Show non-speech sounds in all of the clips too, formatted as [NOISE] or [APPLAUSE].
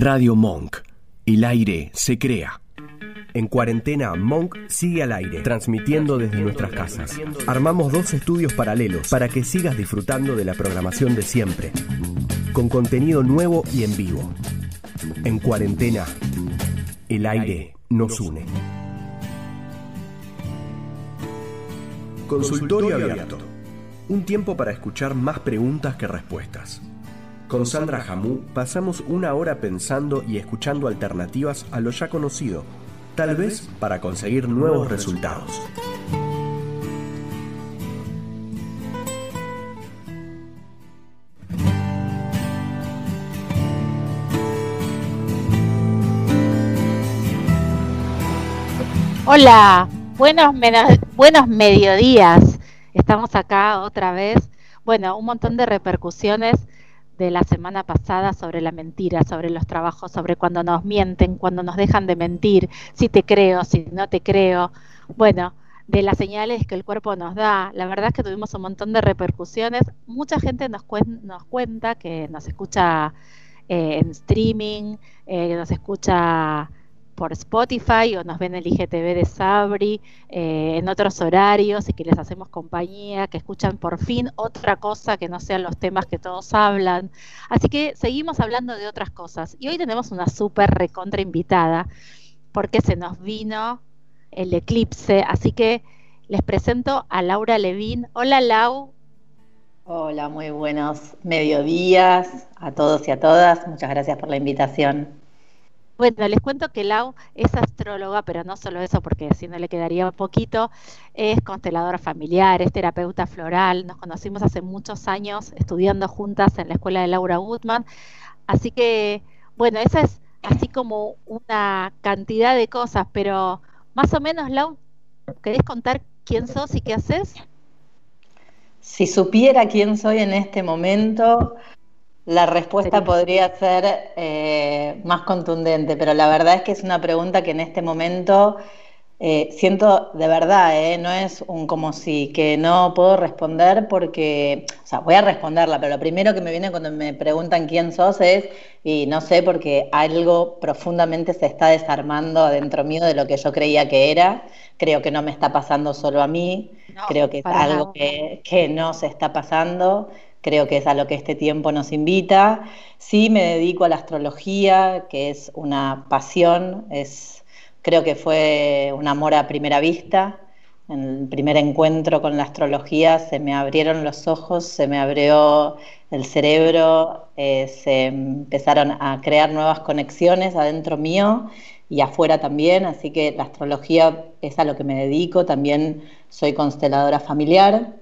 Radio Monk. El aire se crea. En cuarentena, Monk sigue al aire, transmitiendo desde nuestras casas. Armamos dos estudios paralelos para que sigas disfrutando de la programación de siempre, con contenido nuevo y en vivo. En cuarentena, el aire nos une. Consultorio abierto. Un tiempo para escuchar más preguntas que respuestas. Con Sandra Jamú pasamos una hora pensando y escuchando alternativas a lo ya conocido, tal vez para conseguir nuevos resultados. Hola, buenos, buenos mediodías. Estamos acá otra vez. Bueno, un montón de repercusiones de la semana pasada sobre la mentira, sobre los trabajos, sobre cuando nos mienten, cuando nos dejan de mentir, si te creo, si no te creo. Bueno, de las señales que el cuerpo nos da. La verdad es que tuvimos un montón de repercusiones. Mucha gente nos, nos cuenta que nos escucha eh, en streaming, eh, que nos escucha por Spotify o nos ven en el IGTV de Sabri eh, en otros horarios y que les hacemos compañía, que escuchan por fin otra cosa que no sean los temas que todos hablan. Así que seguimos hablando de otras cosas. Y hoy tenemos una súper recontra invitada porque se nos vino el eclipse. Así que les presento a Laura Levín. Hola Lau. Hola, muy buenos mediodías a todos y a todas. Muchas gracias por la invitación. Bueno, les cuento que Lau es astróloga, pero no solo eso, porque si no le quedaría poquito, es consteladora familiar, es terapeuta floral, nos conocimos hace muchos años estudiando juntas en la escuela de Laura Woodman, así que, bueno, esa es así como una cantidad de cosas, pero más o menos, Lau, ¿querés contar quién sos y qué haces? Si supiera quién soy en este momento, la respuesta podría ser eh, más contundente, pero la verdad es que es una pregunta que en este momento eh, siento de verdad, eh, no es un como si que no puedo responder porque, o sea, voy a responderla, pero lo primero que me viene cuando me preguntan quién sos es, y no sé, porque algo profundamente se está desarmando adentro mío de lo que yo creía que era. Creo que no me está pasando solo a mí, creo que es algo que, que no se está pasando creo que es a lo que este tiempo nos invita. Sí me dedico a la astrología, que es una pasión, es, creo que fue un amor a primera vista. En el primer encuentro con la astrología se me abrieron los ojos, se me abrió el cerebro, eh, se empezaron a crear nuevas conexiones adentro mío y afuera también, así que la astrología es a lo que me dedico, también soy consteladora familiar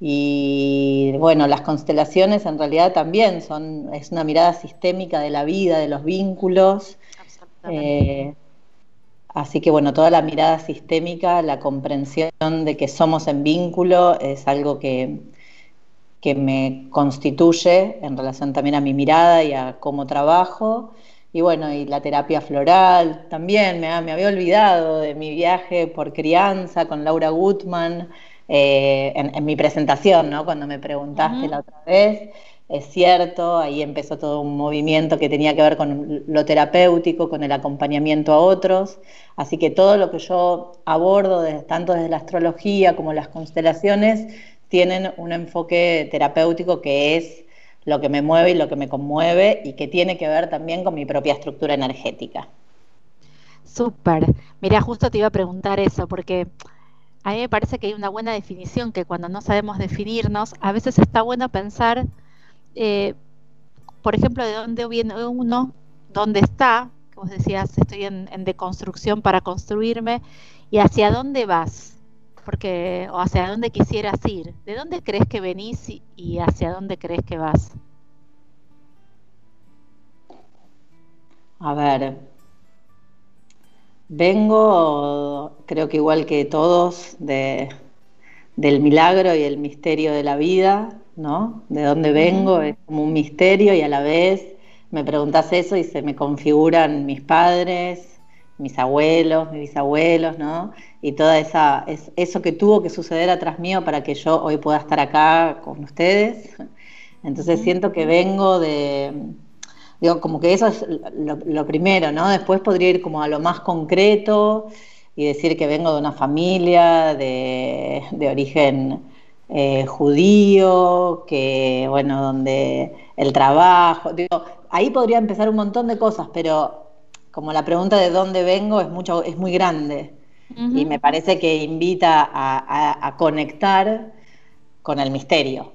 y bueno, las constelaciones en realidad también son, es una mirada sistémica de la vida, de los vínculos. Eh, así que bueno, toda la mirada sistémica, la comprensión de que somos en vínculo es algo que, que me constituye en relación también a mi mirada y a cómo trabajo. Y bueno, y la terapia floral también, me, me había olvidado de mi viaje por crianza con Laura Gutman. Eh, en, mi presentación, ¿no? Cuando me preguntaste la otra vez, es cierto, ahí empezó todo un movimiento que tenía que ver con lo terapéutico, con el acompañamiento a otros, así que todo lo que yo abordo, tanto desde la astrología como las constelaciones, tienen un enfoque terapéutico que es lo que me mueve y lo que me conmueve y que tiene que ver también con mi propia estructura energética. Súper. Mira, justo te iba a preguntar eso, porque a mí me parece que hay una buena definición que cuando no sabemos definirnos, a veces está bueno pensar, eh, por ejemplo, de dónde viene uno, dónde está, como decías, estoy en, deconstrucción para construirme, y hacia dónde vas, porque, o hacia dónde quisieras ir, de dónde crees que venís y hacia dónde crees que vas. A ver, Vengo, creo que igual que todos, de, del milagro y el misterio de la vida, ¿no? De dónde vengo es como un misterio y a la vez me preguntas eso y se me configuran mis padres, mis abuelos, mis bisabuelos, ¿no? Y toda esa, es, eso que tuvo que suceder atrás mío para que yo hoy pueda estar acá con ustedes. Entonces siento que vengo de, Digo, como que eso es lo, primero, ¿no? Después podría ir como a lo más concreto y decir que vengo de una familia de, origen eh, judío, que, bueno, donde el trabajo, digo, ahí podría empezar un montón de cosas, pero como la pregunta de dónde vengo es, mucho, es muy grande y me parece que invita a, conectar con el misterio.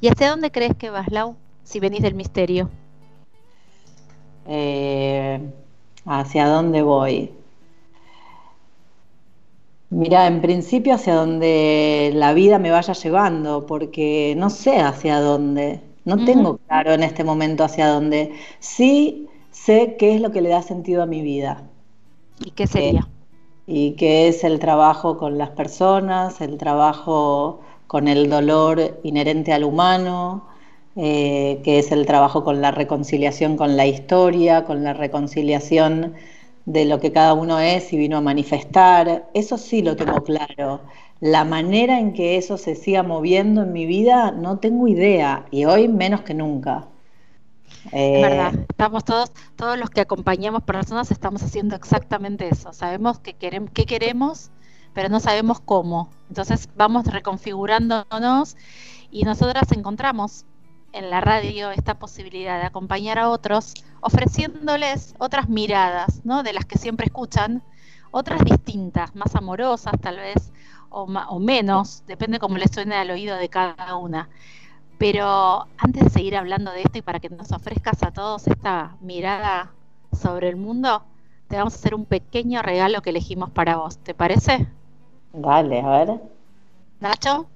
¿Y hacia dónde crees que vas, Lau? Si venís del misterio? Eh, ¿Hacia dónde voy? Mira, en principio hacia donde la vida me vaya llevando, porque no sé hacia dónde, no tengo claro en este momento hacia dónde. Sí sé qué es lo que le da sentido a mi vida. ¿Y qué sería? y qué es el trabajo con las personas, el trabajo con el dolor inherente al humano, eh, que es el trabajo con la reconciliación con la historia, con la reconciliación de lo que cada uno es y vino a manifestar. Eso sí lo tengo claro. La manera en que eso se siga moviendo en mi vida no tengo idea y hoy menos que nunca. es verdad, eh, estamos todos, todos los que acompañamos personas estamos haciendo exactamente eso. Sabemos que queremos, qué queremos, pero no sabemos cómo. Entonces vamos reconfigurándonos y nosotras encontramos en la radio esta posibilidad de acompañar a otros, ofreciéndoles otras miradas, ¿no? De las que siempre escuchan, otras distintas, más amorosas tal vez, o, o menos, depende cómo les suene al oído de cada una. Pero antes de seguir hablando de esto y para que nos ofrezcas a todos esta mirada sobre el mundo, te vamos a hacer un pequeño regalo que elegimos para vos. ¿Te parece? Dale, a ver. Nacho,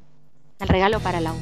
el regalo para la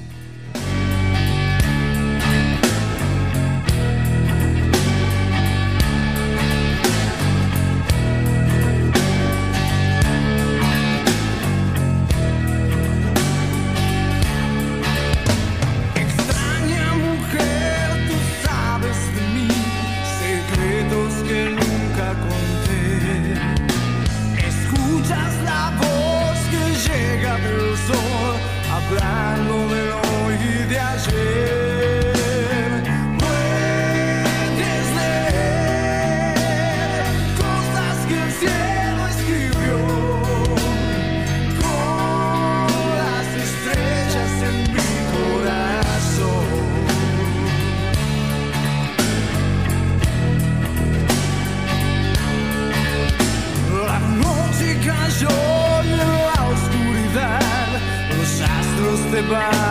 lugar.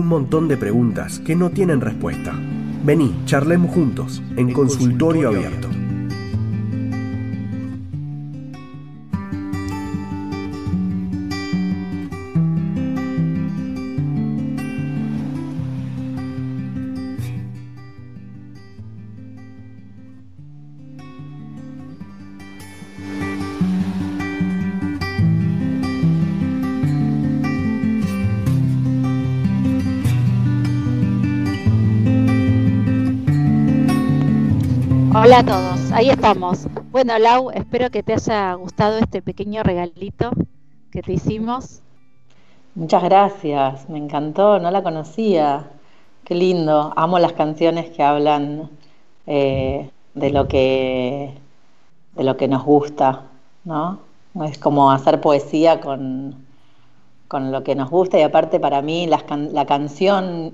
Un montón de preguntas que no tienen respuesta. Vení, charlemos juntos en, consultorio, abierto. Hola a todos, ahí estamos. Bueno, Lau, espero que te haya gustado este pequeño regalito que te hicimos. Muchas gracias, me encantó, no la conocía. Qué lindo, amo las canciones que hablan eh, de lo que de lo que nos gusta, ¿no? Es como hacer poesía con, con lo que nos gusta y aparte para mí la, la canción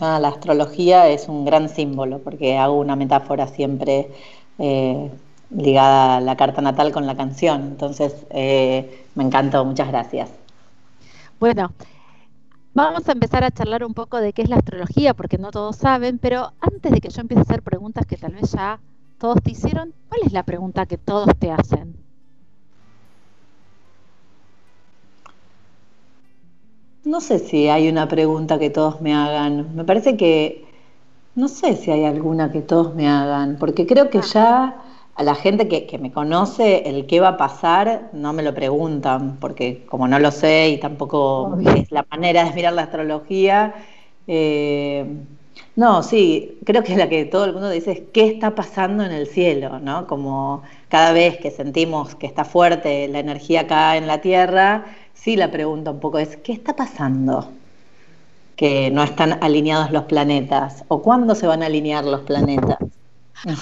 a la astrología es un gran símbolo porque hago una metáfora siempre eh, ligada a la carta natal con la canción. Entonces eh, me encantó, muchas gracias. Bueno, vamos a empezar a charlar un poco de qué es la astrología porque no todos saben, pero antes de que yo empiece a hacer preguntas que tal vez ya todos te hicieron, ¿cuál es la pregunta que todos te hacen? No sé si hay una pregunta que todos me hagan. Me parece que no sé si hay alguna que todos me hagan, porque creo que ya a la gente que, me conoce el qué va a pasar no me lo preguntan, porque como no lo sé y tampoco es la manera de mirar la astrología. Eh, no, sí, creo que la que todo el mundo dice es qué está pasando en el cielo, ¿no? Como cada vez que sentimos que está fuerte la energía acá en la Tierra, sí la pregunta un poco es, ¿qué está pasando? Que no están alineados los planetas. ¿O cuándo se van a alinear los planetas?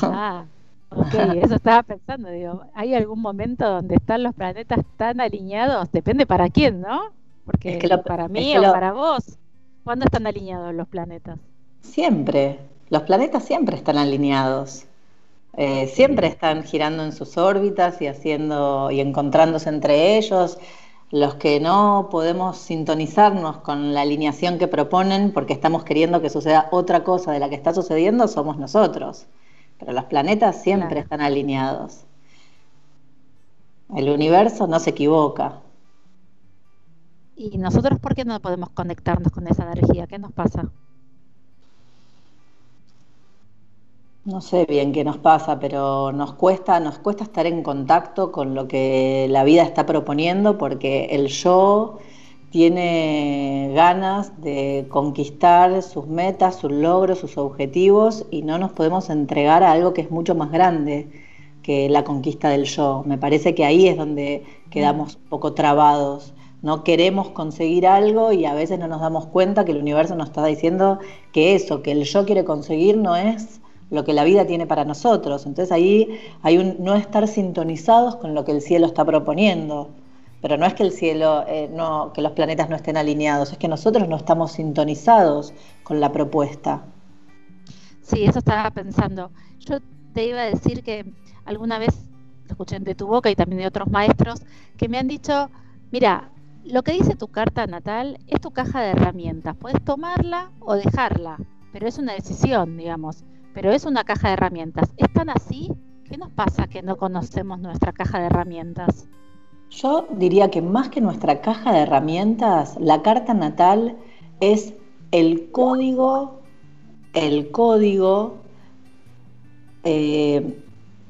Ah, ok, eso estaba pensando, digo, ¿hay algún momento donde están los planetas tan alineados? Depende para quién, ¿no? Porque para mí o para vos, ¿cuándo están alineados los planetas? Siempre, los planetas siempre están alineados. Eh, siempre están girando en sus órbitas y haciendo y encontrándose entre ellos los que no podemos sintonizarnos con la alineación que proponen porque estamos queriendo que suceda otra cosa de la que está sucediendo somos nosotros. Pero los planetas siempre están alineados. El universo no se equivoca. ¿Y nosotros por qué no podemos conectarnos con esa energía? ¿Qué nos pasa? No sé bien qué nos pasa, pero nos cuesta, nos cuesta estar en contacto con lo que la vida está proponiendo porque el yo tiene ganas de conquistar sus metas, sus logros, sus objetivos y no nos podemos entregar a algo que es mucho más grande que la conquista del yo. Me parece que ahí es donde quedamos un poco trabados. No queremos conseguir algo y a veces no nos damos cuenta que el universo nos está diciendo que eso, que el yo quiere conseguir no es lo que la vida tiene para nosotros. Entonces ahí hay un no estar sintonizados con lo que el cielo está proponiendo. Pero no es que el cielo, eh, no, que los planetas no estén alineados, es que nosotros no estamos sintonizados con la propuesta. Sí, eso estaba pensando. Yo te iba a decir que alguna vez lo escuché de tu boca y también de otros maestros que me han dicho, mira, lo que dice tu carta natal es tu caja de herramientas, puedes tomarla o dejarla, pero es una decisión, digamos pero es una caja de herramientas. ¿Es tan así? ¿Qué nos pasa que no conocemos nuestra caja de herramientas? Yo diría que más que nuestra caja de herramientas, la carta natal es el código, el código. Eh,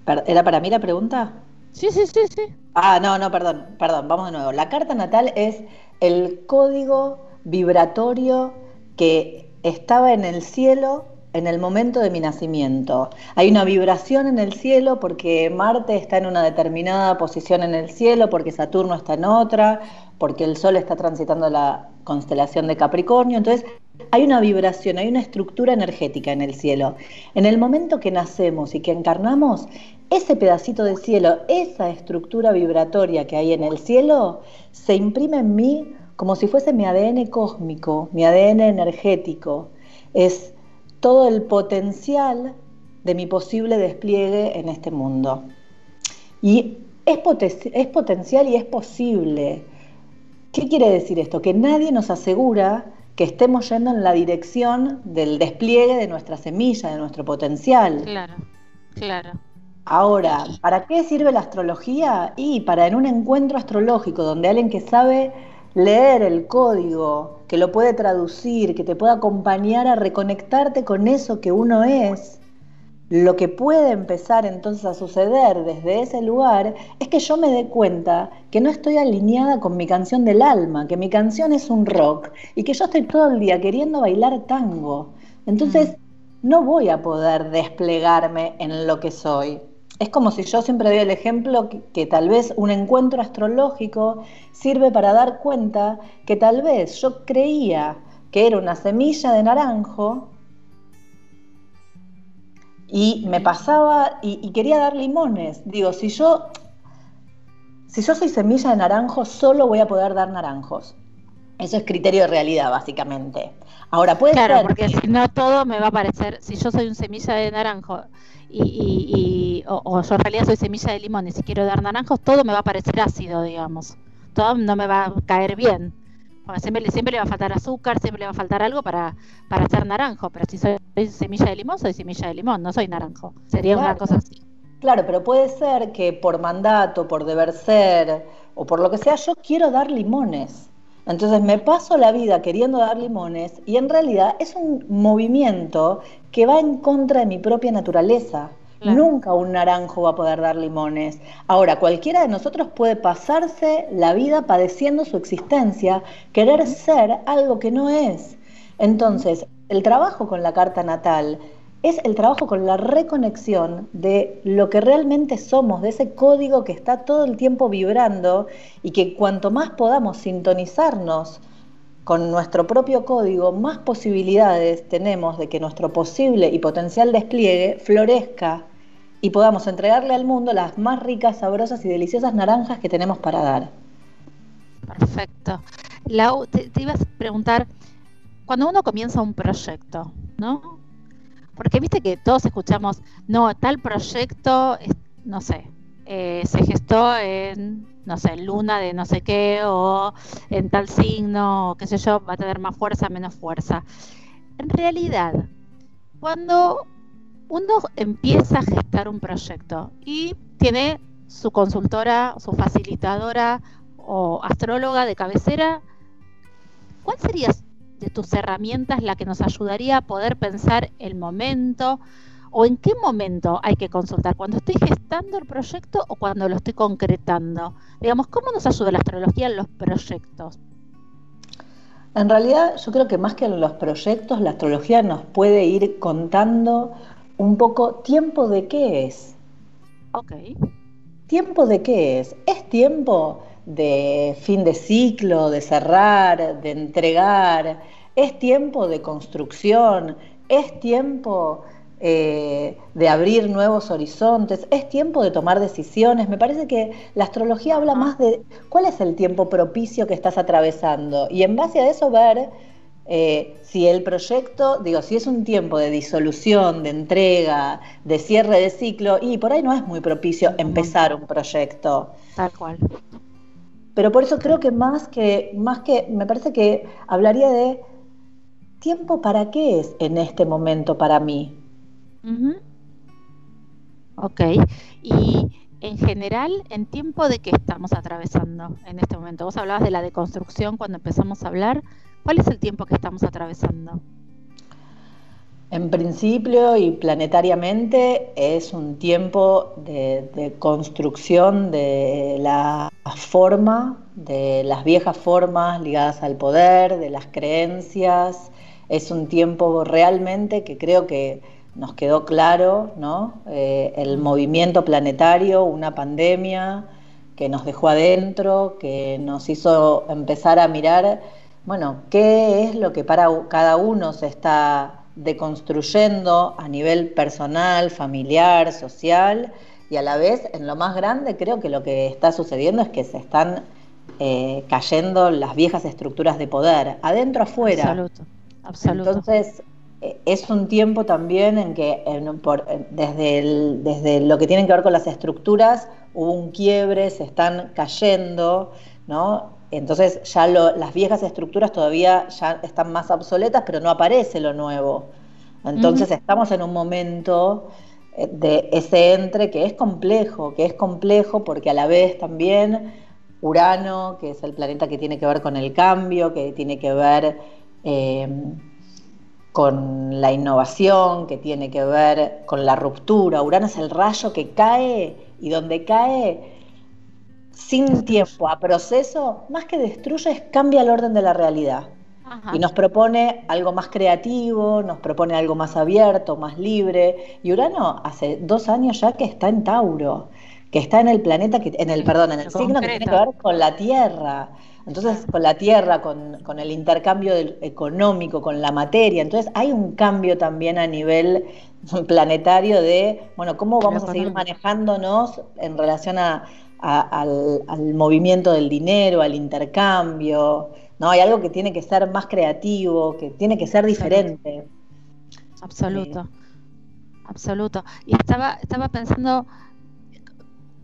¿Era para mí la pregunta? Sí, sí, sí, sí. Ah, no, no, perdón, perdón, vamos de nuevo. La carta natal es el código vibratorio que estaba en el cielo en el momento de mi nacimiento. Hay una vibración en el cielo porque Marte está en una determinada posición en el cielo, porque Saturno está en otra, porque el Sol está transitando la constelación de Capricornio. Entonces, hay una vibración, hay una estructura energética en el cielo. En el momento que nacemos y que encarnamos, ese pedacito de cielo, esa estructura vibratoria que hay en el cielo, se imprime en mí como si fuese mi ADN cósmico, mi ADN energético. Es todo el potencial de mi posible despliegue en este mundo. Y es, es potencial y es posible. ¿Qué quiere decir esto? Que nadie nos asegura que estemos yendo en la dirección del despliegue de nuestra semilla, de nuestro potencial. Claro, claro. Ahora, ¿para qué sirve la astrología? Y para en un encuentro astrológico donde alguien que sabe leer el código, que lo puede traducir, que te pueda acompañar a reconectarte con eso que uno es, lo que puede empezar entonces a suceder desde ese lugar es que yo me dé cuenta que no estoy alineada con mi canción del alma, que mi canción es un rock y que yo estoy todo el día queriendo bailar tango. Entonces mm. no voy a poder desplegarme en lo que soy. Es como si yo siempre doy el ejemplo que, que, tal vez un encuentro astrológico sirve para dar cuenta que tal vez yo creía que era una semilla de naranjo y me pasaba y, quería dar limones. Digo, si yo, si yo soy semilla de naranjo, solo voy a poder dar naranjos. Eso es criterio de realidad, básicamente. Ahora puede claro, porque si no todo me va a parecer, si yo soy un semilla de naranjo y, y, o, yo en realidad soy semilla de limón y si quiero dar naranjos, todo me va a parecer ácido, digamos. Todo no me va a caer bien siempre, siempre le va a faltar azúcar, siempre le va a faltar algo para, para ser naranjo, pero si soy semilla de limón, soy semilla de limón, no soy naranjo. Sería una cosa así. Claro, pero puede ser que por mandato, por deber ser o por lo que sea, yo quiero dar limones. Entonces me paso la vida queriendo dar limones y en realidad es un movimiento que va en contra de mi propia naturaleza. Nunca un naranjo va a poder dar limones. Ahora, cualquiera de nosotros puede pasarse la vida padeciendo su existencia, querer ser algo que no es. Entonces, el trabajo con la carta natal es el trabajo con la reconexión de lo que realmente somos, de ese código que está todo el tiempo vibrando y que cuanto más podamos sintonizarnos con nuestro propio código, más posibilidades tenemos de que nuestro posible y potencial despliegue florezca y podamos entregarle al mundo las más ricas, sabrosas y deliciosas naranjas que tenemos para dar. Perfecto. Lau, te, te ibas a preguntar, cuando uno comienza un proyecto, ¿no? Porque viste que todos escuchamos, no, tal proyecto, no sé, eh, se gestó en, no sé, luna de no sé qué o en tal signo, o qué sé yo, va a tener más fuerza, menos fuerza. En realidad, cuando uno empieza a gestar un proyecto y tiene su consultora, su facilitadora o astróloga de cabecera, ¿cuál sería de tus herramientas la que nos ayudaría a poder pensar el momento, o en qué momento hay que consultar, cuando estoy gestando el proyecto o cuando lo estoy concretando. Digamos, ¿cómo nos ayuda la astrología en los proyectos? En realidad, yo creo que más que en los proyectos, la astrología nos puede ir contando un poco tiempo de qué es. Ok. ¿Tiempo de qué es? ¿Es tiempo de fin de ciclo, de cerrar, de entregar? ¿Es tiempo de construcción? ¿Es tiempo eh, de abrir nuevos horizontes, es tiempo de tomar decisiones. Me parece que la astrología habla más de cuál es el tiempo propicio que estás atravesando y en base a eso ver eh, si el proyecto, digo, si es un tiempo de disolución, de entrega, de cierre de ciclo, y por ahí no es muy propicio empezar un proyecto. Tal cual. Pero por eso creo que más que, más que, me parece que hablaría de tiempo para qué es en este momento para mí. Ok. Y en general, ¿en tiempo de qué estamos atravesando en este momento? Vos hablabas de la deconstrucción cuando empezamos a hablar. ¿Cuál es el tiempo que estamos atravesando? En principio y planetariamente es un tiempo de, construcción de la forma, de las viejas formas ligadas al poder, de las creencias. Es un tiempo realmente que creo que nos quedó claro ¿no? Eh, el movimiento planetario, una pandemia que nos dejó adentro, que nos hizo empezar a mirar, bueno, qué es lo que para cada uno se está deconstruyendo a nivel personal, familiar, social, y a la vez, en lo más grande, creo que lo que está sucediendo es que se están eh, cayendo las viejas estructuras de poder, adentro, afuera. Absoluto, absoluto. Entonces, eh, es un tiempo también en que desde, desde lo que tiene que ver con las estructuras hubo un quiebre, se están cayendo, ¿no? Entonces ya las viejas estructuras todavía ya están más obsoletas, pero no aparece lo nuevo. Entonces estamos en un momento eh, de ese entre que es complejo, que es complejo porque a la vez también Urano, que es el planeta que tiene que ver con el cambio, que tiene que ver eh, con la innovación, que tiene que ver con la ruptura. Urano es el rayo que cae y donde cae sin tiempo a proceso, más que destruye, es cambia el orden de la realidad. Y nos propone algo más creativo, nos propone algo más abierto, más libre. Y Urano hace dos años ya que está en Tauro, que está en el planeta, que, en el, perdón, en el signo que tiene que ver con la Tierra. Entonces, con la Tierra, con, el intercambio económico, con la materia. Entonces, hay un cambio también a nivel planetario de, bueno, cómo vamos a seguir manejándonos en relación a, al, al movimiento del dinero, al intercambio. ¿no? Hay algo que tiene que ser más creativo, que tiene que ser diferente. Absoluto, absoluto. Y estaba, estaba pensando,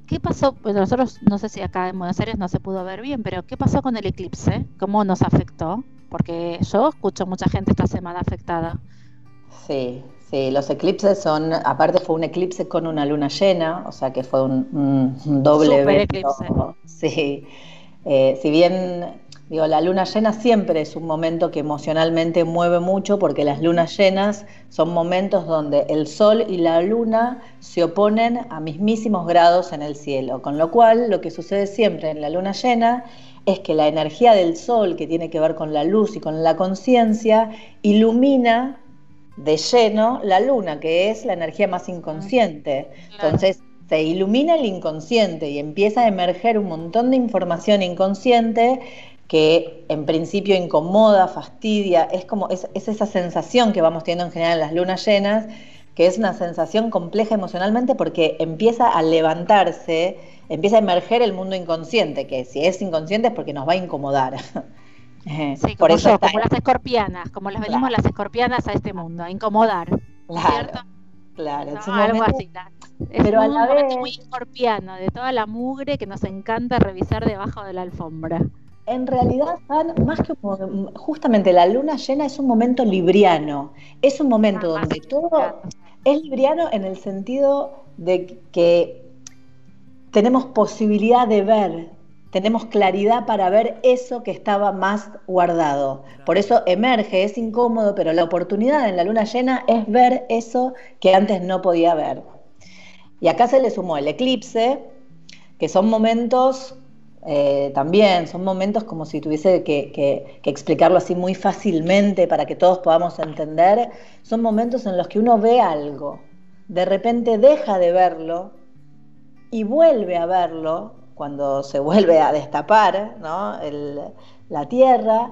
¿qué pasó? Pues nosotros, no sé si acá en Buenos Aires no se pudo ver bien, pero ¿qué pasó con el eclipse? ¿Cómo nos afectó? Porque yo escucho mucha gente esta semana afectada. Sí, sí, los eclipses son, aparte fue un eclipse con una luna llena, o sea que fue un, doble Super eclipse. Sí, eh, si bien Digo, la luna llena siempre es un momento que emocionalmente mueve mucho porque las lunas llenas son momentos donde el sol y la luna se oponen a mismísimos grados en el cielo, con lo cual lo que sucede siempre en la luna llena es que la energía del sol, que tiene que ver con la luz y con la conciencia, ilumina de lleno la luna, que es la energía más inconsciente. Entonces, se ilumina el inconsciente y empieza a emerger un montón de información inconsciente que en principio incomoda, fastidia, es como es, esa sensación que vamos teniendo en general en las lunas llenas, que es una sensación compleja emocionalmente porque empieza a levantarse, empieza a emerger el mundo inconsciente, que si es inconsciente es porque nos va a incomodar. [LAUGHS] Sí, como yo, como las escorpianas, como las venimos las escorpianas a este mundo, a incomodar. Claro, ¿cierto? Claro, algo así. Es pero un a la vez... muy escorpiano, de toda la mugre que nos encanta revisar debajo de la alfombra. En realidad, más que justamente la luna llena es un momento libriano, es un momento ah, donde todo es libriano en el sentido de que tenemos posibilidad de ver, tenemos claridad para ver eso que estaba más guardado. Por eso emerge, es incómodo, pero la oportunidad en la luna llena es ver eso que antes no podía ver. Y acá se le sumó el eclipse, que son momentos eh, también son momentos como si tuviese que, explicarlo así muy fácilmente para que todos podamos entender, son momentos en los que uno ve algo, de repente deja de verlo y vuelve a verlo cuando se vuelve a destapar la tierra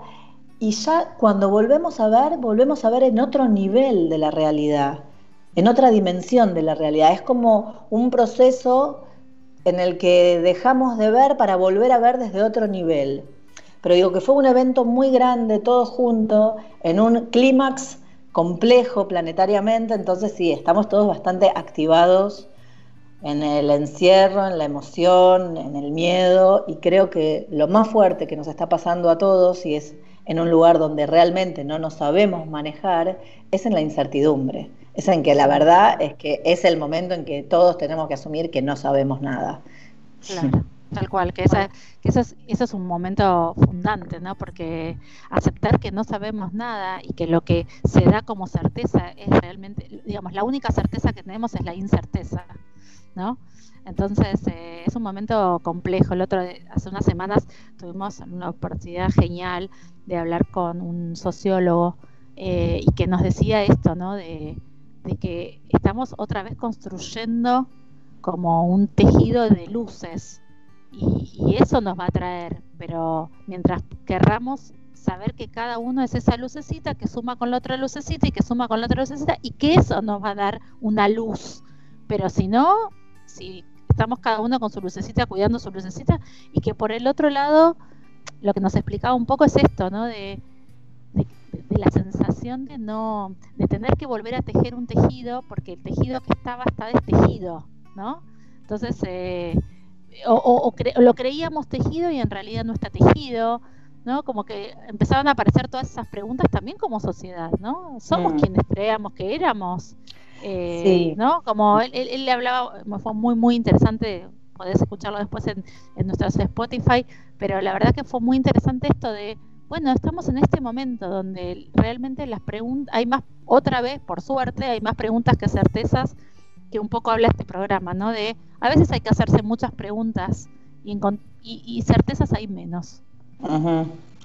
y ya cuando volvemos a ver, volvemos a ver en otro nivel de la realidad, en otra dimensión de la realidad. Es como un proceso en el que dejamos de ver para volver a ver desde otro nivel. Pero digo que fue un evento muy grande, todo junto, en un clímax complejo planetariamente, entonces sí, estamos todos bastante activados en el encierro, en la emoción, en el miedo, y creo que lo más fuerte que nos está pasando a todos, y es en un lugar donde realmente no nos sabemos manejar, es en la incertidumbre es en que la verdad es que es el momento en que todos tenemos que asumir que no sabemos nada. Claro, tal cual, que, esa, que eso, es, eso es un momento fundante, ¿no? Porque aceptar que no sabemos nada y que lo que se da como certeza es realmente, digamos, la única certeza que tenemos es la incerteza, ¿no? Entonces eh, es un momento complejo. El otro, hace unas semanas tuvimos una oportunidad genial de hablar con un sociólogo eh, y que nos decía esto, ¿no? De, de que estamos otra vez construyendo como un tejido de luces y, eso nos va a traer, pero mientras querramos saber que cada uno es esa lucecita que suma con la otra lucecita y que suma con la otra lucecita y que eso nos va a dar una luz, pero si no, si estamos cada uno con su lucecita cuidando su lucecita y que por el otro lado lo que nos explicaba un poco es esto, ¿no? De, de, la sensación de no, de tener que volver a tejer un tejido porque el tejido que estaba está destejido, ¿no? Entonces, eh, o, lo creíamos tejido y en realidad no está tejido, ¿no? Como que empezaron a aparecer todas esas preguntas también como sociedad, ¿no? ¿Somos mm. quienes creíamos que éramos? Eh, sí. ¿No? Como él, él, le hablaba, fue muy, muy interesante, podés escucharlo después en, en nuestros Spotify, pero la verdad que fue muy interesante esto de, bueno, estamos en este momento donde realmente las preguntas, hay más, otra vez, por suerte, hay más preguntas que certezas que un poco habla este programa, ¿no? De a veces hay que hacerse muchas preguntas y, y, certezas hay menos.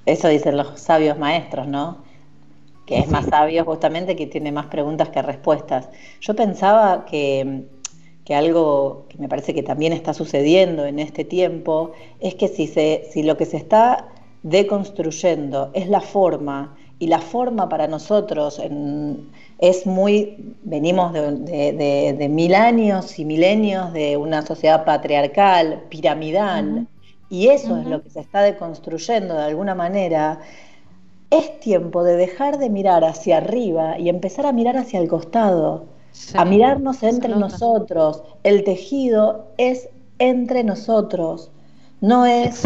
Eso dicen los sabios maestros, ¿no? Que es más sabio justamente que tiene más preguntas que respuestas. Yo pensaba que, que, algo que me parece que también está sucediendo en este tiempo es que si, se, si lo que se está deconstruyendo es la forma, y la forma para nosotros en, es muy, venimos de, mil años y milenios de una sociedad patriarcal, piramidal, y eso es lo que se está deconstruyendo de alguna manera. Es tiempo de dejar de mirar hacia arriba y empezar a mirar hacia el costado, a mirarnos entre nosotros. El tejido es entre nosotros, no es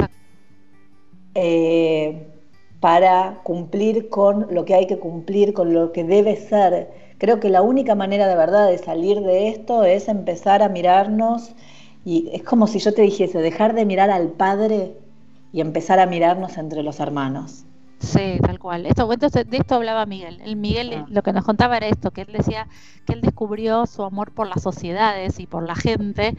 eh, para cumplir con lo que hay que cumplir, con lo que debe ser. Creo que la única manera de verdad de salir de esto es empezar a mirarnos y es como si yo te dijese, dejar de mirar al Padre y empezar a mirarnos entre los hermanos. Sí, tal cual. Esto, de esto hablaba Miguel. El Miguel ah. lo que nos contaba era esto, que él decía que él descubrió su amor por las sociedades y por la gente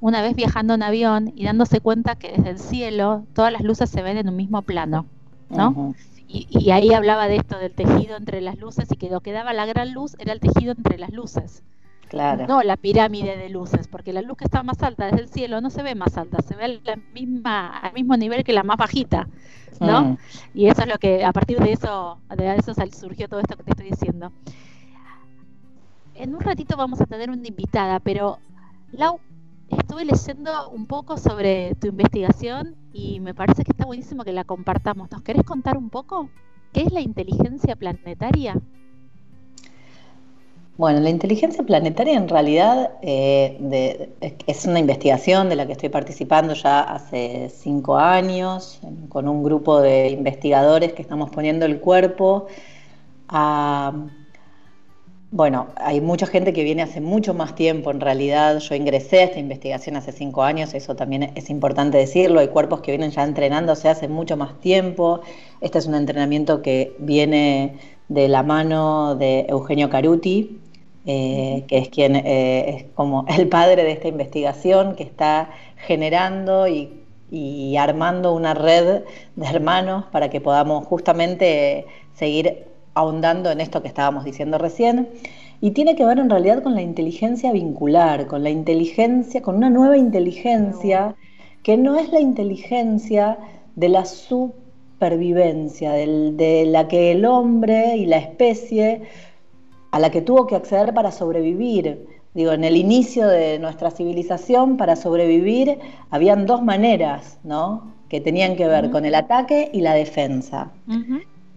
una vez viajando en avión y dándose cuenta que desde el cielo todas las luces se ven en un mismo plano. ¿no? y, ahí hablaba de esto, del tejido entre las luces, y que lo que daba la gran luz era el tejido entre las luces. Claro. No la pirámide de luces, porque la luz que está más alta desde el cielo no se ve más alta, se ve la misma, al mismo nivel que la más bajita, ¿no? Mm. Y eso es lo que, a partir de eso, de eso surgió todo esto que te estoy diciendo. En un ratito vamos a tener una invitada, pero Lau, estuve leyendo un poco sobre tu investigación y me parece que está buenísimo que la compartamos. ¿Nos querés contar un poco qué es la inteligencia planetaria? Bueno, la inteligencia planetaria en realidad eh, es una investigación de la que estoy participando ya hace cinco años con un grupo de investigadores que estamos poniendo el cuerpo bueno, hay mucha gente que viene hace mucho más tiempo en realidad. Yo ingresé a esta investigación hace cinco años, eso también es importante decirlo. Hay cuerpos que vienen ya entrenándose hace mucho más tiempo. Este es un entrenamiento que viene de la mano de Eugenio Caruti, eh, que es quien eh, es como [LAUGHS] el padre de esta investigación, que está generando y, y armando una red de hermanos para que podamos justamente seguir ahondando en esto que estábamos diciendo recién, y tiene que ver en realidad con la inteligencia vincular, con la inteligencia, con una nueva inteligencia que no es la inteligencia de la supervivencia, de la que el hombre y la especie a la que tuvo que acceder para sobrevivir. Digo, en el inicio de nuestra civilización, para sobrevivir, habían dos maneras, ¿no? Que tenían que ver con el ataque y la defensa.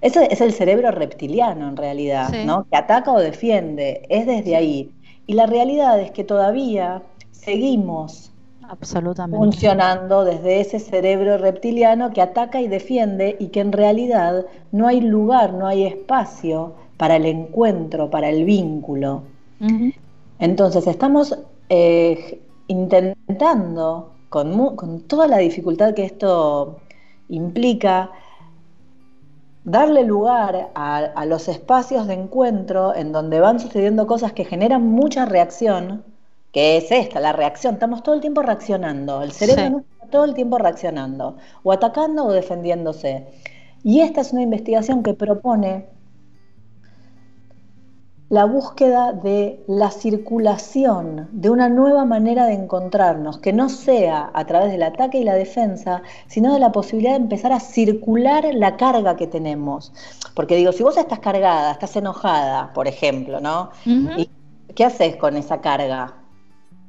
Eso es el cerebro reptiliano en realidad, ¿no? Que ataca o defiende, es desde ahí. Y la realidad es que todavía seguimos Absolutamente. funcionando desde ese cerebro reptiliano que ataca y defiende y que en realidad no hay lugar, no hay espacio para el encuentro, para el vínculo. Entonces estamos eh, intentando, con, con toda la dificultad que esto implica, darle lugar a, los espacios de encuentro en donde van sucediendo cosas que generan mucha reacción, que es esta, la reacción. Estamos todo el tiempo reaccionando, el cerebro no está todo el tiempo reaccionando, o atacando o defendiéndose. Y esta es una investigación que propone la búsqueda de la circulación, de una nueva manera de encontrarnos, que no sea a través del ataque y la defensa, sino de la posibilidad de empezar a circular la carga que tenemos. Porque digo, si vos estás cargada, estás enojada, por ejemplo, ¿no? ¿Y qué haces con esa carga?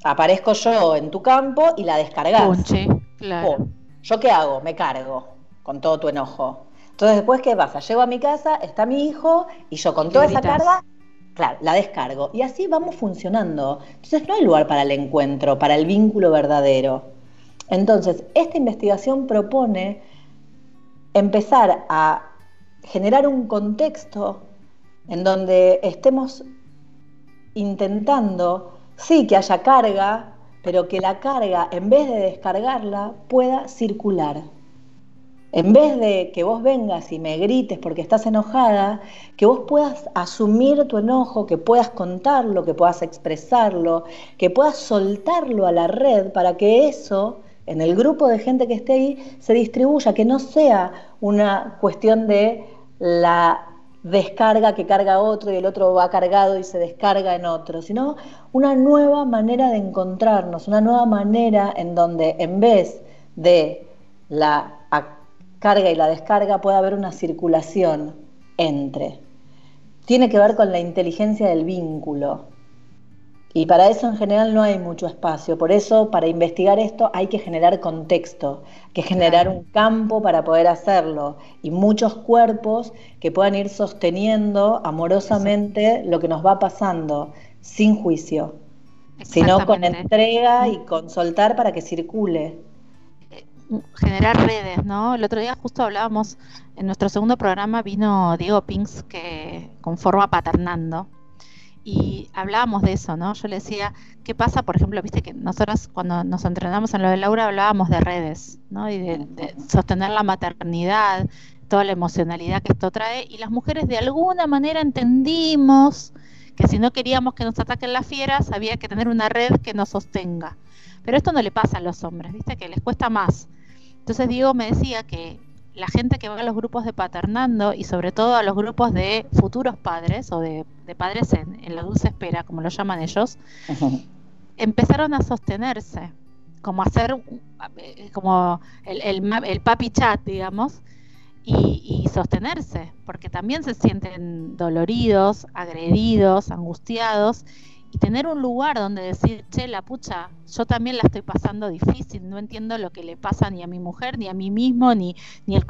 Aparezco yo en tu campo y la descargas. claro. ¿Yo qué hago? Me cargo con todo tu enojo. Entonces después, ¿qué pasa? Llego a mi casa, está mi hijo y yo con toda esa carga Claro, la descargo. Y así vamos funcionando. Entonces no hay lugar para el encuentro, para el vínculo verdadero. Entonces, esta investigación propone empezar a generar un contexto en donde estemos intentando, sí, que haya carga, pero que la carga, en vez de descargarla, pueda circular. En vez de que vos vengas y me grites porque estás enojada, que vos puedas asumir tu enojo, que puedas contarlo, que puedas expresarlo, que puedas soltarlo a la red para que eso, en el grupo de gente que esté ahí, se distribuya, que no sea una cuestión de la descarga que carga otro y el otro va cargado y se descarga en otro, sino una nueva manera de encontrarnos, una nueva manera en donde en vez de la carga y la descarga puede haber una circulación entre. Tiene que ver con la inteligencia del vínculo. Y para eso en general no hay mucho espacio. Por eso, para investigar esto hay que generar contexto, que generar un campo para poder hacerlo y muchos cuerpos que puedan ir sosteniendo amorosamente lo que nos va pasando, sin juicio, sino con entrega y con soltar para que circule generar redes, ¿no? El otro día justo hablábamos, en nuestro segundo programa vino Diego Pinks que conforma Paternando y hablábamos de eso, ¿no? Yo le decía, ¿qué pasa? Por ejemplo, viste que nosotras cuando nos entrenamos en lo de Laura hablábamos de redes, ¿no? Y de, de sostener la maternidad, toda la emocionalidad que esto trae y las mujeres de alguna manera entendimos que si no queríamos que nos ataquen las fieras había que tener una red que nos sostenga. Pero esto no le pasa a los hombres, ¿viste? Que les cuesta más. Entonces Diego me decía que la gente que va a los grupos de paternando y sobre todo a los grupos de futuros padres o de, padres en, la dulce espera, como lo llaman ellos, empezaron a sostenerse, como hacer eh, como el, papi chat, digamos, y, y, sostenerse, porque también se sienten doloridos, agredidos, angustiados, y tener un lugar donde decir, che, la pucha, yo también la estoy pasando difícil, no entiendo lo que le pasa ni a mi mujer, ni a mí mismo, ni, ni el...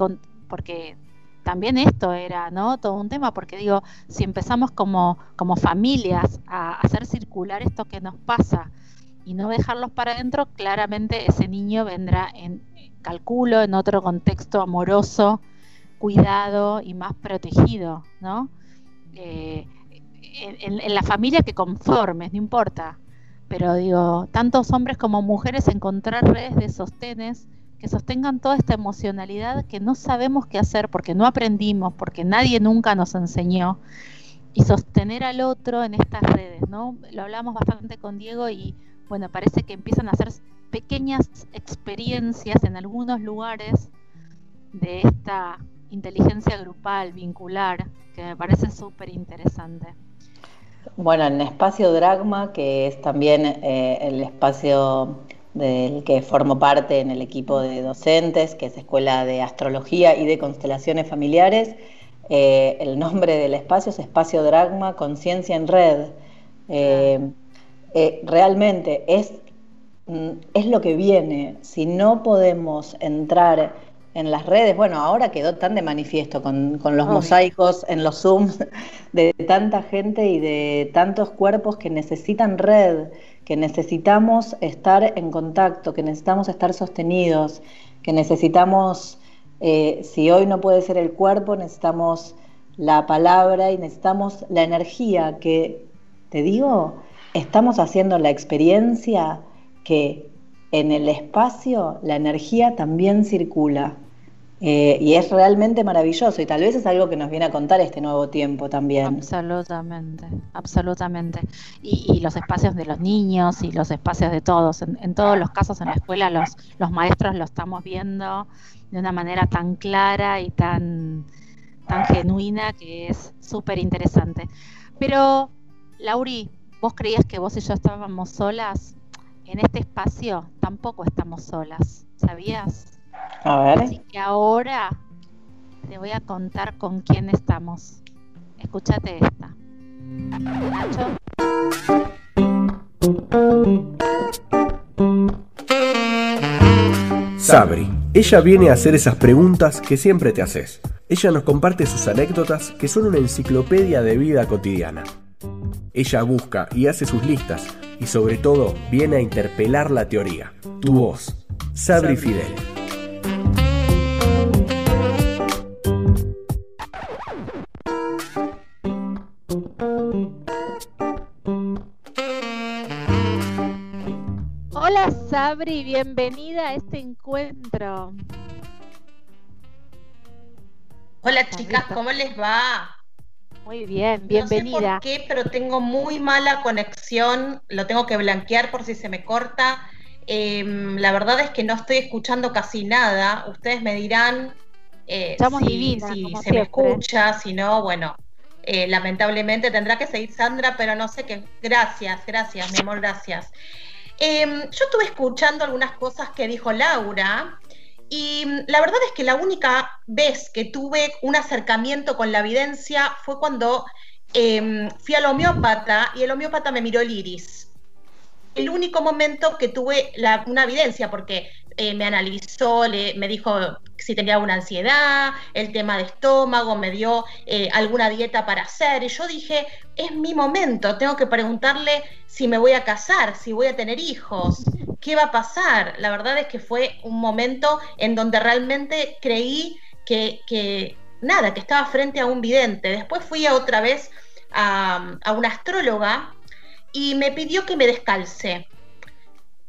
porque también esto era, ¿no? Todo un tema, porque digo, si empezamos como, como familias a hacer circular esto que nos pasa y no dejarlos para adentro, claramente ese niño vendrá en, calculo, en otro contexto amoroso, cuidado y más protegido, ¿no? Eh, en, la familia que conformes, no importa. Pero digo, tantos hombres como mujeres encontrar redes de sostenes que sostengan toda esta emocionalidad que no sabemos qué hacer porque no aprendimos, porque nadie nunca nos enseñó. Y sostener al otro en estas redes, ¿no? Lo hablamos bastante con Diego y bueno, parece que empiezan a hacer pequeñas experiencias en algunos lugares de esta inteligencia grupal, vincular, que me parece súper interesante. Bueno, en Espacio Dragma, que es también eh, el espacio del que formo parte en el equipo de docentes, que es Escuela de Astrología y de Constelaciones Familiares, eh, el nombre del espacio es Espacio Dragma, Conciencia en Red. Eh, realmente es, mm, es lo que viene. Si no podemos entrar en las redes, bueno, ahora quedó tan de manifiesto con, los mosaicos en los Zooms de tanta gente y de tantos cuerpos que necesitan red, que necesitamos estar en contacto, que necesitamos estar sostenidos, que necesitamos, eh, si hoy no puede ser el cuerpo, necesitamos la palabra y necesitamos la energía, que, te digo, estamos haciendo la experiencia que en el espacio la energía también circula. Eh, y es realmente maravilloso y tal vez es algo que nos viene a contar este nuevo tiempo también. Absolutamente, absolutamente. Y, los espacios de los niños y los espacios de todos. En, todos los casos en la escuela los, los maestros lo estamos viendo de una manera tan clara y tan, tan genuina que es súper interesante. Pero, Lauri, ¿vos creías que vos y yo estábamos solas? En este espacio tampoco estamos solas, ¿sabías? A ver. Así que ahora te voy a contar con quién estamos. Escúchate esta. Nacho. Sabri. Ella viene a hacer esas preguntas que siempre te haces. Ella nos comparte sus anécdotas que son una enciclopedia de vida cotidiana. Ella busca y hace sus listas y sobre todo viene a interpelar la teoría, tu voz, Sabri Fidel. Sabri, bienvenida a este encuentro. Hola chicas, ¿cómo les va? Muy bien, bienvenida. No sé por qué, pero tengo muy mala conexión, lo tengo que blanquear por si se me corta. Em, la verdad es que no estoy escuchando casi nada. Ustedes me dirán eh, si, se me escucha, si no, bueno, eh, lamentablemente tendrá que seguir Sandra, pero no sé qué. Gracias, gracias, mi amor, gracias. Em, yo estuve escuchando algunas cosas que dijo Laura y mm, la verdad es que la única vez que tuve un acercamiento con la evidencia fue cuando em, fui al homeópata y el homeópata me miró el iris. El único momento que tuve una evidencia, porque eh, me analizó, le, me dijo si tenía alguna ansiedad, el tema de estómago, me dio eh, alguna dieta para hacer. Y yo dije, es mi momento, tengo que preguntarle si me voy a casar, si voy a tener hijos, qué va a pasar. La verdad es que fue un momento en donde realmente creí que, nada, que estaba frente a un vidente. Después fui a otra vez a, a una astróloga y me pidió que me descalce.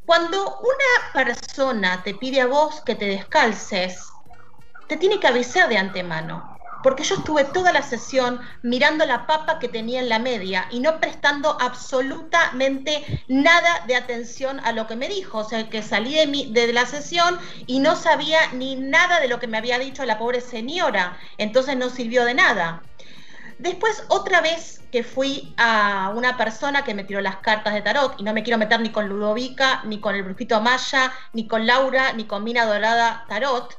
Cuando una persona te pide a vos que te descalces, te tiene que avisar de antemano. Porque yo estuve toda la sesión mirando la papa que tenía en la media y no prestando absolutamente nada de atención a lo que me dijo. O sea, que salí de, mi, de la sesión y no sabía ni nada de lo que me había dicho la pobre señora. Entonces no sirvió de nada. Después, otra vez que fui a una persona que me tiró las cartas de tarot, y no me quiero meter ni con Ludovica, ni con el Brujito Maya, ni con Laura, ni con Mina Dorada Tarot,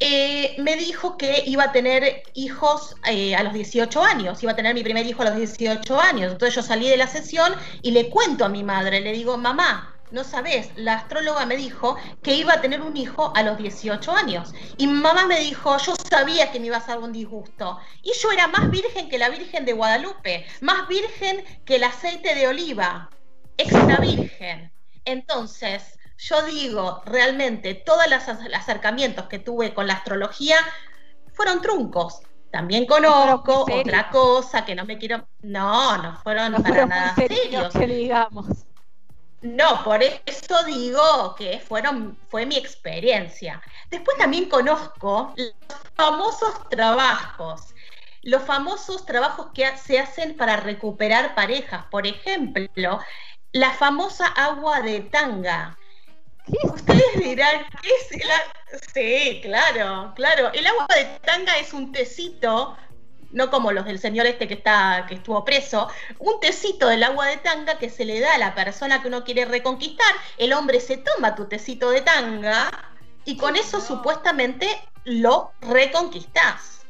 eh, me dijo que iba a tener hijos eh, a los 18 años, iba a tener mi primer hijo a los 18 años. Entonces yo salí de la sesión y le cuento a mi madre, le digo, mamá, no sabes, la astróloga me dijo que iba a tener un hijo a los 18 años. Y mamá me dijo, yo sabía que me iba a hacer un disgusto. Y yo era más virgen que la Virgen de Guadalupe, más virgen que el aceite de oliva, extra virgen. Entonces, yo digo, realmente, todos los acercamientos que tuve con la astrología fueron truncos. También conozco otra cosa que no me quiero. No, no fueron para nada serios. digamos. No, por eso digo que fueron, fue mi experiencia. Después también conozco los famosos trabajos, los famosos trabajos que se hacen para recuperar parejas. Por ejemplo, la famosa agua de tanga. Ustedes dirán, ¿qué es el Sí, claro, claro. El agua de tanga es un tecito no como los del señor este que está que estuvo preso, un tecito del agua de tanga que se le da a la persona que uno quiere reconquistar, el hombre se toma tu tecito de tanga y con eso supuestamente lo reconquistás.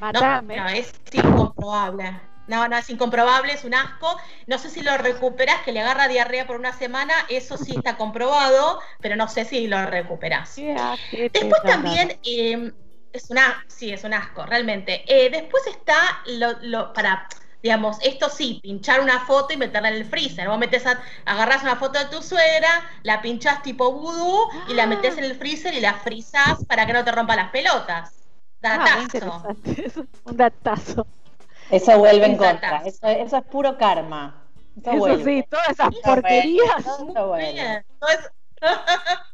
No, no, es incomprobable. No, no, es incomprobable, es un asco. No sé si lo recuperas, que le agarra diarrea por una semana, eso sí está comprobado, pero no sé si lo recuperas. Después también, eh, es una, sí, es un asco, realmente. Eh, después está lo, para, digamos, esto sí, pinchar una foto y meterla en el freezer. Vos metes a, agarrás una foto de tu suegra, la pinchás tipo vudú y la metes en el freezer y la frizás para que no te rompa las pelotas. Ah, datazo. [LAUGHS] un datazo. Eso vuelve en contra. Eso, eso, es puro karma. Eso, sí, todas esas porquerías. Todo [LAUGHS]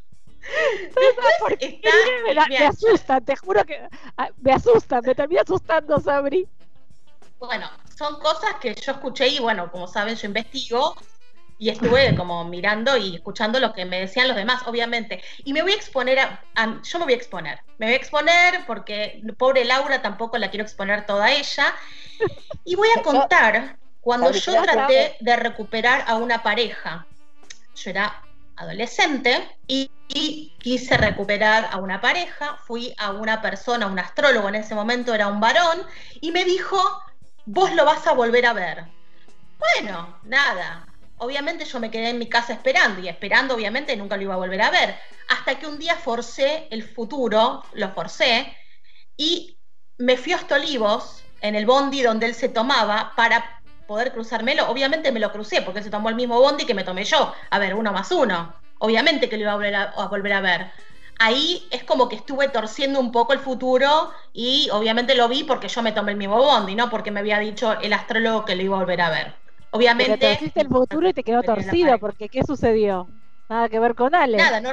me, asustan, te juro que ah, me asustan, me termina asustando, Sabri. Bueno, son cosas que yo escuché y bueno, como saben, yo investigo y estuve como mirando y escuchando lo que me decían los demás, obviamente. Y me voy a exponer a, yo me voy a exponer, me voy a exponer porque pobre Laura tampoco la quiero exponer toda ella. Y voy a contar cuando yo traté de recuperar a una pareja. Yo era adolescente y, quise recuperar a una pareja, fui a una persona, un astrólogo en ese momento era un varón, y me dijo, vos lo vas a volver a ver. Bueno, nada, obviamente yo me quedé en mi casa esperando y esperando obviamente nunca lo iba a volver a ver, hasta que un día forcé el futuro, lo forcé, y me fui a Estolivos, en el bondi donde él se tomaba, para poder cruzármelo. Obviamente me lo crucé porque se tomó el mismo bondi que me tomé yo. A ver, uno más uno. obviamente que lo iba a volver a, volver a ver. Ahí es como que estuve torciendo un poco el futuro y obviamente lo vi porque yo me tomé el mismo bondi, no porque me había dicho el astrólogo que lo iba a volver a ver. Obviamente. Pero torciste el futuro y te quedó torcido, porque ¿qué sucedió? Nada que ver con Ale. Nada, no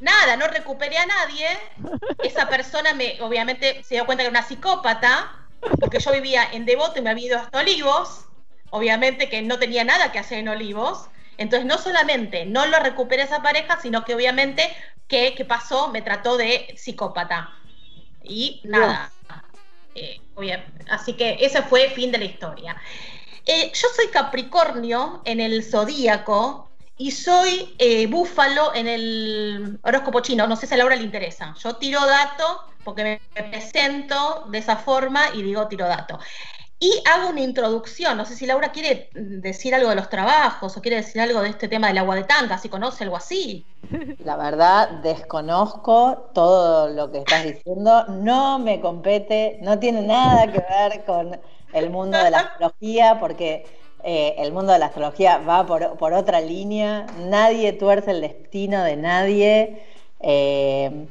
nada, no recuperé a nadie. [LAUGHS] Esa persona me, obviamente, se dio cuenta que era una psicópata, porque yo vivía en Devoto y me había ido hasta Olivos. Obviamente que no tenía nada que hacer en Olivos. Entonces, no solamente no lo recuperé esa pareja, sino que obviamente, ¿qué, pasó? Me trató de psicópata. Y nada. Eh, así que ese fue el fin de la historia. Eh, yo soy Capricornio en el zodíaco y soy eh, búfalo en el horóscopo chino. No sé si a Laura le interesa. Yo tiro dato porque me presento de esa forma y digo tiro dato. Y hago una introducción. No sé si Laura quiere decir algo de los trabajos o quiere decir algo de este tema del agua de tanga, si conoce algo así. [LAUGHS] La verdad, desconozco todo lo que estás diciendo. No me compete, no tiene nada que ver con el mundo de la astrología porque eh, el mundo de la astrología va por, otra línea, nadie tuerce el destino de nadie. Eh,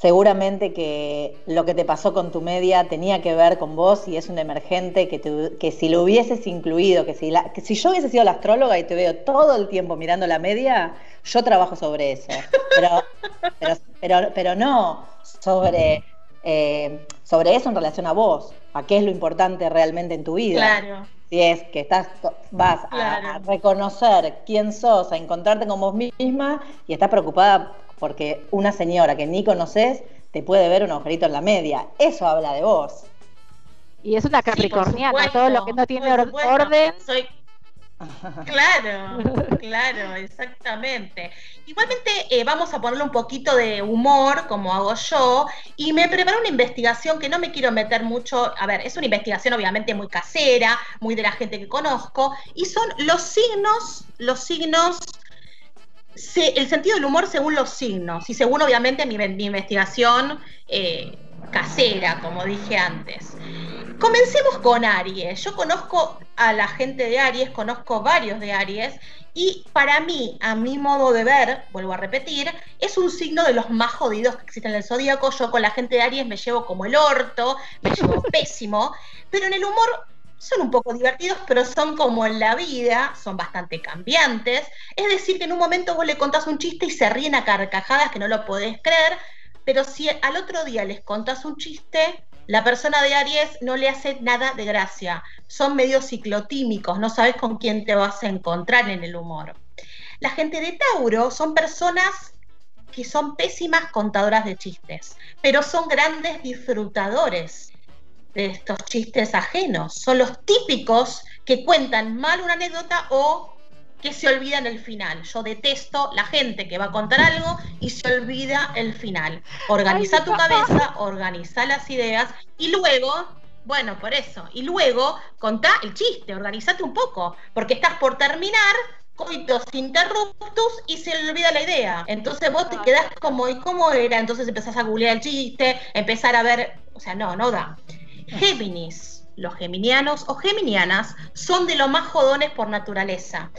seguramente que lo que te pasó con tu media tenía que ver con vos y es un emergente que, si lo hubieses incluido, que si, que si yo hubiese sido la astróloga y te veo todo el tiempo mirando la media, yo trabajo sobre eso. [LAUGHS] Pero, pero, pero, no sobre, eh, sobre eso en relación a vos, a qué es lo importante realmente en tu vida. Claro si es que estás, vas a, reconocer quién sos, a encontrarte con vos misma y estás preocupada porque una señora que ni conoces te puede ver un agujerito en la media. Eso habla de vos. Y es una capricorniana, todo lo que no tiene orden. Soy Claro, claro, exactamente. Igualmente eh, vamos a ponerle un poquito de humor, como hago yo, y me preparé una investigación que no me quiero meter mucho, a ver, es una investigación obviamente muy casera, muy de la gente que conozco, y son los signos, los signos, el sentido del humor según los signos, y según obviamente mi, investigación eh, casera, como dije antes. Comencemos con Aries. Yo conozco a la gente de Aries, conozco varios de Aries, y para mí, a mi modo de ver, vuelvo a repetir, es un signo de los más jodidos que existen en el zodíaco. Yo con la gente de Aries me llevo como el orto, me llevo [LAUGHS] pésimo, pero en el humor son un poco divertidos, pero son como en la vida, son bastante cambiantes. Es decir, que en un momento vos le contás un chiste y se ríen a carcajadas que no lo podés creer, pero si al otro día les contás un chiste, la persona de Aries no le hace nada de gracia. Son medio ciclotímicos, no sabes con quién te vas a encontrar en el humor. La gente de Tauro son personas que son pésimas contadoras de chistes, pero son grandes disfrutadores de estos chistes ajenos. Son los típicos que cuentan mal una anécdota o que se olvida en el final. Yo detesto la gente que va a contar algo y se olvida el final. Organiza tu cabeza, organiza las ideas y luego, bueno, por eso, y luego contá el chiste, organizate un poco, porque estás por terminar coitos interruptus y se le olvida la idea. Entonces vos te quedás como, ¿y cómo era? Entonces empezás a googlear el chiste, empezar a ver, o sea, no, no da. Géminis, los geminianos o geminianas son de lo más jodones por naturaleza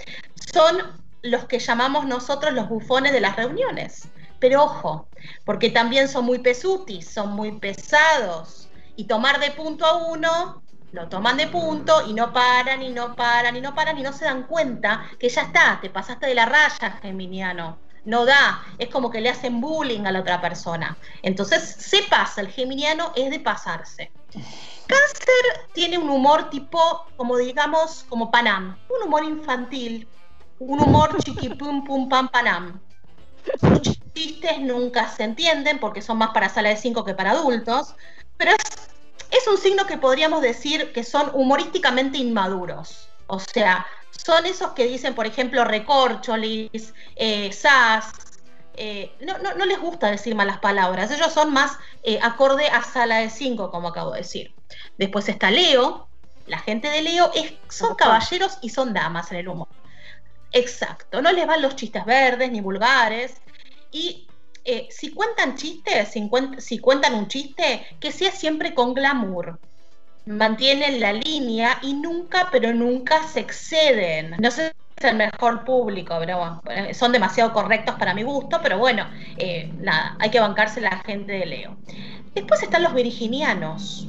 son los que llamamos nosotros los bufones de las reuniones. Pero ojo, porque también son muy pesutis, son muy pesados. Y tomar de punto a uno, lo toman de punto y no paran y no paran y no paran y no se dan cuenta que ya está, te pasaste de la raya, geminiano. No da, es como que le hacen bullying a la otra persona. Entonces se pasa, el geminiano es de pasarse. Cáncer tiene un humor tipo, como digamos, como Panam, un humor infantil, un humor [LAUGHS] chiqui pum pam panam. Sus chistes nunca se entienden porque son más para sala de cinco que para adultos, pero es, un signo que podríamos decir que son humorísticamente inmaduros. O sea, son esos que dicen, por ejemplo, recorcholis, eh, sas. Eh, no, no, les gusta decir malas palabras, ellos son más eh, acorde a sala de cinco, como acabo de decir. Después está Leo, la gente de Leo es, son caballeros y son damas en el humor. Exacto, no les van los chistes verdes ni vulgares. Y eh, si cuentan chistes, si, cuentan un chiste, que sea siempre con glamour. Mantienen la línea y nunca, pero nunca se exceden. No sé el mejor público, pero bueno, son demasiado correctos para mi gusto, pero bueno, eh, nada, hay que bancarse la gente de Leo. Después están los virginianos.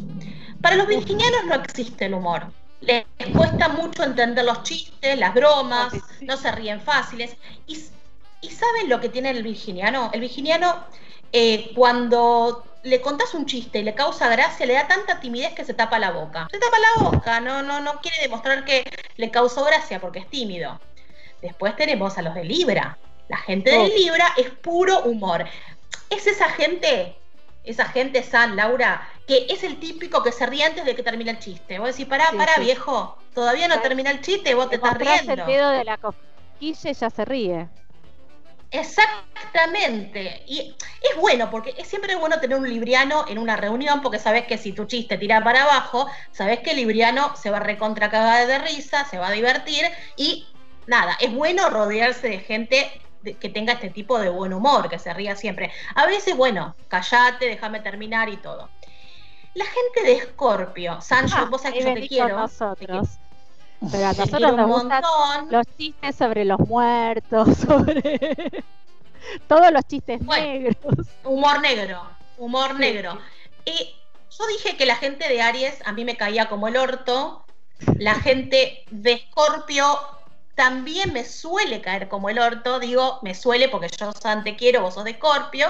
Para los virginianos no existe el humor. Les cuesta mucho entender los chistes, las bromas, no se ríen fáciles. Y, ¿saben lo que tiene el virginiano? El virginiano, eh, cuando le contás un chiste y le causa gracia, le da tanta timidez que se tapa la boca. Se tapa la boca, no, no, no quiere demostrar que le causó gracia porque es tímido. Después tenemos a los de Libra. La gente de Libra es puro humor. Es esa gente, esa gente San, Laura, que es el típico que se ríe antes de que termine el chiste. Vos decís, pará, pará, viejo, todavía no termina el chiste vos te, estás riendo. el dedo de la cosquilla y ya se ríe. Exactamente. Y es bueno, porque es siempre bueno tener un libriano en una reunión, porque sabes que si tu chiste tira para abajo, sabes que el libriano se va a recontracagar de risa, se va a divertir y nada, es bueno rodearse de gente que tenga este tipo de buen humor, que se ría siempre. A veces, bueno, callate, déjame terminar y todo. La gente de Escorpio, Sancho, ah, vos sabés que yo te quiero. Nosotros. Pero a nosotros nos gustan los chistes sobre los muertos, [LAUGHS] sobre todos los chistes negros. Humor negro, humor negro. Y yo dije que la gente de Aries a mí me caía como el orto. La gente de Escorpio también me suele caer como el orto. Digo, me suele porque yo te quiero, vos sos de Escorpio.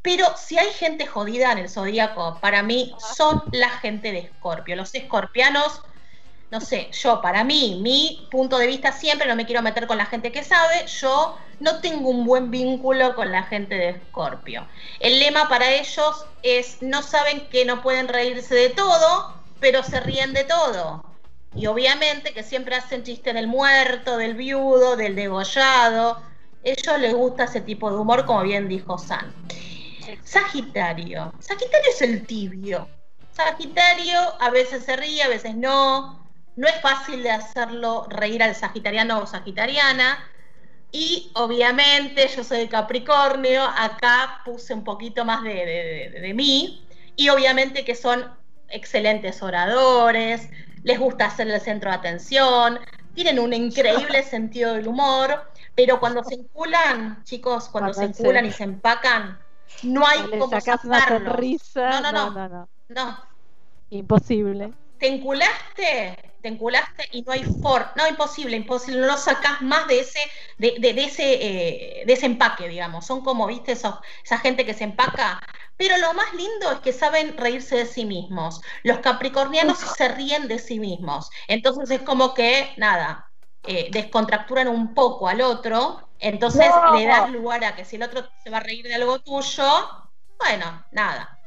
Pero si hay gente jodida en el zodíaco, para mí son la gente de Escorpio. Los escorpianos no sé, yo para mí, mi punto de vista siempre, no me quiero meter con la gente que sabe, yo no tengo un buen vínculo con la gente de Escorpio. El lema para ellos es, no saben que no pueden reírse de todo, pero se ríen de todo. Y obviamente que siempre hacen chiste del muerto, del viudo, del degollado. Ellos les gusta ese tipo de humor, como bien dijo San. Sagitario. Sagitario es el tibio. Sagitario a veces se ríe, a veces no. No es fácil de hacerlo reír al sagitariano o sagitariana. Y obviamente yo soy de Capricornio, acá puse un poquito más de, mí. Y obviamente que son excelentes oradores, les gusta ser el centro de atención, tienen un increíble [LAUGHS] sentido del humor, pero cuando se enculan, chicos, cuando, se enculan y se empacan, no hay como sacarlo. no, no, no, no, no, no. Imposible. ¿Te enculaste? Te enculaste y no hay for, no, imposible, imposible, no lo sacás más de ese, de, ese, eh, de ese empaque, digamos. Son como, viste, esa gente que se empaca. Pero lo más lindo es que saben reírse de sí mismos. Los capricornianos se ríen de sí mismos. Entonces es como que, nada, eh, descontracturan un poco al otro. Entonces le das lugar a que si el otro se va a reír de algo tuyo, bueno, nada,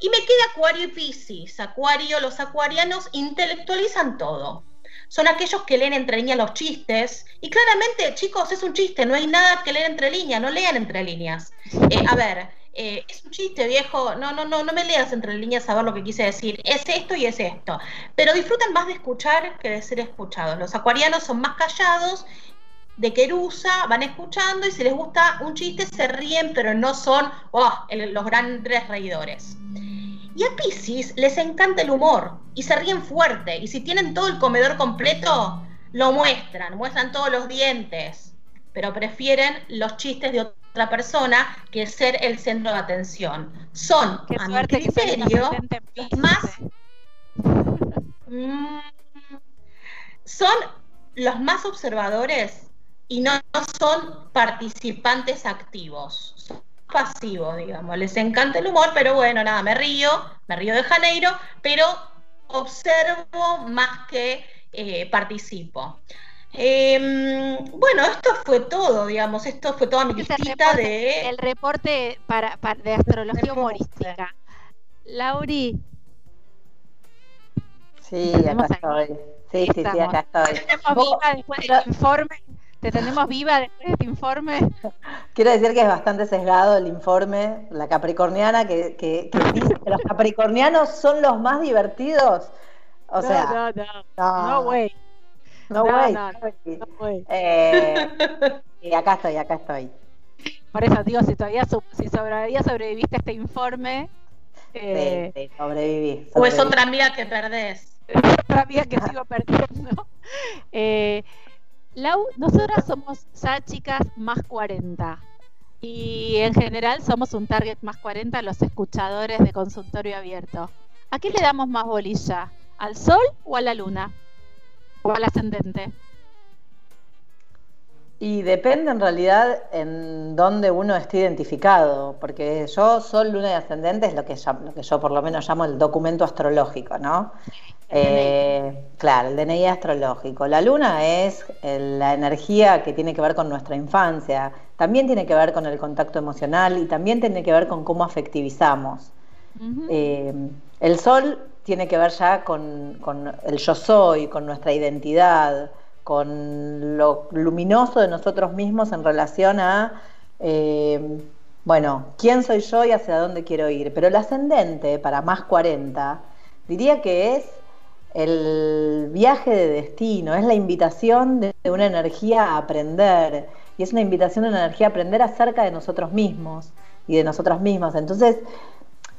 y me queda Acuario y Piscis. Acuario, los acuarianos intelectualizan todo. Son aquellos que leen entre líneas los chistes. Y claramente, chicos, es un chiste, no hay nada que leer entre líneas, no lean entre líneas. Eh, a ver, eh, es un chiste, viejo. No, no, no, no me leas entre líneas a ver lo que quise decir. Es esto y es esto. Pero disfrutan más de escuchar que de ser escuchados. Los acuarianos son más callados de querusa, van escuchando y si les gusta un chiste se ríen, pero no son oh, los grandes reidores. Y a Pisces les encanta el humor y se ríen fuerte. Y si tienen todo el comedor completo, lo muestran, muestran todos los dientes. Pero prefieren los chistes de otra persona que ser el centro de atención. Son, Qué a mi criterio, más. [LAUGHS] Mm, son los más observadores y no son participantes activos pasivos, digamos. Les encanta el humor, pero bueno, nada, me río, me río de Janeiro, pero observo más que eh, participo. Em, bueno, esto fue todo, digamos, esto fue toda mi listita de... El reporte para, de astrología humorística. Lauri. Sí, acá estoy. Sí, sí, sí, acá estoy. después del informe te tenemos viva después de este informe. [LAUGHS] Quiero decir que es bastante sesgado el informe, la capricorniana, que, que, dice que los capricornianos son los más divertidos. O sea, no, no, no, way. No, way. No, way. Eh, y acá estoy, acá estoy. Por eso digo, si todavía si todavía sobreviviste a este informe. Eh, sí, sí, sobreviví, O es otra amiga que perdés. [LAUGHS] otra amiga que sigo perdiendo. [LAUGHS] Eh, Lau, nosotras somos ya chicas más 40 y en general somos un target más 40 los escuchadores de consultorio abierto. ¿A qué le damos más bolilla? ¿Al sol o a la luna? ¿O al ascendente? Y depende en realidad en dónde uno esté identificado, porque yo Sol, Luna y Ascendente es lo que, lo que yo por lo menos llamo el documento astrológico, ¿no? Eh, claro, el DNI astrológico. La Luna es la energía que tiene que ver con nuestra infancia, también tiene que ver con el contacto emocional y también tiene que ver con cómo afectivizamos. Eh, el Sol tiene que ver ya con, con el yo soy, con nuestra identidad con lo luminoso de nosotros mismos en relación a, eh, bueno, quién soy yo y hacia dónde quiero ir. Pero el ascendente, para más 40, diría que es el viaje de destino, es la invitación de una energía a aprender, y es una invitación de una energía a aprender acerca de nosotros mismos y de nosotras mismas. Entonces,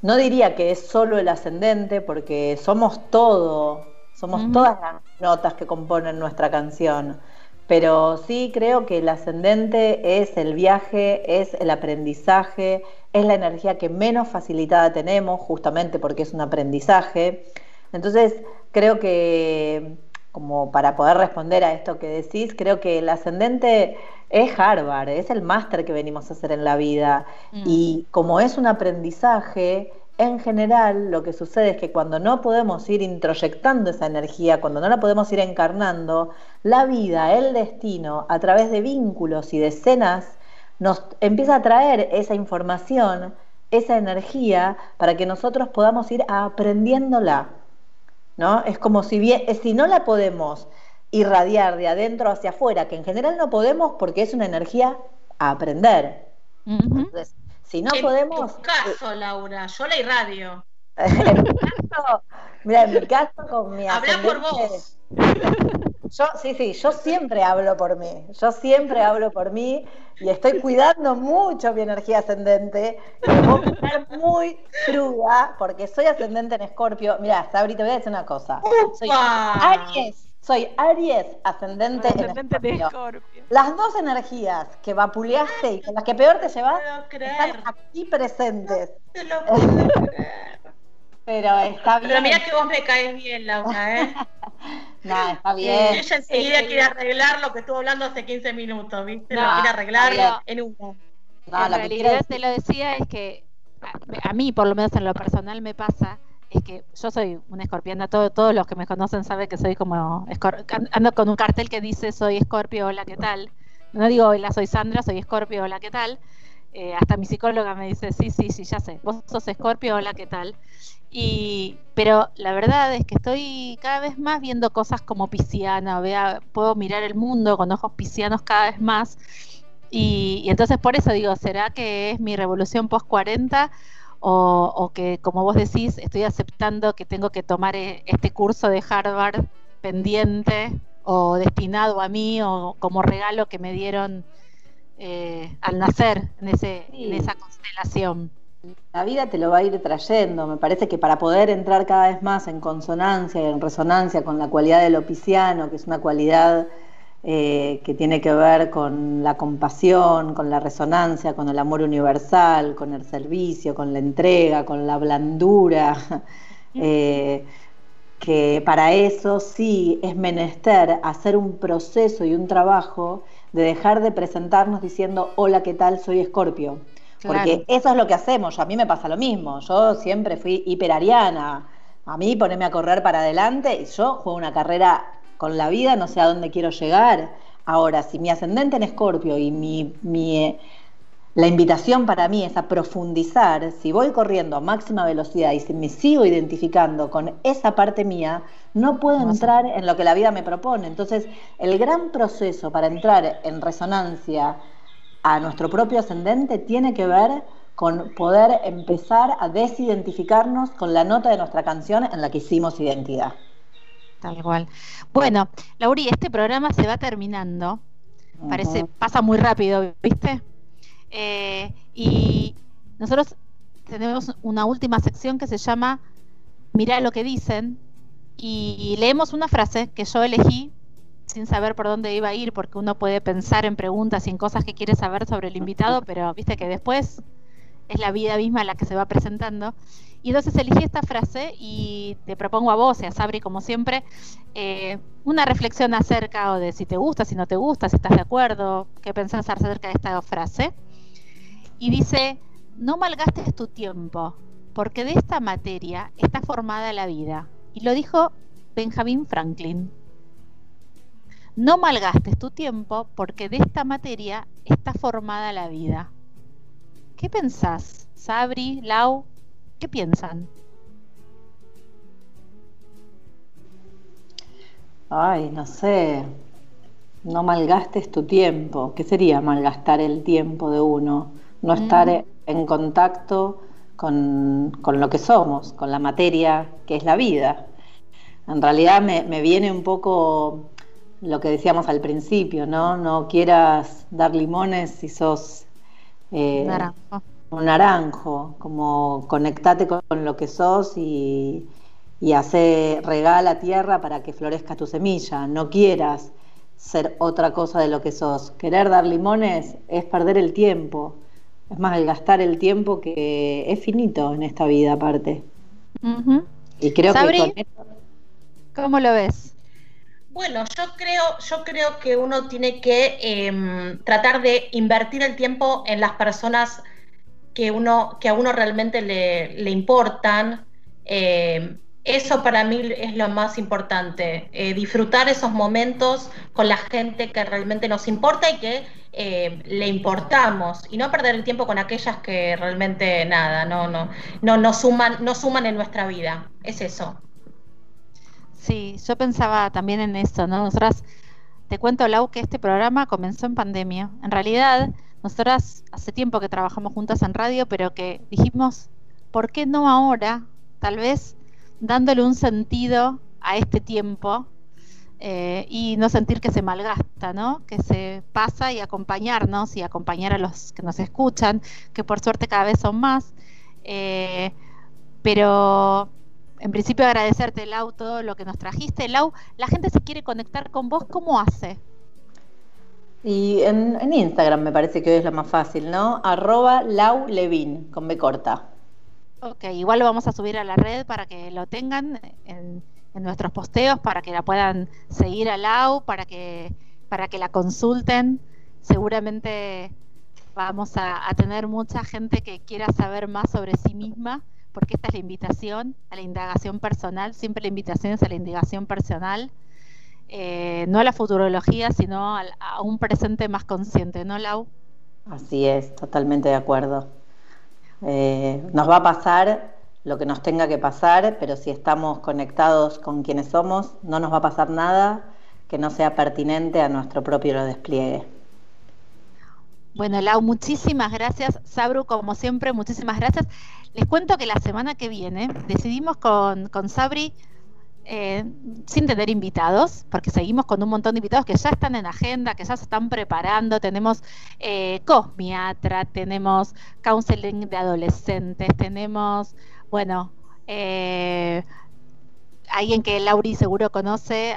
no diría que es solo el ascendente, porque somos todo, somos todas las notas que componen nuestra canción. Pero sí creo que el ascendente es el viaje, es el aprendizaje, es la energía que menos facilitada tenemos, justamente porque es un aprendizaje. Entonces, creo que, como para poder responder a esto que decís, creo que el ascendente es Harvard, es el máster que venimos a hacer en la vida. Mm. Y como es un aprendizaje, en general lo que sucede es que cuando no podemos ir introyectando esa energía, cuando no la podemos ir encarnando, la vida, el destino, a través de vínculos y de escenas, nos empieza a traer esa información, esa energía, para que nosotros podamos ir aprendiéndola. ¿no? Es como si, bien, si no la podemos irradiar de adentro hacia afuera, que en general no podemos porque es una energía a aprender. Si no podemos. En tu caso, Laura, yo la irradio. [LAUGHS] en mi caso, mira, en mi caso con mi Habla por vos. Yo, sí, sí, yo siempre hablo por mí. Yo siempre hablo por mí y estoy cuidando mucho mi energía ascendente. Voy a estar muy cruda porque soy ascendente en Escorpio. Mira, Sabri, te voy a decir una cosa. Soy Aries soy Aries, ascendente, en Escorpio. Las dos energías que vapuleaste y con las que peor te llevas están aquí presentes. No lo puedo [LAUGHS] Pero está bien. Pero mira que vos me caes bien, Laura, ¿eh? [LAUGHS] no, está bien. ella enseguida quiere arreglar lo que estuvo hablando hace 15 minutos, ¿viste? lo quiere arreglar en un. No, en realidad te lo decía es que a, a mí, por lo menos en lo personal, me pasa es que yo soy una escorpiana, todo, todos los que me conocen saben que soy como, ando con un cartel que dice soy escorpio, hola, ¿qué tal? No digo hola, soy Sandra, soy escorpio, hola, ¿qué tal? Eh, hasta mi psicóloga me dice, sí, sí, sí, ya sé, vos sos escorpio, hola, ¿qué tal? Y, pero la verdad es que estoy cada vez más viendo cosas como pisciana, vea, puedo mirar el mundo con ojos piscianos cada vez más. Y, y entonces por eso digo, ¿será que es mi revolución post 40 o, que, como vos decís, estoy aceptando que tengo que tomar eh, este curso de Harvard pendiente o destinado a mí o como regalo que me dieron eh, al nacer en, ese, en esa constelación. La vida te lo va a ir trayendo. Me parece que para poder entrar cada vez más en consonancia y en resonancia con la cualidad del opiciano, que es una cualidad eh, que tiene que ver con la compasión, con la resonancia, con el amor universal, con el servicio, con la entrega, con la blandura, eh, que para eso sí es menester hacer un proceso y un trabajo de dejar de presentarnos diciendo, hola, ¿qué tal? Soy Escorpio. Porque eso es lo que hacemos, a mí me pasa lo mismo, yo siempre fui hiperariana, a mí ponerme a correr para adelante y yo juego una carrera con la vida, no sé a dónde quiero llegar. Ahora, si mi ascendente en Escorpio y mi, mi, la invitación para mí es a profundizar, si voy corriendo a máxima velocidad y si me sigo identificando con esa parte mía, no puedo entrar en lo que la vida me propone. Entonces, el gran proceso para entrar en resonancia a nuestro propio ascendente tiene que ver con poder empezar a desidentificarnos con la nota de nuestra canción en la que hicimos identidad. Tal igual. Bueno, Lauri, este programa se va terminando. Parece, pasa muy rápido, ¿viste? Eh, y nosotros tenemos una última sección que se llama Mirá lo que dicen. Y leemos una frase que yo elegí sin saber por dónde iba a ir, porque uno puede pensar en preguntas y en cosas que quiere saber sobre el invitado, pero viste que después es la vida misma la que se va presentando. Y entonces elegí esta frase y te propongo a vos y a Sabri, como siempre, eh, una reflexión acerca de si te gusta, si no te gusta, si estás de acuerdo, qué pensás acerca de esta frase. Y dice, no malgastes tu tiempo, porque de esta materia está formada la vida. Y lo dijo Benjamin Franklin. No malgastes tu tiempo, porque de esta materia está formada la vida. ¿Qué pensás, Sabri, Lau? ¿Qué piensan? Ay, no sé. No malgastes tu tiempo. ¿Qué sería malgastar el tiempo de uno? No estar mm. en contacto con, lo que somos, con la materia que es la vida. En realidad me, viene un poco lo que decíamos al principio, ¿no? No quieras dar limones si sos eh, un naranjo, como conectate con lo que sos y, y hace regala tierra para que florezca tu semilla. No quieras ser otra cosa de lo que sos. Querer dar limones es perder el tiempo. Es más, el gastar el tiempo que es finito en esta vida aparte. Y creo que ¿Cómo lo ves? Bueno, yo creo, yo creo que uno tiene que em, tratar de invertir el tiempo en las personas que, a uno realmente le, importan. Eh, eso para mí es lo más importante, eh, disfrutar esos momentos con la gente que realmente nos importa y que eh, le importamos y no perder el tiempo con aquellas que realmente nada, no, no, no, no suman, no suman en nuestra vida. Es eso. Sí, yo pensaba también en eso, ¿no? Nosotras, te cuento, Lau, que este programa comenzó en pandemia. En realidad, nosotras hace tiempo que trabajamos juntas en radio, pero que dijimos, ¿por qué no ahora? Tal vez dándole un sentido a este tiempo eh, y no sentir que se malgasta, ¿no? Que se pasa y acompañarnos y acompañar a los que nos escuchan, que por suerte cada vez son más. Eh, pero en principio agradecerte, Lau, todo lo que nos trajiste. Lau, la gente se quiere conectar con vos, ¿cómo hace? Y en, Instagram me parece que hoy es lo más fácil, ¿no? Arroba Lau Levin, con B corta. Ok, igual lo vamos a subir a la red para que lo tengan en, nuestros posteos, para que la puedan seguir a Lau, para que, para que la consulten. Seguramente vamos a, tener mucha gente que quiera saber más sobre sí misma, porque esta es la invitación a la indagación personal, siempre la invitación es a la indagación personal. Eh, no a la futurología, sino a, un presente más consciente, ¿no, Lau? Así es, totalmente de acuerdo. Eh, nos va a pasar lo que nos tenga que pasar, pero si estamos conectados con quienes somos, no nos va a pasar nada que no sea pertinente a nuestro propio despliegue. Bueno, Lau, muchísimas gracias. Sabru, como siempre, muchísimas gracias. Les cuento que la semana que viene decidimos con, con Sabri eh, sin tener invitados, porque seguimos con un montón de invitados que ya están en agenda, que ya se están preparando. Tenemos eh, Cosmiatra, tenemos counseling de adolescentes, tenemos, bueno, eh, alguien que Lauri seguro conoce,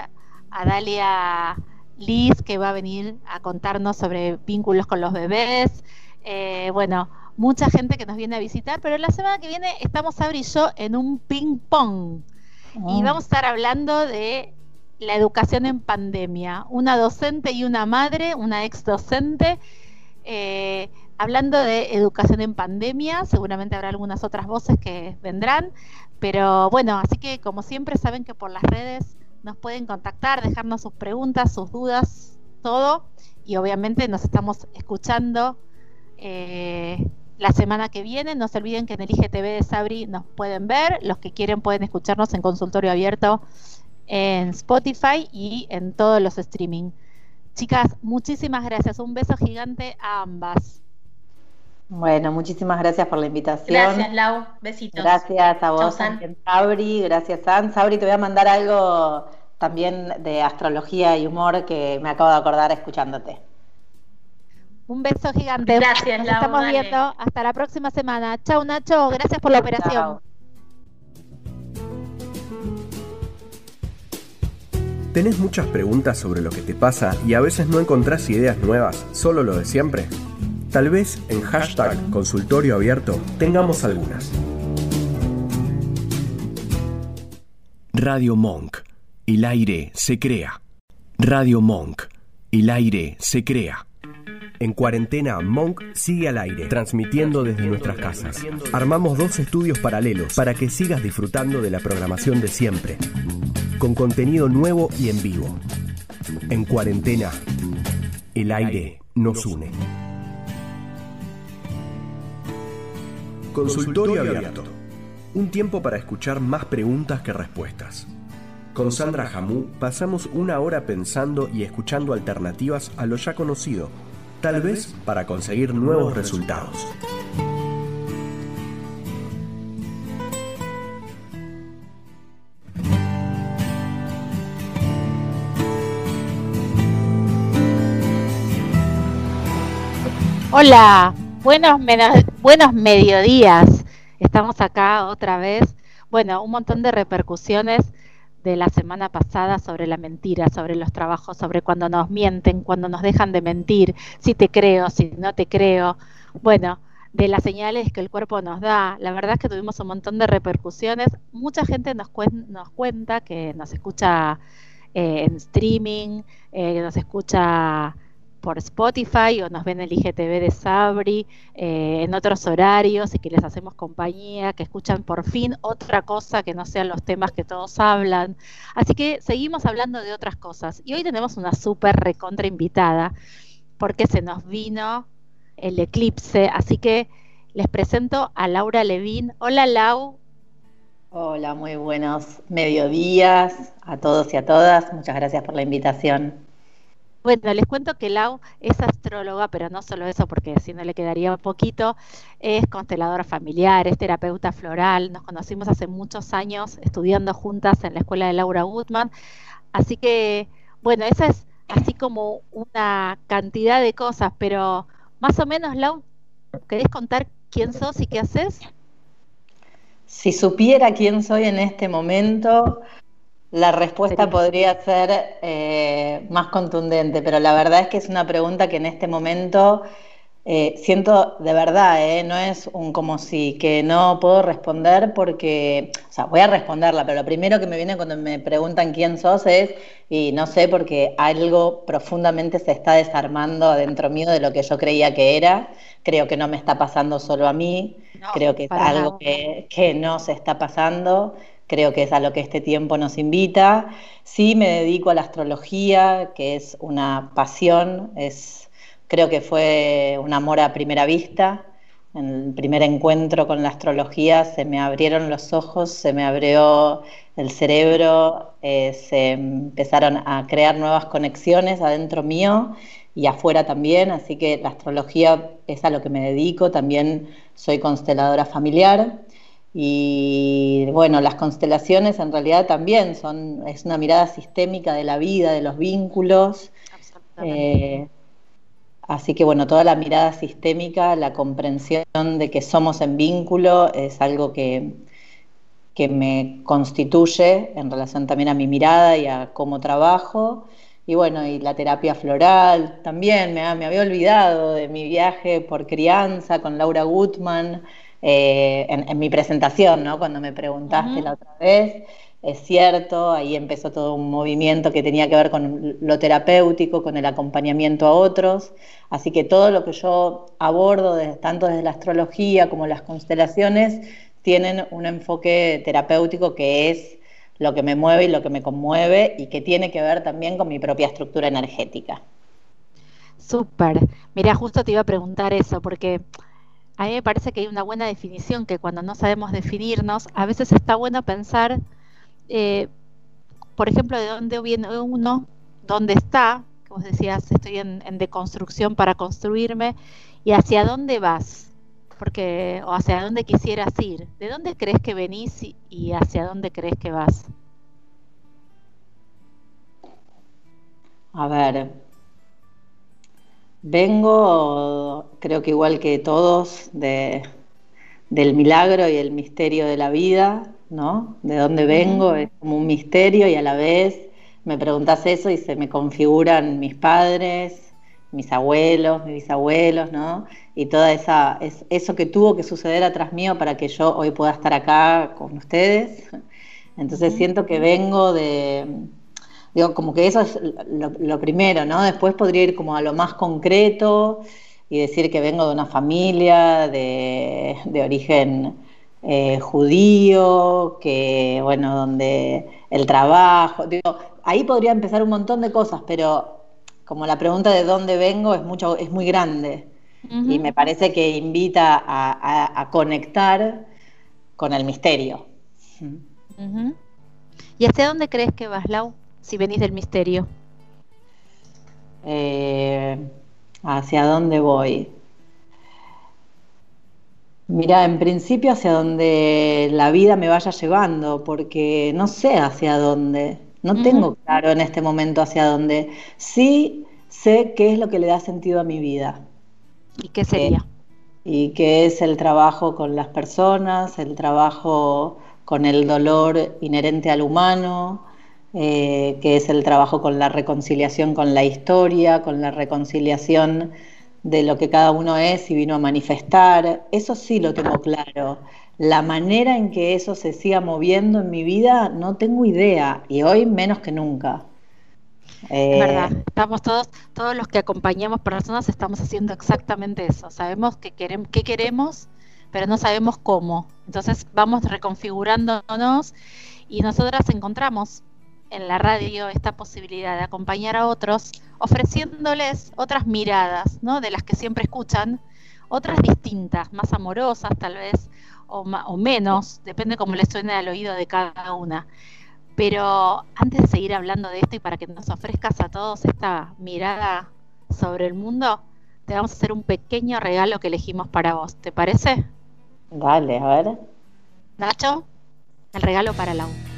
a Dalia Liz, que va a venir a contarnos sobre vínculos con los bebés. bueno, mucha gente que nos viene a visitar, pero la semana que viene estamos Sabri y yo en un ping pong y ah. vamos a estar hablando de la educación en pandemia. Una docente y una madre, una ex docente, eh, hablando de educación en pandemia. Seguramente habrá algunas otras voces que vendrán. Pero bueno, así que como siempre saben que por las redes nos pueden contactar, dejarnos sus preguntas, sus dudas, todo. Y obviamente nos estamos escuchando. Eh, la semana que viene. No se olviden que en el IGTV de Sabri nos pueden ver. Los que quieren pueden escucharnos en consultorio abierto en Spotify y en todos los streaming. Chicas, muchísimas gracias. Un beso gigante a ambas. Bueno, muchísimas gracias por la invitación. Gracias, Lau. Besitos. Gracias a vos, Sabri. Gracias, San. Sabri, te voy a mandar algo también de astrología y humor que me acabo de acordar escuchándote. Un beso gigante. Gracias, Nos estamos viendo. Hasta la próxima semana. Chau, Nacho. Gracias por la operación. ¿Tenés muchas preguntas sobre lo que te pasa y a veces no encontrás ideas nuevas, solo lo de siempre? Tal vez en hashtag consultorio abierto tengamos algunas. Radio Monk. El aire se crea. Radio Monk. El aire se crea. En cuarentena, Monk sigue al aire, transmitiendo desde nuestras casas. Armamos dos estudios paralelos para que sigas disfrutando de la programación de siempre, con contenido nuevo y en vivo. En cuarentena, el aire nos une. Consultorio abierto. Un tiempo para escuchar más preguntas que respuestas. Con Sandra Jamú pasamos una hora pensando y escuchando alternativas a lo ya conocido, tal vez para conseguir nuevos resultados. Hola, buenos, buenos mediodías. Estamos acá otra vez. Bueno, un montón de repercusiones de la semana pasada sobre la mentira, sobre los trabajos, sobre cuando nos mienten, cuando nos dejan de mentir, si te creo, si no te creo. Bueno, de las señales que el cuerpo nos da. La verdad es que tuvimos un montón de repercusiones. Mucha gente nos, nos cuenta que nos escucha eh, en streaming, eh, que nos escucha por Spotify o nos ven en el IGTV de Sabri eh, en otros horarios y que les hacemos compañía, que escuchan por fin otra cosa que no sean los temas que todos hablan. Así que seguimos hablando de otras cosas. Y hoy tenemos una súper recontra invitada porque se nos vino el eclipse. Así que les presento a Laura Levín. Hola Lau. Hola, muy buenos mediodías a todos y a todas. Muchas gracias por la invitación. Bueno, les cuento que Lau es astróloga, pero no solo eso, porque si no le quedaría poquito, es consteladora familiar, es terapeuta floral, nos conocimos hace muchos años estudiando juntas en la escuela de Laura Woodman, así que, bueno, esa es así como una cantidad de cosas, pero más o menos, Lau, ¿querés contar quién sos y qué haces? Si supiera quién soy en este momento, la respuesta podría ser eh, más contundente, pero la verdad es que es una pregunta que en este momento eh, siento de verdad, eh, no es un como si que no puedo responder porque, o sea, voy a responderla, pero lo primero que me viene cuando me preguntan quién sos es, y no sé, porque algo profundamente se está desarmando adentro mío de lo que yo creía que era. Creo que no me está pasando solo a mí, creo que es algo que, que no se está pasando creo que es a lo que este tiempo nos invita. Sí me dedico a la astrología, que es una pasión, es, creo que fue un amor a primera vista. En el primer encuentro con la astrología se me abrieron los ojos, se me abrió el cerebro, eh, se empezaron a crear nuevas conexiones adentro mío y afuera también, así que la astrología es a lo que me dedico, también soy consteladora familiar y bueno, las constelaciones en realidad también son, es una mirada sistémica de la vida, de los vínculos. Eh, así que bueno, toda la mirada sistémica, la comprensión de que somos en vínculo es algo que, que me constituye en relación también a mi mirada y a cómo trabajo. Y bueno, y la terapia floral también, me, me había olvidado de mi viaje por crianza con Laura Gutman. Eh, en, mi presentación, ¿no? Cuando me preguntaste la otra vez, es cierto, ahí empezó todo un movimiento que tenía que ver con lo terapéutico, con el acompañamiento a otros, así que todo lo que yo abordo, tanto desde la astrología como las constelaciones, tienen un enfoque terapéutico que es lo que me mueve y lo que me conmueve y que tiene que ver también con mi propia estructura energética. Súper. Mira, justo te iba a preguntar eso, porque a mí me parece que hay una buena definición que cuando no sabemos definirnos, a veces está bueno pensar, eh, por ejemplo, de dónde viene uno, dónde está, como decías, estoy en, deconstrucción para construirme, y hacia dónde vas, porque, o hacia dónde quisieras ir, de dónde crees que venís y hacia dónde crees que vas. A ver, Vengo, creo que igual que todos, de, del milagro y el misterio de la vida, ¿no? De dónde vengo es como un misterio y a la vez me preguntas eso y se me configuran mis padres, mis abuelos, mis bisabuelos, ¿no? Y toda esa, es, eso que tuvo que suceder atrás mío para que yo hoy pueda estar acá con ustedes. Entonces siento que vengo de, digo, como que eso es lo, primero, ¿no? Después podría ir como a lo más concreto y decir que vengo de una familia de, origen eh, judío, que, bueno, donde el trabajo, digo, ahí podría empezar un montón de cosas, pero como la pregunta de dónde vengo es, mucho, es muy grande y me parece que invita a, conectar con el misterio. ¿Y hacia dónde crees que vas, Lau, si venís del misterio? Eh, ¿Hacia dónde voy? Mira, en principio hacia donde la vida me vaya llevando, porque no sé hacia dónde. No tengo claro en este momento hacia dónde. Sí sé qué es lo que le da sentido a mi vida. ¿Y qué sería? y qué es el trabajo con las personas, el trabajo con el dolor inherente al humano, eh, que es el trabajo con la reconciliación con la historia, con la reconciliación de lo que cada uno es y vino a manifestar. Eso sí lo tengo claro. La manera en que eso se siga moviendo en mi vida no tengo idea y hoy menos que nunca. Es verdad, eh, estamos todos, todos los que acompañamos personas estamos haciendo exactamente eso. Sabemos que queremos, qué queremos, pero no sabemos cómo. Entonces vamos reconfigurándonos y nosotras encontramos en la radio esta posibilidad de acompañar a otros, ofreciéndoles otras miradas, ¿no? De las que siempre escuchan, otras distintas, más amorosas tal vez, o, menos, depende cómo les suene al oído de cada una. Pero antes de seguir hablando de esto y para que nos ofrezcas a todos esta mirada sobre el mundo, te vamos a hacer un pequeño regalo que elegimos para vos. ¿Te parece? Dale, a ver. Nacho, el regalo para la U.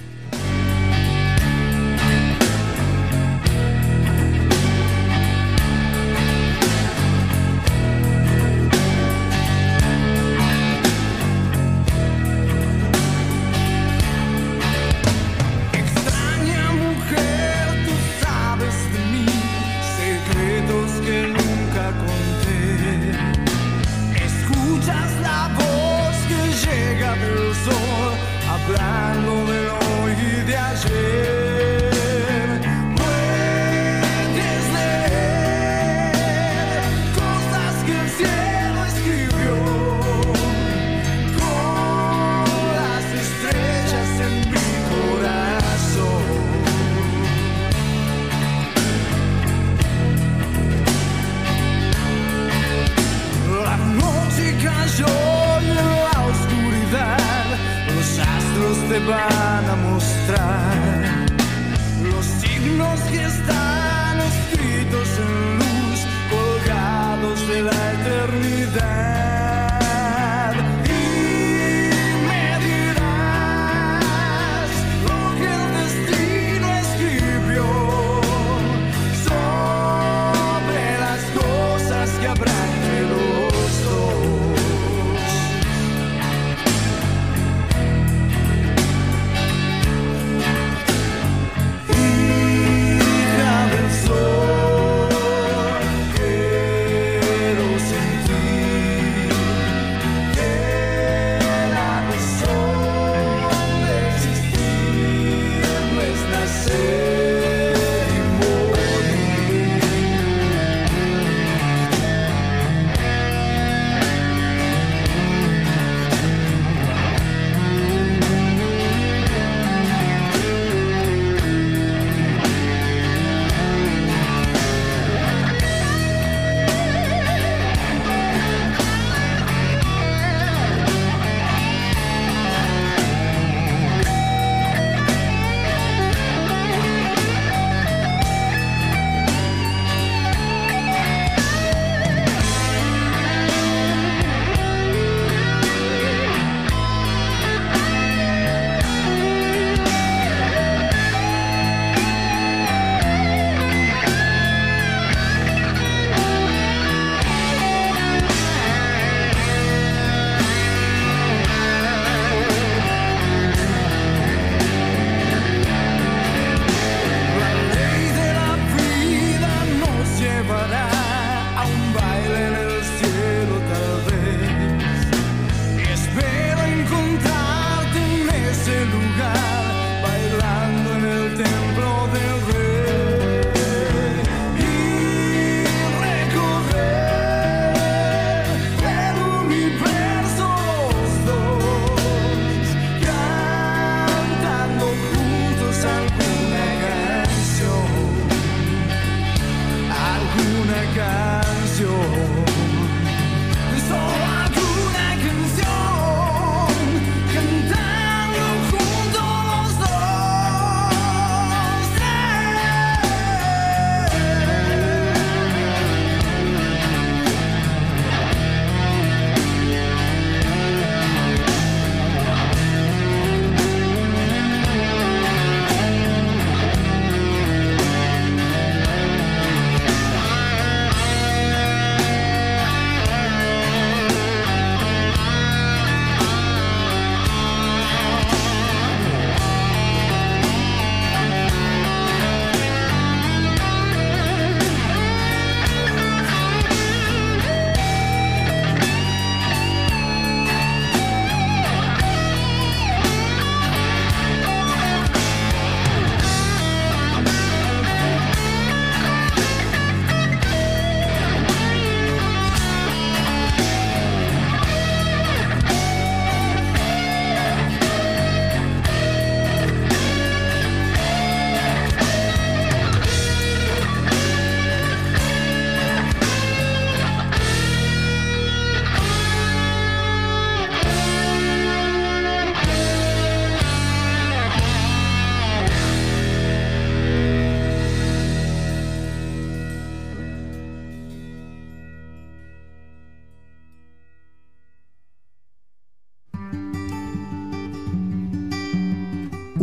goodbye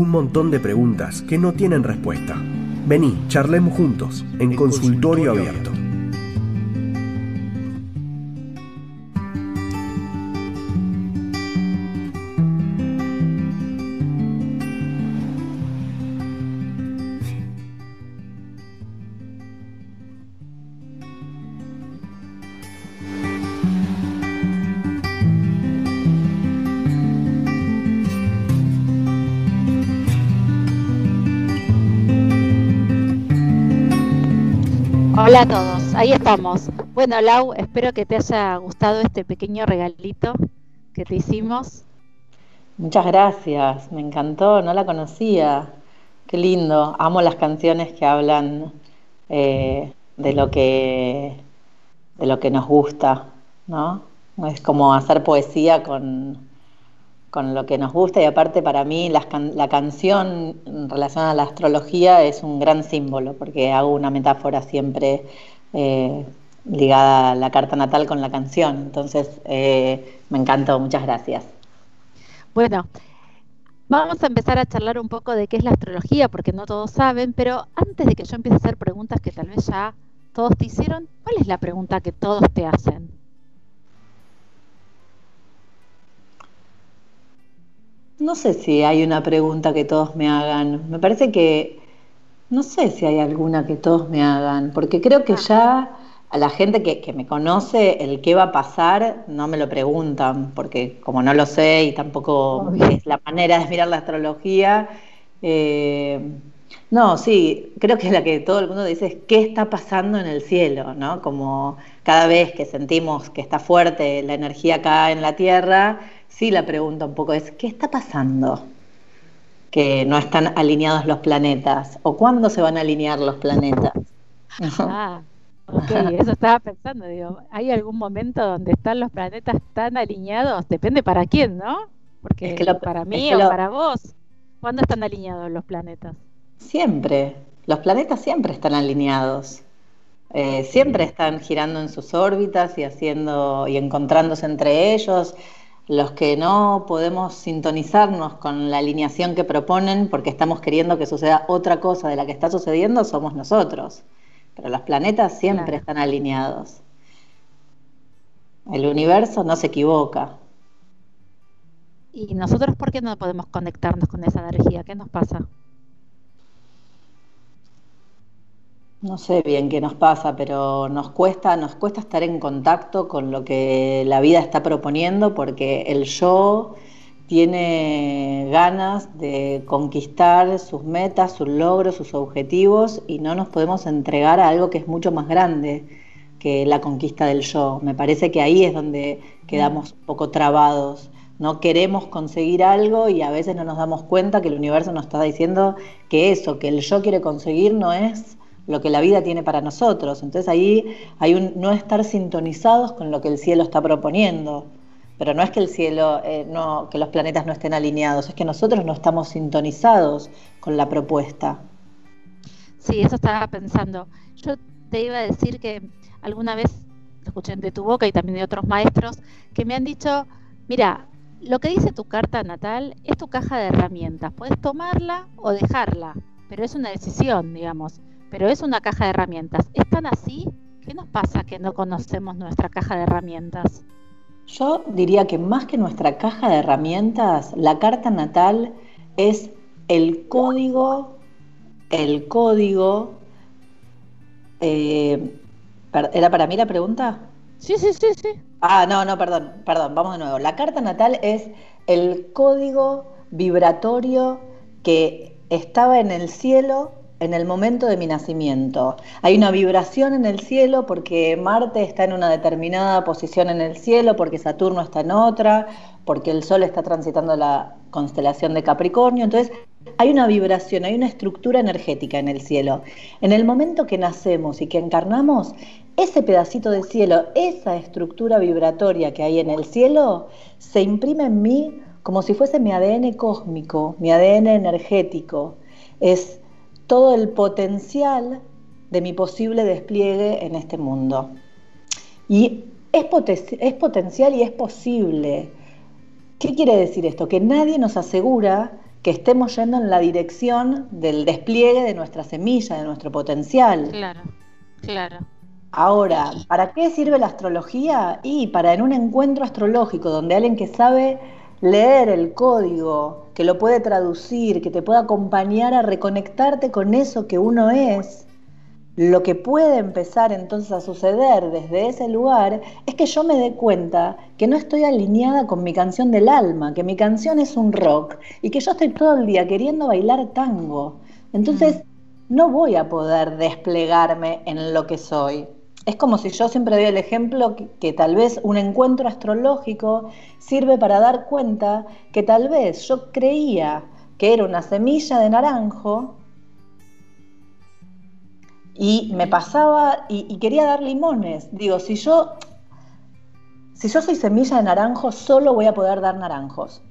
Un montón de preguntas que no tienen respuesta. Vení, charlemos juntos en consultorio abierto. Hola a todos, ahí estamos. Bueno, Lau, espero que te haya gustado este pequeño regalito que te hicimos. Muchas gracias, me encantó, no la conocía. Qué lindo, amo las canciones que hablan eh, de lo que de lo que nos gusta, ¿no? Es como hacer poesía con, con lo que nos gusta y aparte para mí la, canción relacionada a la astrología es un gran símbolo porque hago una metáfora siempre eh, ligada a la carta natal con la canción. Entonces eh, me encantó, muchas gracias. Bueno, vamos a empezar a charlar un poco de qué es la astrología porque no todos saben, pero antes de que yo empiece a hacer preguntas que tal vez ya todos te hicieron, ¿cuál es la pregunta que todos te hacen? No sé si hay una pregunta que todos me hagan. Me parece que no sé si hay alguna que todos me hagan, porque creo que ya a la gente que, me conoce el qué va a pasar no me lo preguntan, porque como no lo sé y tampoco es la manera de mirar la astrología. Eh, no, sí, creo que la que todo el mundo dice es qué está pasando en el cielo, ¿no? Como cada vez que sentimos que está fuerte la energía acá en la Tierra, sí la pregunta un poco es, ¿qué está pasando? Que no están alineados los planetas. ¿O cuándo se van a alinear los planetas? Ah, ok, eso estaba pensando, digo, ¿hay algún momento donde están los planetas tan alineados? Depende para quién, ¿no? Porque para mí o para vos, ¿cuándo están alineados los planetas? Siempre, los planetas siempre están alineados. Eh, siempre están girando en sus órbitas y haciendo y encontrándose entre ellos los que no podemos sintonizarnos con la alineación que proponen porque estamos queriendo que suceda otra cosa de la que está sucediendo somos nosotros. Pero los planetas siempre están alineados. El universo no se equivoca. ¿Y nosotros por qué no podemos conectarnos con esa energía? ¿Qué nos pasa? No sé bien qué nos pasa, pero nos cuesta, nos cuesta estar en contacto con lo que la vida está proponiendo porque el yo tiene ganas de conquistar sus metas, sus logros, sus objetivos y no nos podemos entregar a algo que es mucho más grande que la conquista del yo. Me parece que ahí es donde quedamos un poco trabados. No queremos conseguir algo y a veces no nos damos cuenta que el universo nos está diciendo que eso, que el yo quiere conseguir no es lo que la vida tiene para nosotros. Entonces ahí hay un no estar sintonizados con lo que el cielo está proponiendo. Pero no es que el cielo, eh, no, que los planetas no estén alineados, es que nosotros no estamos sintonizados con la propuesta. Sí, eso estaba pensando. Yo te iba a decir que alguna vez escuché de tu boca y también de otros maestros que me han dicho, mira, lo que dice tu carta natal es tu caja de herramientas, puedes tomarla o dejarla, pero es una decisión, digamos pero es una caja de herramientas. ¿Es tan así? ¿Qué nos pasa que no conocemos nuestra caja de herramientas? Yo diría que más que nuestra caja de herramientas, la carta natal es el código, el código. Eh, ¿Era para mí la pregunta? Sí, sí, sí, sí. Ah, no, no, perdón, perdón, vamos de nuevo. La carta natal es el código vibratorio que estaba en el cielo en el momento de mi nacimiento. Hay una vibración en el cielo porque Marte está en una determinada posición en el cielo, porque Saturno está en otra, porque el Sol está transitando la constelación de Capricornio. Entonces, hay una vibración, hay una estructura energética en el cielo. En el momento que nacemos y que encarnamos, ese pedacito de cielo, esa estructura vibratoria que hay en el cielo, se imprime en mí como si fuese mi ADN cósmico, mi ADN energético. Es todo el potencial de mi posible despliegue en este mundo. Y es, potencial y es posible. ¿Qué quiere decir esto? Que nadie nos asegura que estemos yendo en la dirección del despliegue de nuestra semilla, de nuestro potencial. Claro, claro. Ahora, ¿para qué sirve la astrología? Y para en un encuentro astrológico donde alguien que sabe leer el código, que lo puede traducir, que te pueda acompañar a reconectarte con eso que uno es, lo que puede empezar entonces a suceder desde ese lugar es que yo me dé cuenta que no estoy alineada con mi canción del alma, que mi canción es un rock y que yo estoy todo el día queriendo bailar tango. Entonces mm. no voy a poder desplegarme en lo que soy. Es como si yo siempre doy el ejemplo que, tal vez un encuentro astrológico sirve para dar cuenta que tal vez yo creía que era una semilla de naranjo y me pasaba y, quería dar limones. Digo, si yo, si yo soy semilla de naranjo, solo voy a poder dar naranjos.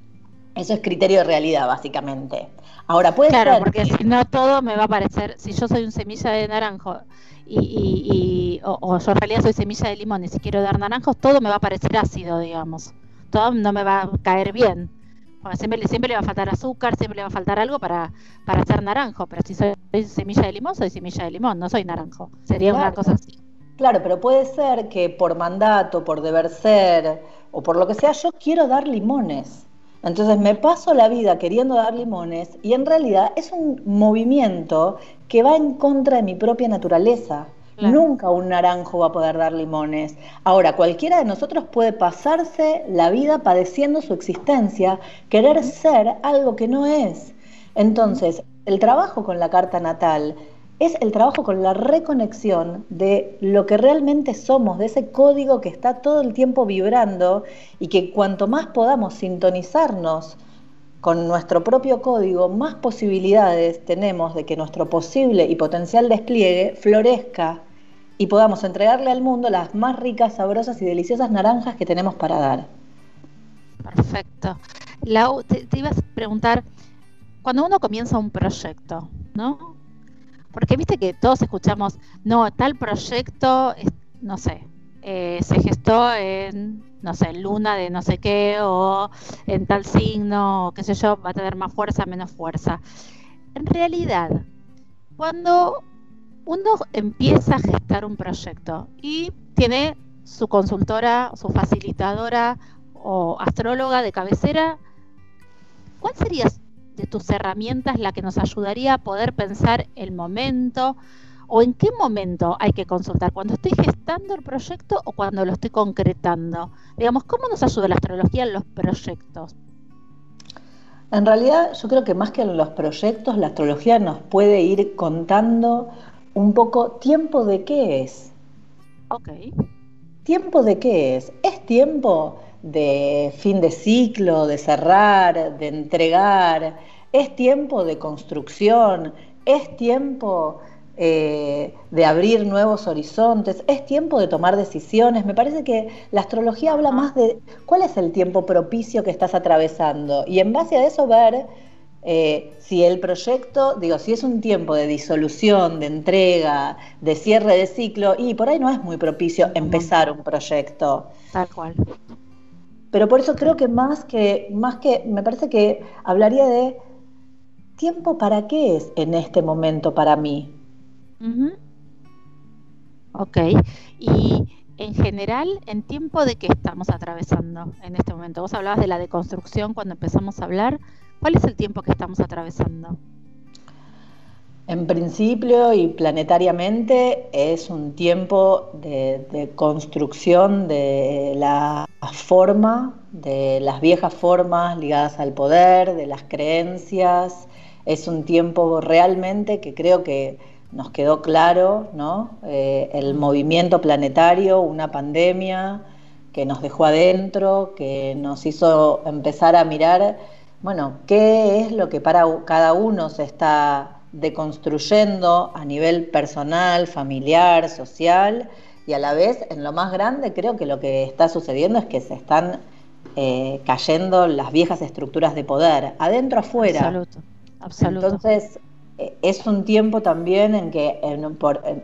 Eso es criterio de realidad, básicamente. Ahora puede claro, porque si no todo me va a parecer, si yo soy un semilla de naranjo y, o, yo en realidad soy semilla de limón y si quiero dar naranjos, todo me va a parecer ácido, digamos. Todo no me va a caer bien. siempre, siempre le va a faltar azúcar, siempre le va a faltar algo para, para hacer naranjo. Pero si soy semilla de limón, soy semilla de limón, no soy naranjo. Sería una cosa así. Claro, pero puede ser que por mandato, por deber ser o por lo que sea, yo quiero dar limones. Entonces me paso la vida queriendo dar limones y en realidad es un movimiento que va en contra de mi propia naturaleza. Nunca un naranjo va a poder dar limones. Ahora, cualquiera de nosotros puede pasarse la vida padeciendo su existencia, querer ser algo que no es. Entonces, el trabajo con la carta natal es el trabajo con la reconexión de lo que realmente somos, de ese código que está todo el tiempo vibrando y que cuanto más podamos sintonizarnos con nuestro propio código, más posibilidades tenemos de que nuestro posible y potencial despliegue florezca y podamos entregarle al mundo las más ricas, sabrosas y deliciosas naranjas que tenemos para dar. Perfecto. Lau, te, te ibas a preguntar, cuando uno comienza un proyecto, ¿no? Porque viste que todos escuchamos, no, tal proyecto, no sé, eh, se gestó en, no sé, luna de no sé qué, o en tal signo, o qué sé yo, va a tener más fuerza, menos fuerza. En realidad, cuando uno empieza a gestar un proyecto y tiene su consultora, su facilitadora o astróloga de cabecera, ¿cuál sería de tus herramientas la que nos ayudaría a poder pensar el momento o en qué momento hay que consultar, cuando estoy gestando el proyecto o cuando lo estoy concretando. Digamos, ¿cómo nos ayuda la astrología en los proyectos? En realidad, yo creo que más que en los proyectos, la astrología nos puede ir contando un poco tiempo de qué es. Ok. ¿Tiempo de qué es? ¿Es tiempo de fin de ciclo, de cerrar, de entregar, es tiempo de construcción, es tiempo eh, de abrir nuevos horizontes, es tiempo de tomar decisiones. Me parece que la astrología habla más de cuál es el tiempo propicio que estás atravesando y en base a eso ver eh, si el proyecto, digo, si es un tiempo de disolución, de entrega, de cierre de ciclo, y por ahí no es muy propicio empezar un proyecto. Tal cual. Pero por eso creo que más que, más que, me parece que hablaría de tiempo para qué es en este momento para mí. Ok, y en general, ¿en tiempo de qué estamos atravesando en este momento? Vos hablabas de la deconstrucción cuando empezamos a hablar. ¿Cuál es el tiempo que estamos atravesando? En principio y planetariamente es un tiempo de, construcción de la forma, de las viejas formas ligadas al poder, de las creencias. Es un tiempo realmente que creo que nos quedó claro, ¿no? Eh, el movimiento planetario, una pandemia que nos dejó adentro, que nos hizo empezar a mirar, bueno, qué es lo que para cada uno se está deconstruyendo a nivel personal, familiar, social, y a la vez, en lo más grande, creo que lo que está sucediendo es que se están eh, cayendo las viejas estructuras de poder, adentro afuera. Absoluto. Entonces, eh, es un tiempo también en que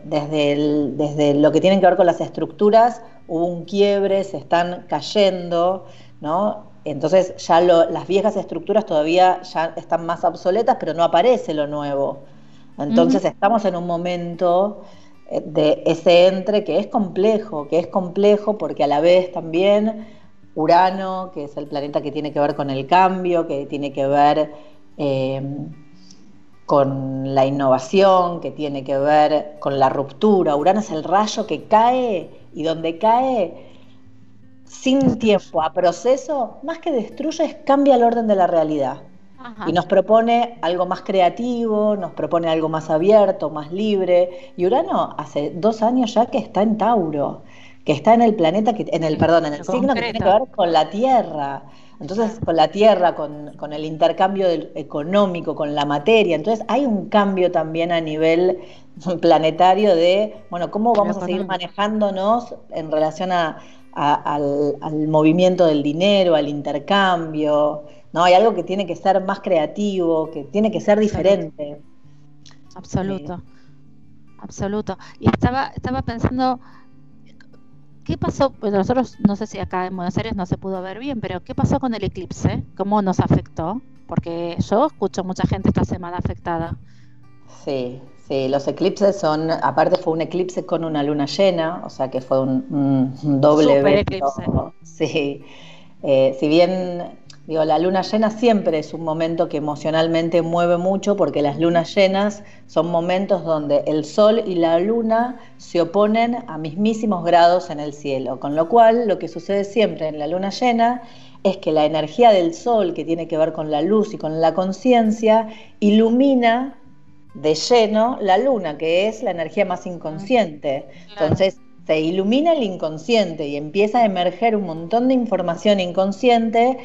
desde, desde lo que tiene que ver con las estructuras hubo un quiebre, se están cayendo, ¿no? entonces ya las viejas estructuras todavía ya están más obsoletas, pero no aparece lo nuevo. Entonces estamos en un momento eh, de ese entre que es complejo, que es complejo porque a la vez también Urano, que es el planeta que tiene que ver con el cambio, que tiene que ver eh, con la innovación, que tiene que ver con la ruptura. Urano es el rayo que cae y donde cae sin tiempo a proceso, más que destruye, es cambia el orden de la realidad. Y nos propone algo más creativo, nos propone algo más abierto, más libre. Y Urano hace dos años ya que está en Tauro, que está en el planeta, que, en el, perdón, en el signo que tiene que ver con la Tierra. Entonces, con la tierra, con, el intercambio económico, con la materia. Entonces, hay un cambio también a nivel [LAUGHS] planetario de, bueno, cómo vamos a seguir manejándonos en relación a, al, movimiento del dinero, al intercambio. ¿no? Hay algo que tiene que ser más creativo, que tiene que ser diferente. Absoluto. Eh, Absoluto. Y estaba, estaba pensando ¿Qué pasó? Pues nosotros, no sé si acá en Buenos Aires no se pudo ver bien, pero ¿qué pasó con el eclipse? ¿Cómo nos afectó? Porque yo escucho mucha gente esta semana afectada. Sí, sí, los eclipses son, aparte fue un eclipse con una luna llena, o sea que fue un, doble Super eclipse. [LAUGHS] Sí, eh, si bien Digo, la luna llena siempre es un momento que emocionalmente mueve mucho porque las lunas llenas son momentos donde el sol y la luna se oponen a mismísimos grados en el cielo, con lo cual lo que sucede siempre en la luna llena es que la energía del sol, que tiene que ver con la luz y con la conciencia, ilumina de lleno la luna, que es la energía más inconsciente. Entonces, se ilumina el inconsciente y empieza a emerger un montón de información inconsciente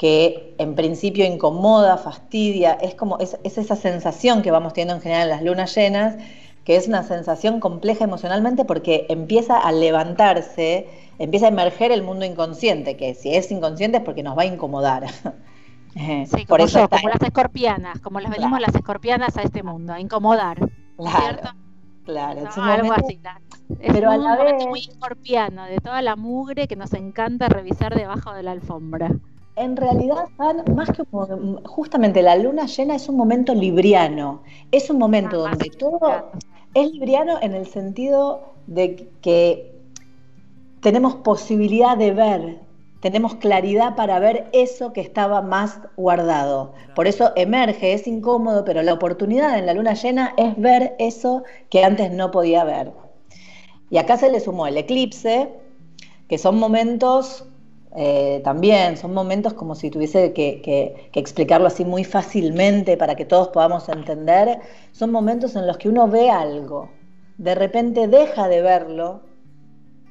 que en principio incomoda, fastidia, es como es, esa sensación que vamos teniendo en general en las lunas llenas, que es una sensación compleja emocionalmente porque empieza a levantarse, empieza a emerger el mundo inconsciente, que si es inconsciente es porque nos va a incomodar. [LAUGHS] Sí, como eso como las escorpianas, como las venimos las escorpianas a este mundo, a incomodar. Claro, ¿cierto? Claro, algo así. Es pero un a la vez... muy escorpiano, de toda la mugre que nos encanta revisar debajo de la alfombra en realidad, más que justamente la luna llena es un momento libriano, es un momento ah, donde todo es libriano en el sentido de que tenemos posibilidad de ver, tenemos claridad para ver eso que estaba más guardado. Por eso emerge, es incómodo, pero la oportunidad en la luna llena es ver eso que antes no podía ver. Y acá se le sumó el eclipse, que son momentos eh, también. Son momentos como si tuviese que, explicarlo así muy fácilmente para que todos podamos entender, son momentos en los que uno ve algo, de repente deja de verlo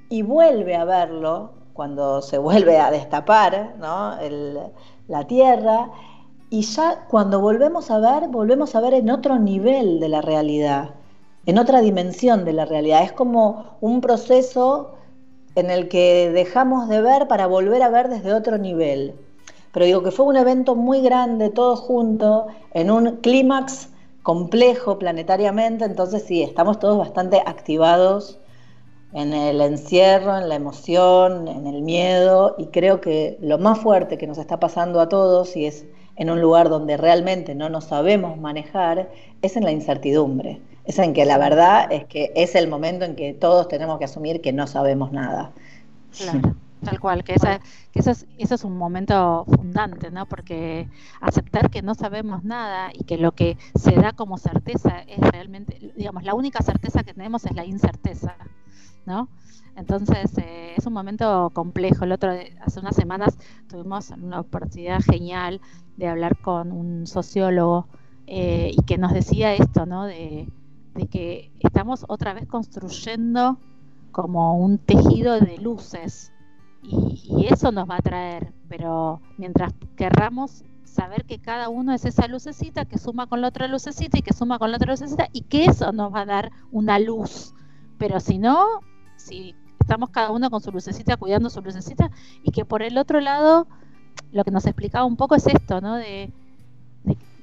y vuelve a verlo cuando se vuelve a destapar la tierra. Y ya cuando volvemos a ver, volvemos a ver en otro nivel de la realidad, en otra dimensión de la realidad. Es como un proceso en el que dejamos de ver para volver a ver desde otro nivel. Pero digo que fue un evento muy grande, todo junto, en un clímax complejo planetariamente, entonces sí, estamos todos bastante activados en el encierro, en la emoción, en el miedo, y creo que lo más fuerte que nos está pasando a todos, y es en un lugar donde realmente no nos sabemos manejar, es en la incertidumbre es en que la verdad es que es el momento en que todos tenemos que asumir que no sabemos nada. Claro, tal cual, que, esa, que eso, es, eso es un momento fundante, ¿no? Porque aceptar que no sabemos nada y que lo que se da como certeza es realmente, digamos, la única certeza que tenemos es la incerteza, ¿no? Entonces eh, es un momento complejo. El otro, hace unas semanas tuvimos una oportunidad genial de hablar con un sociólogo eh, y que nos decía esto, ¿no? De, de que estamos otra vez construyendo como un tejido de luces y, eso nos va a traer, pero mientras querramos saber que cada uno es esa lucecita que suma con la otra lucecita y que suma con la otra lucecita y que eso nos va a dar una luz, pero si no, si estamos cada uno con su lucecita cuidando su lucecita y que por el otro lado lo que nos explicaba un poco es esto, ¿no? De,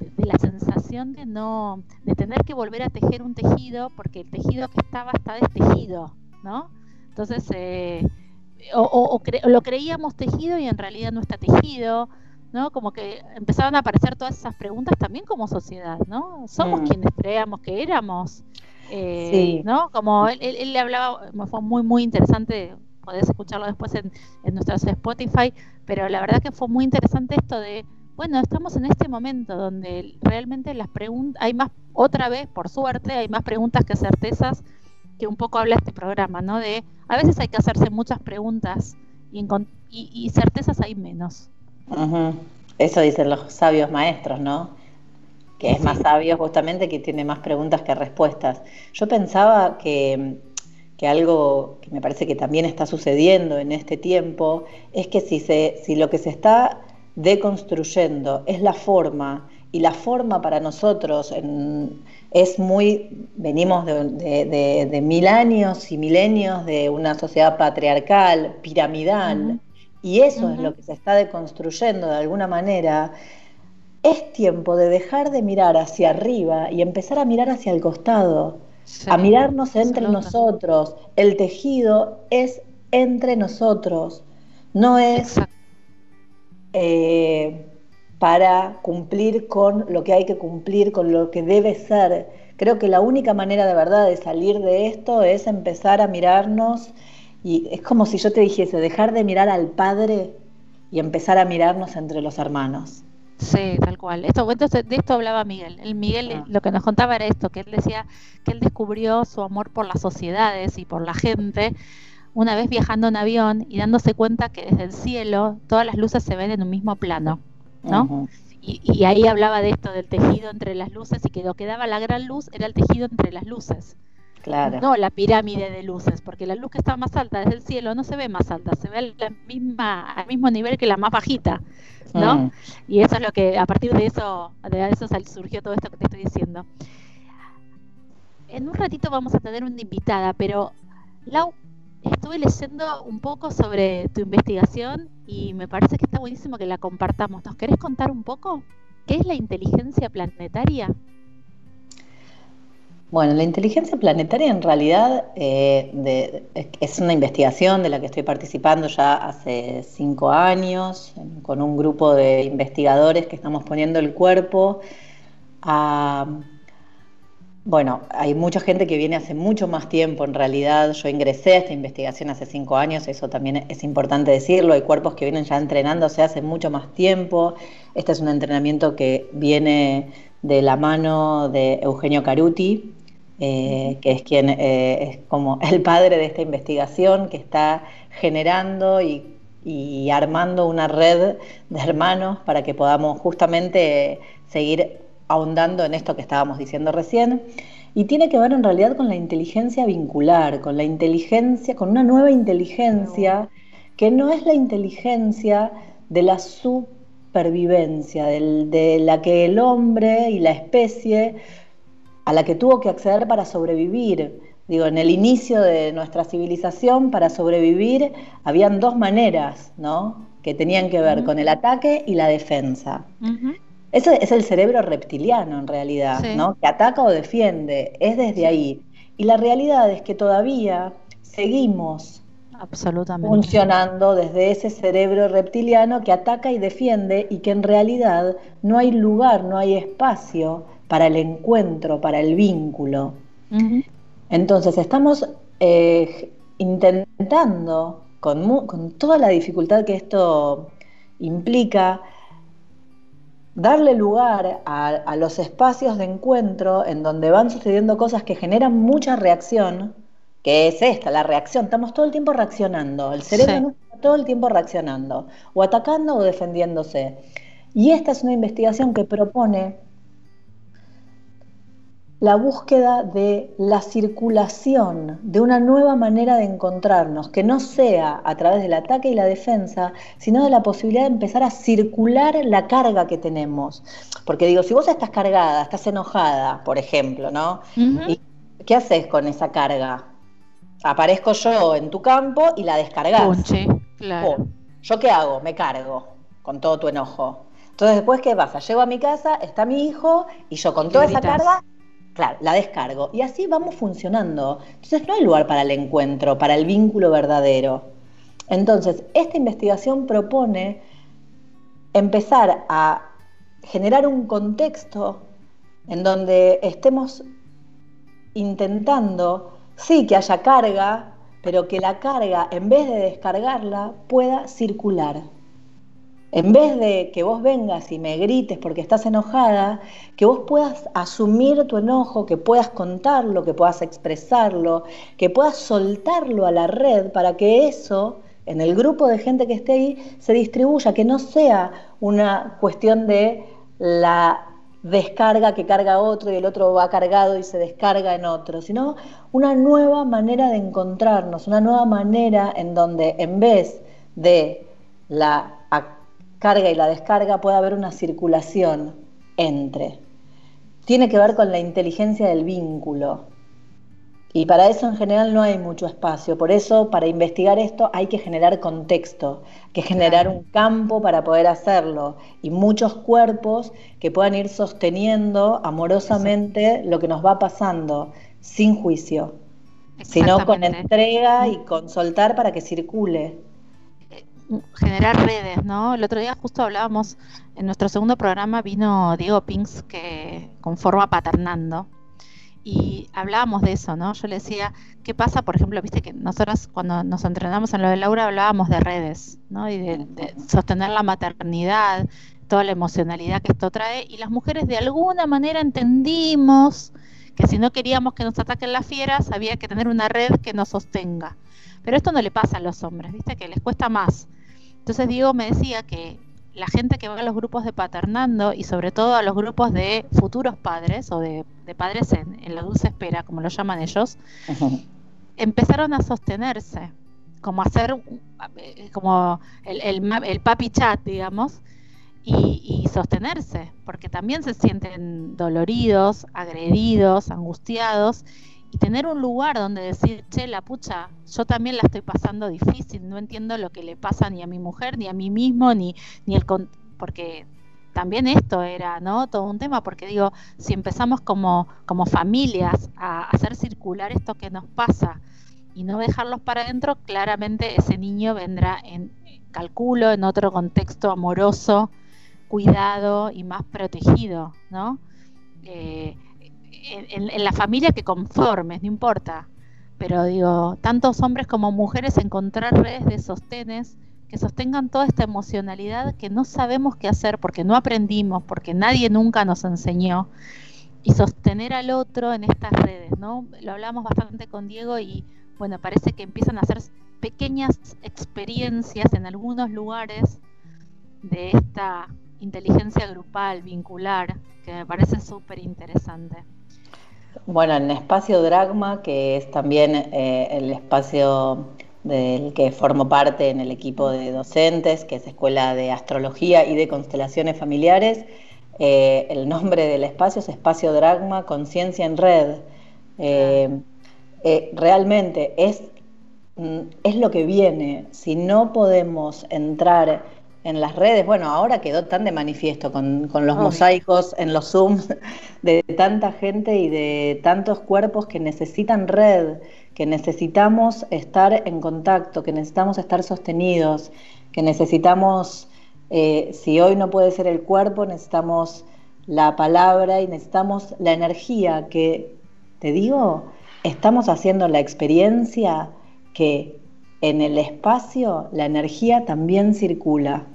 de, la sensación de no, de tener que volver a tejer un tejido porque el tejido que estaba está destejido, ¿no? Entonces, eh, o, lo creíamos tejido y en realidad no está tejido, ¿no? Como que empezaron a aparecer todas esas preguntas también como sociedad, ¿no? ¿Somos mm. quienes creíamos que éramos? Eh, sí. ¿No? Como él, él, le hablaba, fue muy, muy interesante, podés escucharlo después en, en nuestros Spotify, pero la verdad que fue muy interesante esto de, bueno, estamos en este momento donde realmente las preguntas, hay más, otra vez, por suerte, hay más preguntas que certezas que un poco habla este programa, ¿no? De a veces hay que hacerse muchas preguntas y, y, certezas hay menos. Eso dicen los sabios maestros, ¿no? Que es más sabio justamente que tiene más preguntas que respuestas. Yo pensaba que, que, algo que me parece que también está sucediendo en este tiempo es que si, se, si lo que se está deconstruyendo es la forma y la forma para nosotros es muy, venimos de, mil años y milenios de una sociedad patriarcal, piramidal, y eso es lo que se está deconstruyendo de alguna manera. Es tiempo de dejar de mirar hacia arriba y empezar a mirar hacia el costado, a mirarnos entre nosotros. El tejido es entre nosotros, no es para cumplir con lo que hay que cumplir, con lo que debe ser. Creo que la única manera de verdad de salir de esto es empezar a mirarnos y es como si yo te dijese, dejar de mirar al Padre y empezar a mirarnos entre los hermanos. Sí, tal cual. Esto, de esto hablaba Miguel. El Miguel ah. lo que nos contaba era esto, que él decía que él descubrió su amor por las sociedades y por la gente una vez viajando en avión y dándose cuenta que desde el cielo todas las luces se ven en un mismo plano. ¿no? y, ahí hablaba de esto, del tejido entre las luces, y que lo que daba la gran luz era el tejido entre las luces. Claro. No la pirámide de luces, porque la luz que está más alta desde el cielo no se ve más alta, se ve la misma, al mismo nivel que la más bajita, ¿no? Mm. Y eso es lo que, a partir de eso, de eso surgió todo esto que te estoy diciendo. En un ratito vamos a tener una invitada, pero Lau, estuve leyendo un poco sobre tu investigación y me parece que está buenísimo que la compartamos. ¿Nos querés contar un poco qué es la inteligencia planetaria? Bueno, la inteligencia planetaria en realidad eh, es una investigación de la que estoy participando ya hace cinco años con un grupo de investigadores que estamos poniendo el cuerpo a bueno, hay mucha gente que viene hace mucho más tiempo en realidad. Yo ingresé a esta investigación hace cinco años, eso también es importante decirlo. Hay cuerpos que vienen ya entrenándose hace mucho más tiempo. Este es un entrenamiento que viene de la mano de Eugenio Caruti, eh, que es quien eh, es como el padre de esta investigación, que está generando y, y armando una red de hermanos para que podamos justamente seguir ahondando en esto que estábamos diciendo recién, y tiene que ver en realidad con la inteligencia vincular, con la inteligencia, con una nueva inteligencia que no es la inteligencia de la supervivencia, de la que el hombre y la especie a la que tuvo que acceder para sobrevivir. Digo, en el inicio de nuestra civilización, para sobrevivir, habían dos maneras, ¿no? Que tenían que ver con el ataque y la defensa. Eso es el cerebro reptiliano en realidad, ¿no? Que ataca o defiende, es desde ahí. Y la realidad es que todavía seguimos Absolutamente. funcionando desde ese cerebro reptiliano que ataca y defiende y que en realidad no hay lugar, no hay espacio para el encuentro, para el vínculo. Entonces estamos eh, intentando, con, con toda la dificultad que esto implica, darle lugar a, los espacios de encuentro en donde van sucediendo cosas que generan mucha reacción, que es esta, la reacción. Estamos todo el tiempo reaccionando. El cerebro no está todo el tiempo reaccionando, o atacando o defendiéndose. Y esta es una investigación que propone la búsqueda de la circulación, de una nueva manera de encontrarnos, que no sea a través del ataque y la defensa, sino de la posibilidad de empezar a circular la carga que tenemos. Porque digo, si vos estás cargada, estás enojada, por ejemplo, ¿no? ¿Y qué haces con esa carga? Aparezco yo en tu campo y la descargas. claro. ¿Yo qué hago? Me cargo con todo tu enojo. Entonces, después, ¿qué pasa? Llego a mi casa, está mi hijo y yo con toda esa carga Claro, la descargo. Y así vamos funcionando. Entonces no hay lugar para el encuentro, para el vínculo verdadero. Entonces, esta investigación propone empezar a generar un contexto en donde estemos intentando, sí, que haya carga, pero que la carga, en vez de descargarla, pueda circular. En vez de que vos vengas y me grites porque estás enojada, que vos puedas asumir tu enojo, que puedas contarlo, que puedas expresarlo, que puedas soltarlo a la red para que eso, en el grupo de gente que esté ahí, se distribuya, que no sea una cuestión de la descarga que carga otro y el otro va cargado y se descarga en otro, sino una nueva manera de encontrarnos, una nueva manera en donde en vez de la carga y la descarga pueda haber una circulación entre. Tiene que ver con la inteligencia del vínculo, y para eso en general no hay mucho espacio. Por eso, para investigar esto hay que generar contexto, que generar un campo para poder hacerlo y muchos cuerpos que puedan ir sosteniendo amorosamente lo que nos va pasando, sin juicio, sino con entrega y con soltar para que circule. Generar redes, ¿no? El otro día justo hablábamos, en nuestro segundo programa vino Diego Pinks que conforma Paternando y hablábamos de eso, ¿no? Yo le decía, ¿qué pasa? Por ejemplo, viste que nosotras cuando nos entrenamos en lo de Laura hablábamos de redes, ¿no? Y de, sostener la maternidad, toda la emocionalidad que esto trae, y las mujeres de alguna manera entendimos que si no queríamos que nos ataquen las fieras, había que tener una red que nos sostenga. Pero esto no le pasa a los hombres, ¿viste? Que les cuesta más. Entonces Diego me decía que la gente que va a los grupos de paternando y sobre todo a los grupos de futuros padres o de, padres en, la dulce espera, como lo llaman ellos, empezaron a sostenerse, como hacer eh, como el, el, papi chat, digamos, y, y, sostenerse, porque también se sienten doloridos, agredidos, angustiados, y tener un lugar donde decir, che, la pucha, yo también la estoy pasando difícil, no entiendo lo que le pasa ni a mi mujer, ni a mí mismo, ni, ni el... porque también esto era, ¿no? Todo un tema, porque digo, si empezamos como, como familias a hacer circular esto que nos pasa y no dejarlos para adentro, claramente ese niño vendrá en, calculo, en otro contexto amoroso, cuidado y más protegido, ¿no? Eh, en, la familia que conformes, no importa. Pero digo, tantos hombres como mujeres encontrar redes de sostenes que sostengan toda esta emocionalidad que no sabemos qué hacer porque no aprendimos, porque nadie nunca nos enseñó. Y sostener al otro en estas redes, ¿no? Lo hablamos bastante con Diego y bueno, parece que empiezan a hacer pequeñas experiencias en algunos lugares de esta inteligencia grupal, vincular, que me parece súper interesante. Bueno, en Espacio Dragma, que es también eh, el espacio del que formo parte en el equipo de docentes, que es Escuela de Astrología y de Constelaciones Familiares, eh, el nombre del espacio es Espacio Dragma Conciencia en Red. Eh, realmente es, mm, es lo que viene. Si no podemos entrar en las redes, bueno, ahora quedó tan de manifiesto con, los mosaicos en los Zooms [LAUGHS] de tanta gente y de tantos cuerpos que necesitan red, que necesitamos estar en contacto, que necesitamos estar sostenidos, que necesitamos, eh, si hoy no puede ser el cuerpo, necesitamos la palabra y necesitamos la energía, que, te digo, estamos haciendo la experiencia que en el espacio la energía también circula.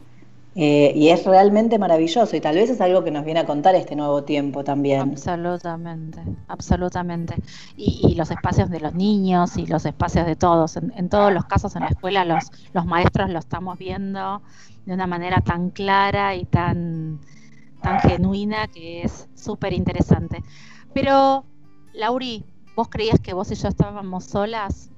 Eh, y es realmente maravilloso y tal vez es algo que nos viene a contar este nuevo tiempo también. Absolutamente, absolutamente. Y, los espacios de los niños y los espacios de todos. En, todos los casos en la escuela los, los maestros lo estamos viendo de una manera tan clara y tan, tan genuina que es súper interesante. Pero, Lauri, ¿vos creías que vos y yo estábamos solas?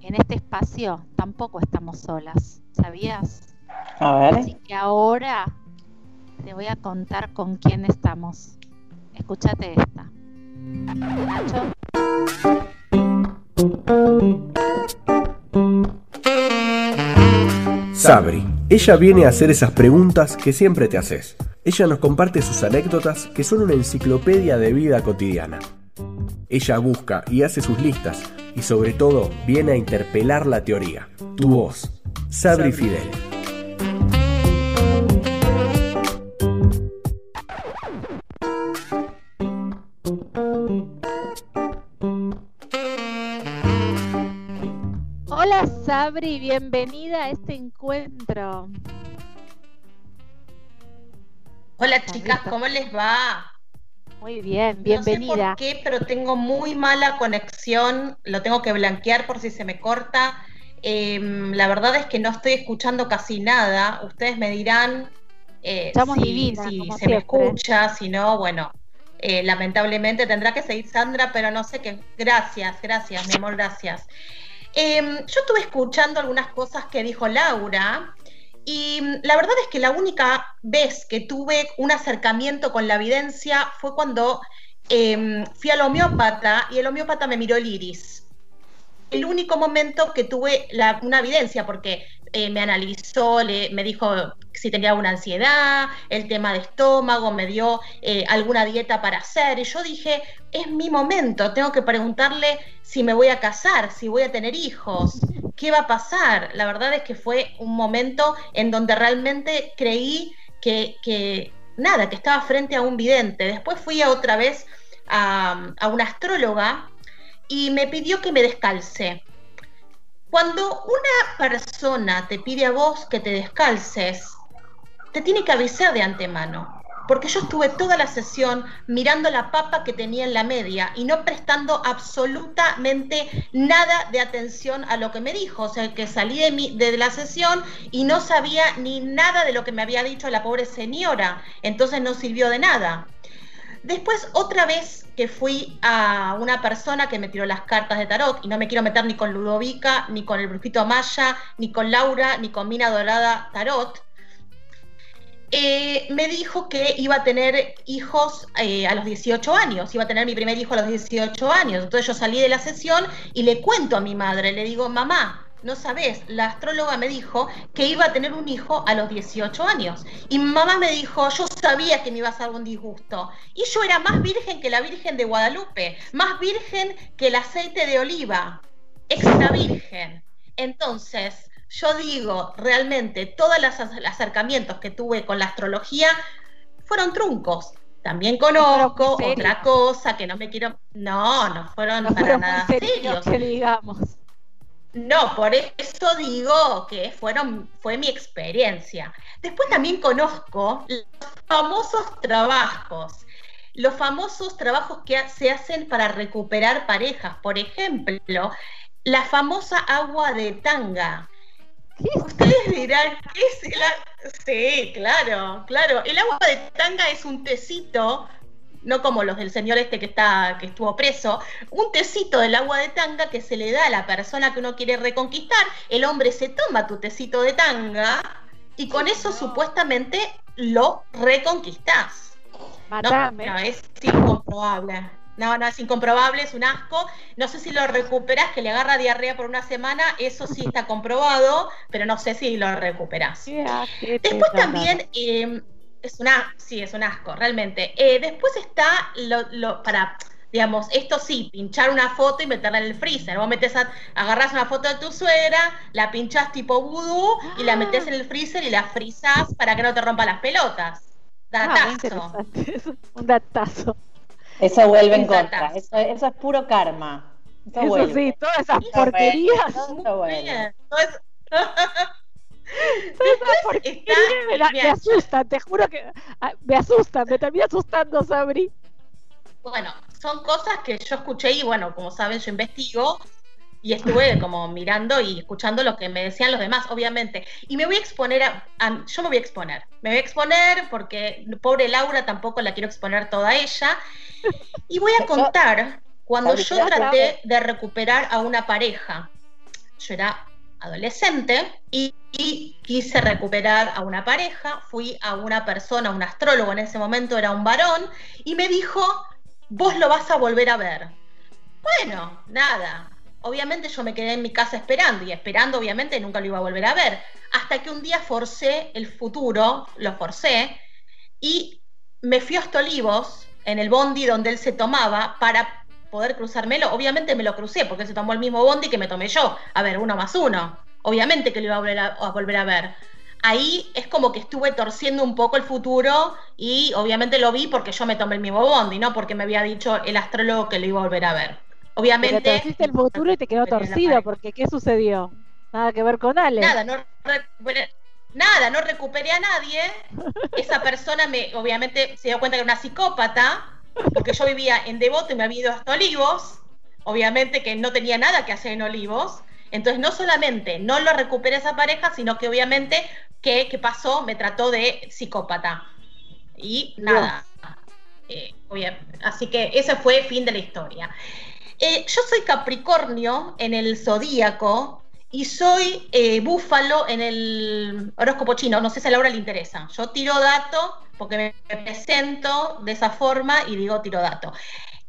En este espacio tampoco estamos solas, ¿sabías? Así que ahora te voy a contar con quién estamos. Escúchate esta. Nacho. Sabri, ella viene a hacer esas preguntas que siempre te haces. Ella nos comparte sus anécdotas que son una enciclopedia de vida cotidiana. Ella busca y hace sus listas y sobre todo viene a interpelar la teoría, tu voz Sabri Fidel. Sabri, bienvenida a este encuentro. Hola chicas, ¿cómo les va? Muy bien, bienvenida. No sé por qué, pero tengo muy mala conexión, lo tengo que blanquear por si se me corta. Em, la verdad es que no estoy escuchando casi nada. Ustedes me dirán eh, si, se me escucha, si no, bueno, eh, lamentablemente tendrá que seguir Sandra, pero no sé qué. Gracias, gracias, mi amor, gracias. Em, yo estuve escuchando algunas cosas que dijo Laura y mm, la verdad es que la única vez que tuve un acercamiento con la evidencia fue cuando em, fui al homeópata y el homeópata me miró el iris. El único momento que tuve una evidencia, porque eh, me analizó, le, me dijo si tenía alguna ansiedad, el tema de estómago, me dio eh, alguna dieta para hacer. Y yo dije, es mi momento, tengo que preguntarle si me voy a casar, si voy a tener hijos, qué va a pasar. La verdad es que fue un momento en donde realmente creí que, nada, que estaba frente a un vidente. Después fui a otra vez a, a una astróloga y me pidió que me descalce. Cuando una persona te pide a vos que te descalces, te tiene que avisar de antemano. Porque yo estuve toda la sesión mirando la papa que tenía en la media y no prestando absolutamente nada de atención a lo que me dijo. O sea, que salí de, mi, de la sesión y no sabía ni nada de lo que me había dicho la pobre señora. Entonces no sirvió de nada. Después, otra vez que fui a una persona que me tiró las cartas de tarot, y no me quiero meter ni con Ludovica, ni con el Brujito Maya, ni con Laura, ni con Mina Dorada Tarot, eh, me dijo que iba a tener hijos eh, a los 18 años, iba a tener mi primer hijo a los 18 años. Entonces yo salí de la sesión y le cuento a mi madre, le digo, mamá, no sabes, la astróloga me dijo que iba a tener un hijo a los 18 años. Y mamá me dijo, yo sabía que me iba a hacer un disgusto. Y yo era más virgen que la Virgen de Guadalupe, más virgen que el aceite de oliva, extra virgen. Entonces, yo digo, realmente, todos los acercamientos que tuve con la astrología fueron truncos. También conozco otra cosa que no me quiero. No, no fueron para nada serios. Que digamos. No, por eso digo que fueron, fue mi experiencia. Después también conozco los famosos trabajos, los famosos trabajos que se hacen para recuperar parejas. Por ejemplo, la famosa agua de tanga. Ustedes dirán, ¿qué es el Sí, claro, claro. El agua de tanga es un tecito no como los del señor este que está que estuvo preso, un tecito del agua de tanga que se le da a la persona que uno quiere reconquistar, el hombre se toma tu tecito de tanga y con eso supuestamente lo reconquistás. No, no, es incomprobable. No, no, es incomprobable, es un asco. No sé si lo recuperas, que le agarra diarrea por una semana, eso sí está comprobado, pero no sé si lo recuperas. Después también, eh, es una, sí, es un asco, realmente. Eh, después está lo, para, digamos, esto sí, pinchar una foto y meterla en el freezer. Vos metes a, agarrás una foto de tu suegra, la pinchás tipo vudú y la metes en el freezer y la frizás para que no te rompa las pelotas. Ah, datazo. [LAUGHS] un datazo. Eso vuelve en contra. Eso, eso, es puro karma. Eso, sí, todas esas [LAUGHS] porquerías. me, asusta, te juro que ah, me asusta, me termina asustando, Sabri. Bueno, son cosas que yo escuché y bueno, como saben, yo investigo y estuve como mirando y escuchando lo que me decían los demás, obviamente. Y me voy a exponer a, yo me voy a exponer, me voy a exponer porque pobre Laura tampoco la quiero exponer toda ella. Y voy a contar cuando yo traté de recuperar a una pareja. Yo era adolescente y, quise recuperar a una pareja, fui a una persona, un astrólogo en ese momento era un varón, y me dijo, vos lo vas a volver a ver. Bueno, nada, obviamente yo me quedé en mi casa esperando y esperando obviamente nunca lo iba a volver a ver, hasta que un día forcé el futuro, lo forcé, y me fui a Ostolivos, en el bondi donde él se tomaba, para poder cruzármelo. Obviamente me lo crucé porque se tomó el mismo bondi que me tomé yo. A ver, uno más uno. Obviamente que lo iba a volver a, volver a ver. Ahí es como que estuve torciendo un poco el futuro y obviamente lo vi porque yo me tomé el mismo bondi, ¿no? Porque me había dicho el astrólogo que lo iba a volver a ver. Obviamente. Pero torciste el futuro y te quedó torcido, porque ¿qué sucedió? Nada que ver con Ale. Nada, no recuperé, nada, no recuperé a nadie. [LAUGHS] Esa persona me, obviamente, se dio cuenta que era una psicópata, porque yo vivía en Devoto y me había ido hasta Olivos. Obviamente que no tenía nada que hacer en Olivos. Entonces, no solamente no lo recuperé esa pareja, sino que obviamente, ¿qué, pasó? Me trató de psicópata. Y nada. Eh, así que ese fue el fin de la historia. Eh, yo soy Capricornio en el zodíaco y soy eh, búfalo en el horóscopo chino. No sé si a Laura le interesa. Yo tiro dato porque me presento de esa forma y digo tiro dato.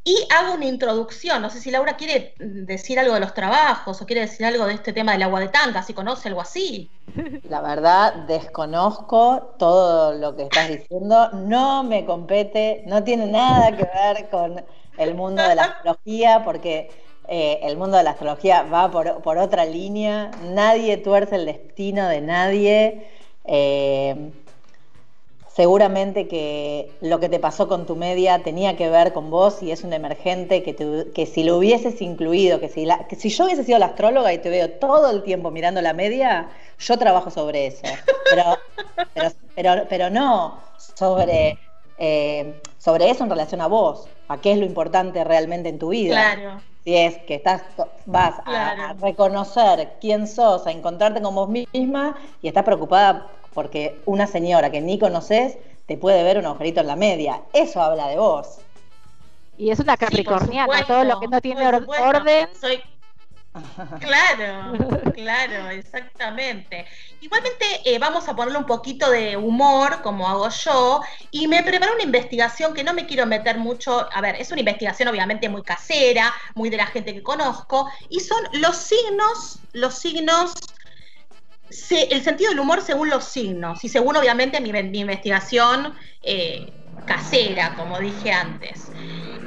Y hago una introducción, no sé si Laura quiere decir algo de los trabajos o quiere decir algo de este tema del agua de tanga, si conoce algo así. [LAUGHS] La verdad, desconozco todo lo que estás diciendo, no me compete, no tiene nada que ver con el mundo de la astrología, porque eh, el mundo de la astrología va por, por, otra línea, nadie tuerce el destino de nadie. Eh, seguramente que lo que te pasó con tu media tenía que ver con vos y es un emergente que, que si lo hubieses incluido, que si, si yo hubiese sido la astróloga y te veo todo el tiempo mirando la media, yo trabajo sobre eso. Pero, [LAUGHS] pero, no sobre, eh, sobre eso en relación a vos, a qué es lo importante realmente en tu vida. Claro. Si es que estás, vas a reconocer quién sos, a encontrarte con vos misma y estás preocupada porque una señora que ni conoces te puede ver un agujerito en la media. Eso habla de vos. Y es una capricorniana, todo lo que no tiene orden. Soy... Claro, [LAUGHS] claro, exactamente. Igualmente eh, vamos a ponerle un poquito de humor, como hago yo, y me preparo una investigación que no me quiero meter mucho, a ver, es una investigación obviamente muy casera, muy de la gente que conozco, y son los signos, los signos el sentido del humor según los signos y según obviamente mi, investigación eh, casera, como dije antes.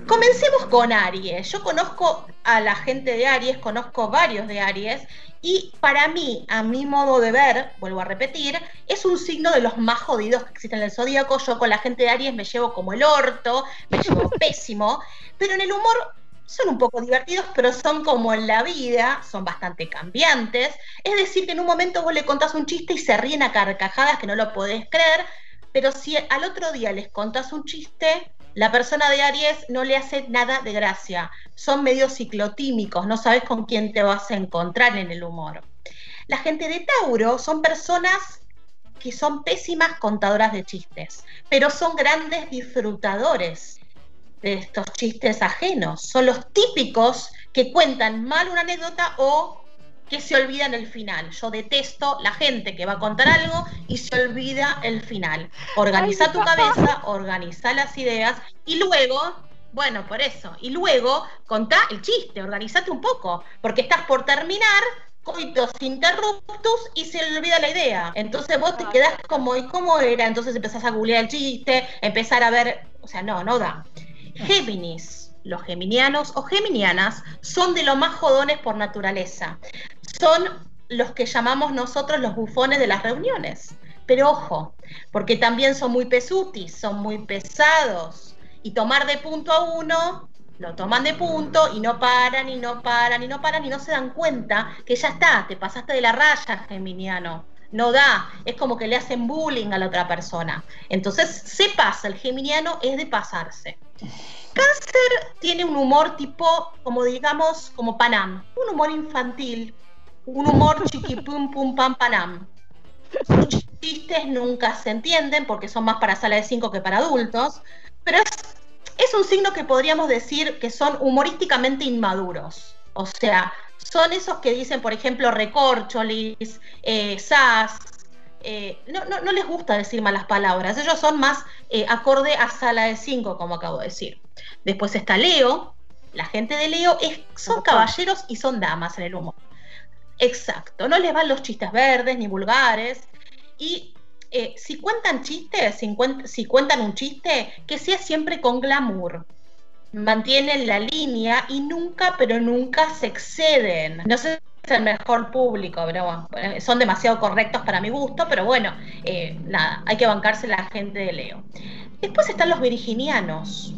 Comencemos con Aries. Yo conozco a la gente de Aries, conozco varios de Aries y para mí, a mi modo de ver, vuelvo a repetir, es un signo de los más jodidos que existen en el zodíaco. Yo con la gente de Aries me llevo como el orto, me llevo [LAUGHS] pésimo, pero en el humor son un poco divertidos, pero son como en la vida, son bastante cambiantes. Es decir, que en un momento vos le contás un chiste y se ríen a carcajadas que no lo podés creer, pero si al otro día les contás un chiste, la persona de Aries no le hace nada de gracia. Son medio ciclotímicos, no sabes con quién te vas a encontrar en el humor. La gente de Tauro son personas que son pésimas contadoras de chistes, pero son grandes disfrutadores de estos chistes ajenos. Son los típicos que cuentan mal una anécdota o que se olvidan el final. Yo detesto la gente que va a contar algo y se olvida el final. Organiza tu cabeza, organiza las ideas y luego, bueno, por eso, y luego contá el chiste, organizate un poco, porque estás por terminar coitos interruptus y se le olvida la idea. Entonces vos te quedás como, ¿y cómo era? Entonces empezás a googlear el chiste, empezar a ver, o sea, no, no da. Géminis, los geminianos o geminianas son de lo más jodones por naturaleza. Son los que llamamos nosotros los bufones de las reuniones. Pero ojo, porque también son muy pesutis, son muy pesados. Y tomar de punto a uno, lo toman de punto y no paran y no paran y no paran y no se dan cuenta que ya está, te pasaste de la raya, geminiano. No da, es como que le hacen bullying a la otra persona. Entonces se pasa, el geminiano es de pasarse. Cáncer tiene un humor tipo, como digamos, como Panam, un humor infantil, un humor chiqui pum pam panam. Sus chistes nunca se entienden porque son más para sala de cinco que para adultos, pero es, un signo que podríamos decir que son humorísticamente inmaduros. O sea, son esos que dicen, por ejemplo, recorcholis, eh, sas, eh, no, no, les gusta decir malas palabras, ellos son más eh, acorde a sala de cinco, como acabo de decir. Después está Leo, la gente de Leo es, son caballeros y son damas en el humor. Exacto, no les van los chistes verdes ni vulgares. Y eh, si cuentan chistes, si, si cuentan un chiste, que sea siempre con glamour mantienen la línea y nunca, pero nunca se exceden. No sé el mejor público, pero bueno, eh, son demasiado correctos para mi gusto, pero bueno, eh, nada, hay que bancarse la gente de Leo. Después están los virginianos.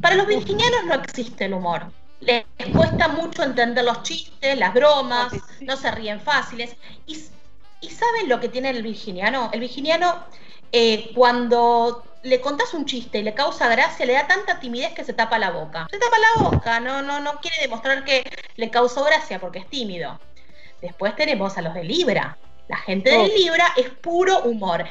Para los virginianos no existe el humor. Les cuesta mucho entender los chistes, las bromas, no se ríen fáciles. Y, ¿saben lo que tiene el virginiano? El virginiano, eh, cuando le contás un chiste y le causa gracia, le da tanta timidez que se tapa la boca. Se tapa la boca, no, no, no quiere demostrar que le causó gracia porque es tímido. Después tenemos a los de Libra. La gente de oh. Libra es puro humor.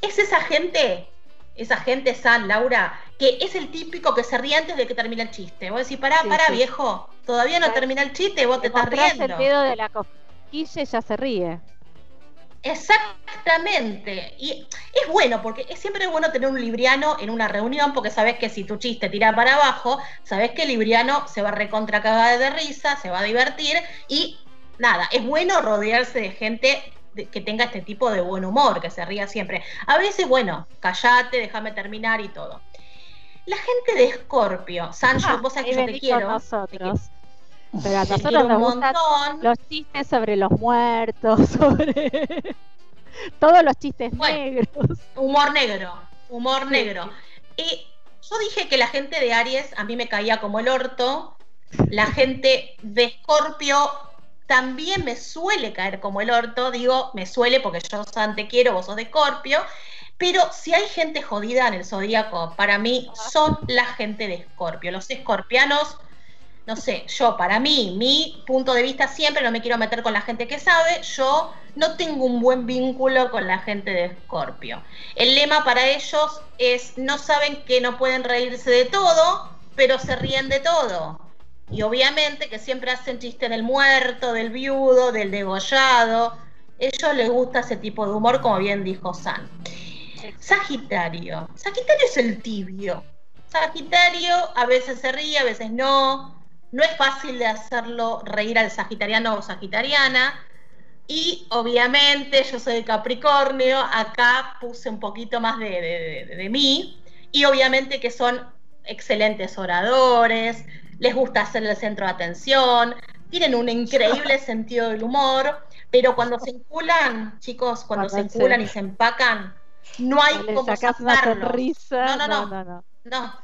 Es esa gente, esa gente San, Laura, que es el típico que se ríe antes de que termine el chiste. Vos decís, pará, pará, viejo, todavía no termina el chiste, vos te, estás riendo. el dedo de la cosquilla ya se ríe. Exactamente. Y es bueno, porque es siempre bueno tener un libriano en una reunión, porque sabes que si tu chiste tira para abajo, sabes que el libriano se va a recontracagar de risa, se va a divertir y nada, es bueno rodearse de gente que tenga este tipo de buen humor, que se ría siempre. A veces, bueno, callate, déjame terminar y todo. La gente de Escorpio, Sancho, ah, vos sabés que yo te quiero. Nosotros. Pero a nosotros nos gustan los chistes sobre los muertos, [LAUGHS] sobre todos los chistes negros. Humor negro, humor negro. Y yo dije que la gente de Aries a mí me caía como el orto. La gente de Escorpio también me suele caer como el orto. Digo, me suele porque yo te quiero, vos sos de Escorpio. Pero si hay gente jodida en el zodíaco, para mí son la gente de Escorpio. Los escorpianos no sé, yo para mí, mi punto de vista siempre, no me quiero meter con la gente que sabe, yo no tengo un buen vínculo con la gente de Escorpio. El lema para ellos es, no saben que no pueden reírse de todo, pero se ríen de todo. Y obviamente que siempre hacen chiste del muerto, del viudo, del degollado. Ellos les gusta ese tipo de humor, como bien dijo San. Sagitario. Sagitario es el tibio. Sagitario a veces se ríe, a veces no no es fácil de hacerlo reír al sagitariano o sagitariana. Y obviamente yo soy de Capricornio, acá puse un poquito más de, mí. Y obviamente que son excelentes oradores, les gusta ser el centro de atención, tienen un increíble [LAUGHS] sentido del humor, pero cuando se [LAUGHS] enculan, chicos, cuando se enculan y se empacan, no hay como sacarlo. No, no, no, no, no, no.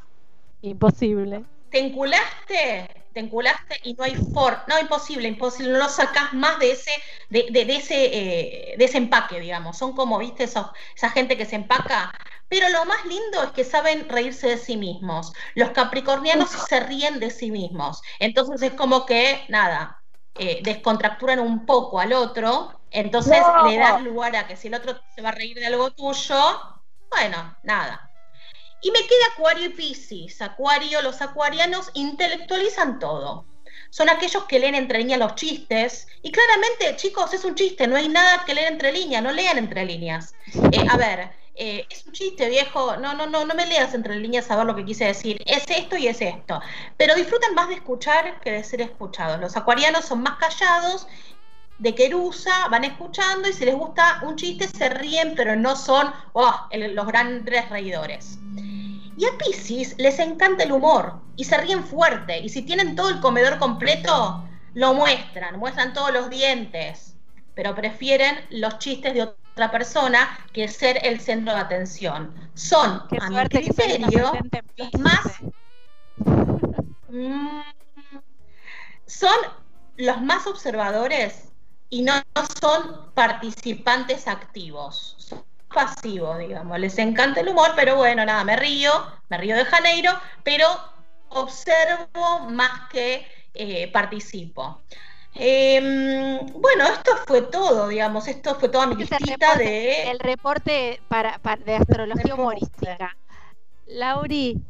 Imposible. ¿Te enculaste? te enculaste y no hay for, no, imposible, imposible, no lo sacás más de ese, de, de, ese, eh, de ese empaque, digamos. Son como, viste, esa gente que se empaca. Pero lo más lindo es que saben reírse de sí mismos. Los capricornianos se ríen de sí mismos. Entonces es como que, nada, eh, descontracturan un poco al otro. Entonces le das lugar a que si el otro se va a reír de algo tuyo, bueno, nada, y me queda Acuario y Piscis. Acuario, los acuarianos intelectualizan todo. Son aquellos que leen entre líneas los chistes. Y claramente, chicos, es un chiste, no hay nada que leer entre líneas, no lean entre líneas. Eh, a ver, eh, es un chiste, viejo. No, no, no, no me leas entre líneas a ver lo que quise decir. Es esto y es esto. Pero disfrutan más de escuchar que de ser escuchados. Los acuarianos son más callados de querusa, van escuchando y si les gusta un chiste se ríen, pero no son oh, los grandes reidores. Y a Pisces les encanta el humor y se ríen fuerte. Y si tienen todo el comedor completo, lo muestran, muestran todos los dientes. Pero prefieren los chistes de otra persona que ser el centro de atención. Son, a mi criterio, más. Mm, son los más observadores y no son participantes activos pasivo, digamos. Les encanta el humor, pero bueno, nada, me río, me río de Janeiro, pero observo más que eh, participo. Em, bueno, esto fue todo, digamos, esto fue toda mi este listita de... El reporte para, de astrología humorística. Lauri.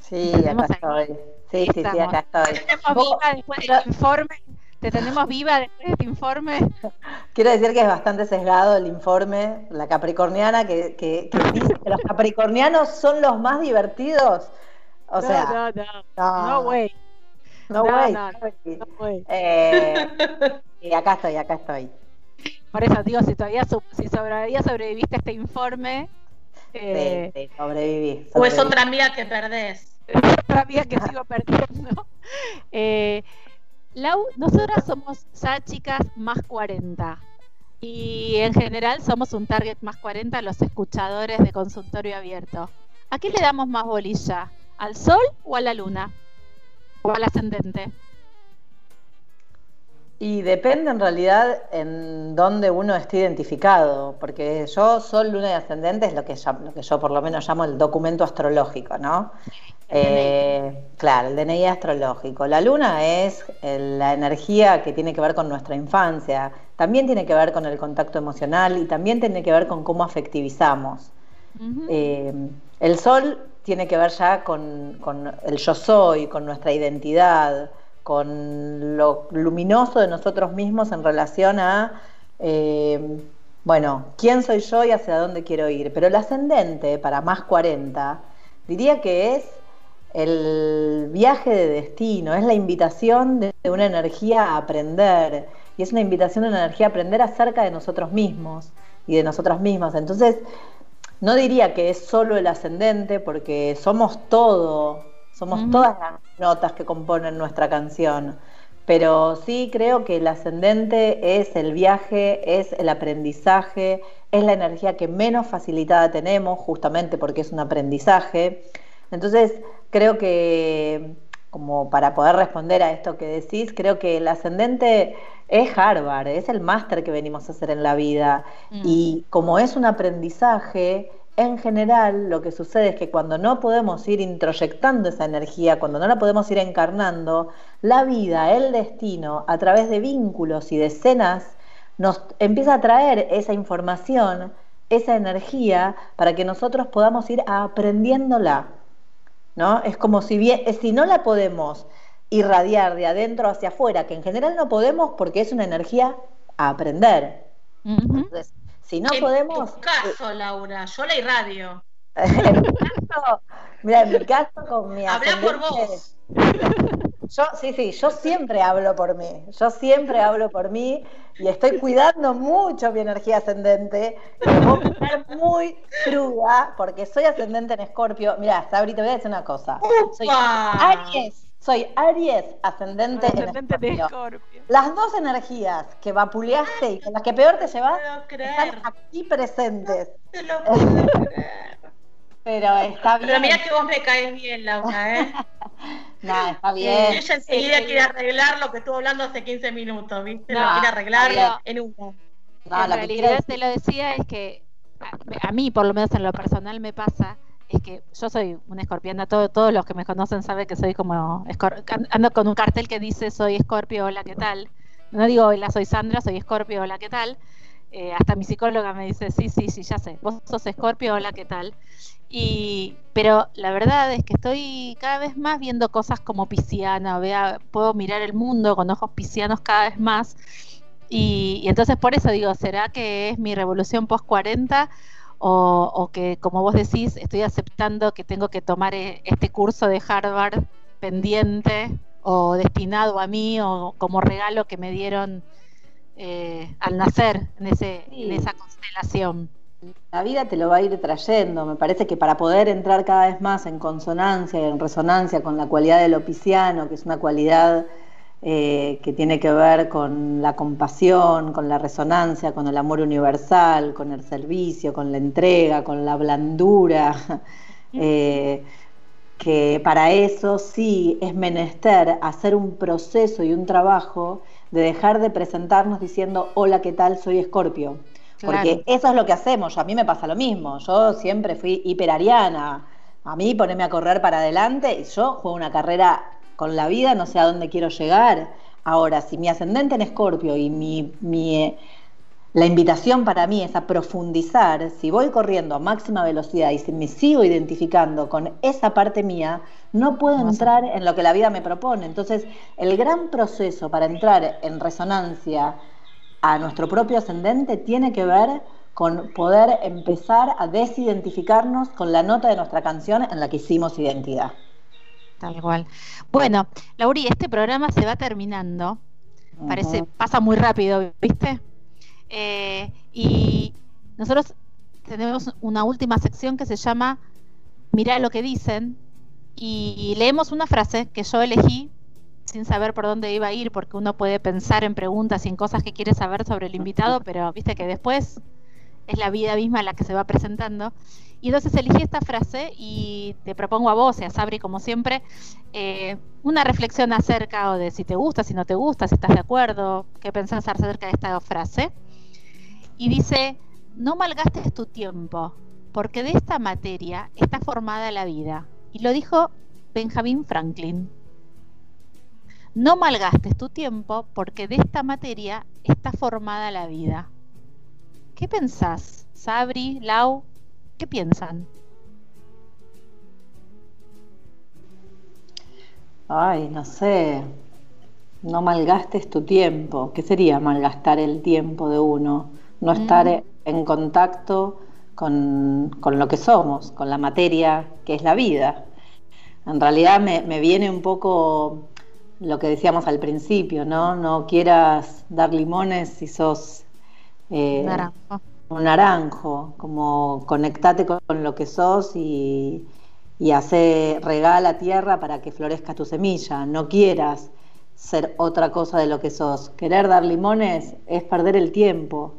Sí, acá estoy. Sí, sí, sí, acá estoy. después del informe te tenemos viva después de este informe. [LAUGHS] Quiero decir que es bastante sesgado el informe, la capricorniana, que, que, dice que los capricornianos son los más divertidos. O sea, no, no, no, no, way. No, way. No, way. Eh, y acá estoy, acá estoy. Por eso digo, si todavía si todavía sobreviviste a este informe. Eh, sí, sí, sobreviví, O es otra amiga que perdés. [LAUGHS] otra amiga que sigo perdiendo. [LAUGHS] Eh, Lau, nosotras somos ya chicas más 40 y en general somos un target más 40 los escuchadores de consultorio abierto. ¿A qué le damos más bolilla? ¿Al sol o a la luna? ¿O al ascendente? Y depende en realidad en dónde uno esté identificado, porque yo sol, luna y ascendente es lo que, lo que yo por lo menos llamo el documento astrológico, ¿no? Eh, claro, el DNI astrológico. La luna es la energía que tiene que ver con nuestra infancia, también tiene que ver con el contacto emocional y también tiene que ver con cómo afectivizamos. Eh, el sol tiene que ver ya con, el yo soy, con nuestra identidad con lo luminoso de nosotros mismos en relación a, eh, bueno, quién soy yo y hacia dónde quiero ir. Pero el ascendente, para más 40, diría que es el viaje de destino, es la invitación de una energía a aprender, y es una invitación de una energía a aprender acerca de nosotros mismos y de nosotras mismas. Entonces, no diría que es solo el ascendente, porque somos todo, somos todas las notas que componen nuestra canción. Pero sí creo que el ascendente es el viaje, es el aprendizaje, es la energía que menos facilitada tenemos, justamente porque es un aprendizaje. Entonces, creo que, como para poder responder a esto que decís, creo que el ascendente es Harvard, es el máster que venimos a hacer en la vida. Mm. Y como es un aprendizaje, en general lo que sucede es que cuando no podemos ir introyectando esa energía, cuando no la podemos ir encarnando, la vida, el destino, a través de vínculos y de escenas, nos empieza a traer esa información, esa energía, para que nosotros podamos ir aprendiéndola. ¿No? Es como si, bien, si no la podemos irradiar de adentro hacia afuera, que en general no podemos porque es una energía a aprender. Si no podemos. En tu caso, Laura, yo la irradio. [LAUGHS] en mi caso, mira, en mi caso con mi Habla por vos. [LAUGHS] Yo, sí, sí, yo siempre hablo por mí. Yo siempre hablo por mí y estoy cuidando mucho mi energía ascendente. Voy a estar muy cruda porque soy ascendente en Escorpio. Mira, hasta ahorita voy a decir una cosa. Soy Aries soy Aries, ascendente, ascendente en Escorpio. Las dos energías que vapuleaste y con las que peor te llevas están aquí presentes. te lo puedo creer. [LAUGHS] Pero está bien. Pero mira que vos me caes bien, Laura, ¿eh? [LAUGHS] no, está bien. ella enseguida quiere arreglar lo que estuvo hablando hace 15 minutos, ¿viste? lo quiere arreglar en una. No, en realidad te lo decía es que a, a mí, por lo menos en lo personal, me pasa es que yo soy una escorpiana, todo, todos los que me conocen saben que soy como, ando con un cartel que dice soy escorpio, hola, ¿qué tal? No digo hola, soy Sandra, soy escorpio, hola, ¿qué tal? Eh, hasta mi psicóloga me dice, sí, sí, sí, ya sé, vos sos escorpio, hola, ¿qué tal? Y, pero la verdad es que estoy cada vez más viendo cosas como pisciana, vea, puedo mirar el mundo con ojos piscianos cada vez más. Y, y entonces por eso digo, ¿será que es mi revolución post 40 o, que, como vos decís, estoy aceptando que tengo que tomar eh, este curso de Harvard pendiente o destinado a mí o como regalo que me dieron eh, al nacer en, ese, en esa constelación. La vida te lo va a ir trayendo. Me parece que para poder entrar cada vez más en consonancia y en resonancia con la cualidad del opiciano, que es una cualidad eh, que tiene que ver con la compasión, con la resonancia, con el amor universal, con el servicio, con la entrega, con la blandura, eh, que para eso sí es menester hacer un proceso y un trabajo de dejar de presentarnos diciendo, hola, ¿qué tal? Soy Escorpio. Porque eso es lo que hacemos, a mí me pasa lo mismo, yo siempre fui hiperariana, a mí ponerme a correr para adelante y yo juego una carrera con la vida, no sé a dónde quiero llegar. Ahora, si mi ascendente en Escorpio y mi, mi, la invitación para mí es a profundizar, si voy corriendo a máxima velocidad y si me sigo identificando con esa parte mía, no puedo entrar en lo que la vida me propone. Entonces, el gran proceso para entrar en resonancia a nuestro propio ascendente tiene que ver con poder empezar a desidentificarnos con la nota de nuestra canción en la que hicimos identidad. Tal cual. Bueno, Lauri, este programa se va terminando. Parece, pasa muy rápido, ¿viste? Eh, y nosotros tenemos una última sección que se llama Mirá lo que dicen. Y leemos una frase que yo elegí sin saber por dónde iba a ir, porque uno puede pensar en preguntas y en cosas que quiere saber sobre el invitado, pero viste que después es la vida misma la que se va presentando. Y entonces elegí esta frase y te propongo a vos y a Sabri, como siempre, eh, una reflexión acerca o de si te gusta, si no te gusta, si estás de acuerdo, qué pensás acerca de esta frase. Y dice, no malgastes tu tiempo, porque de esta materia está formada la vida. Y lo dijo Benjamin Franklin. No malgastes tu tiempo, porque de esta materia está formada la vida. ¿Qué pensás, Sabri, Lau? ¿Qué piensan? Ay, no sé. No malgastes tu tiempo. ¿Qué sería malgastar el tiempo de uno? No mm. estar en contacto con, lo que somos, con la materia que es la vida. En realidad me, viene un poco lo que decíamos al principio, ¿no? No quieras dar limones si sos eh, naranjo. un naranjo, como conectate con, lo que sos y, y hace regala tierra para que florezca tu semilla. No quieras ser otra cosa de lo que sos. Querer dar limones es perder el tiempo.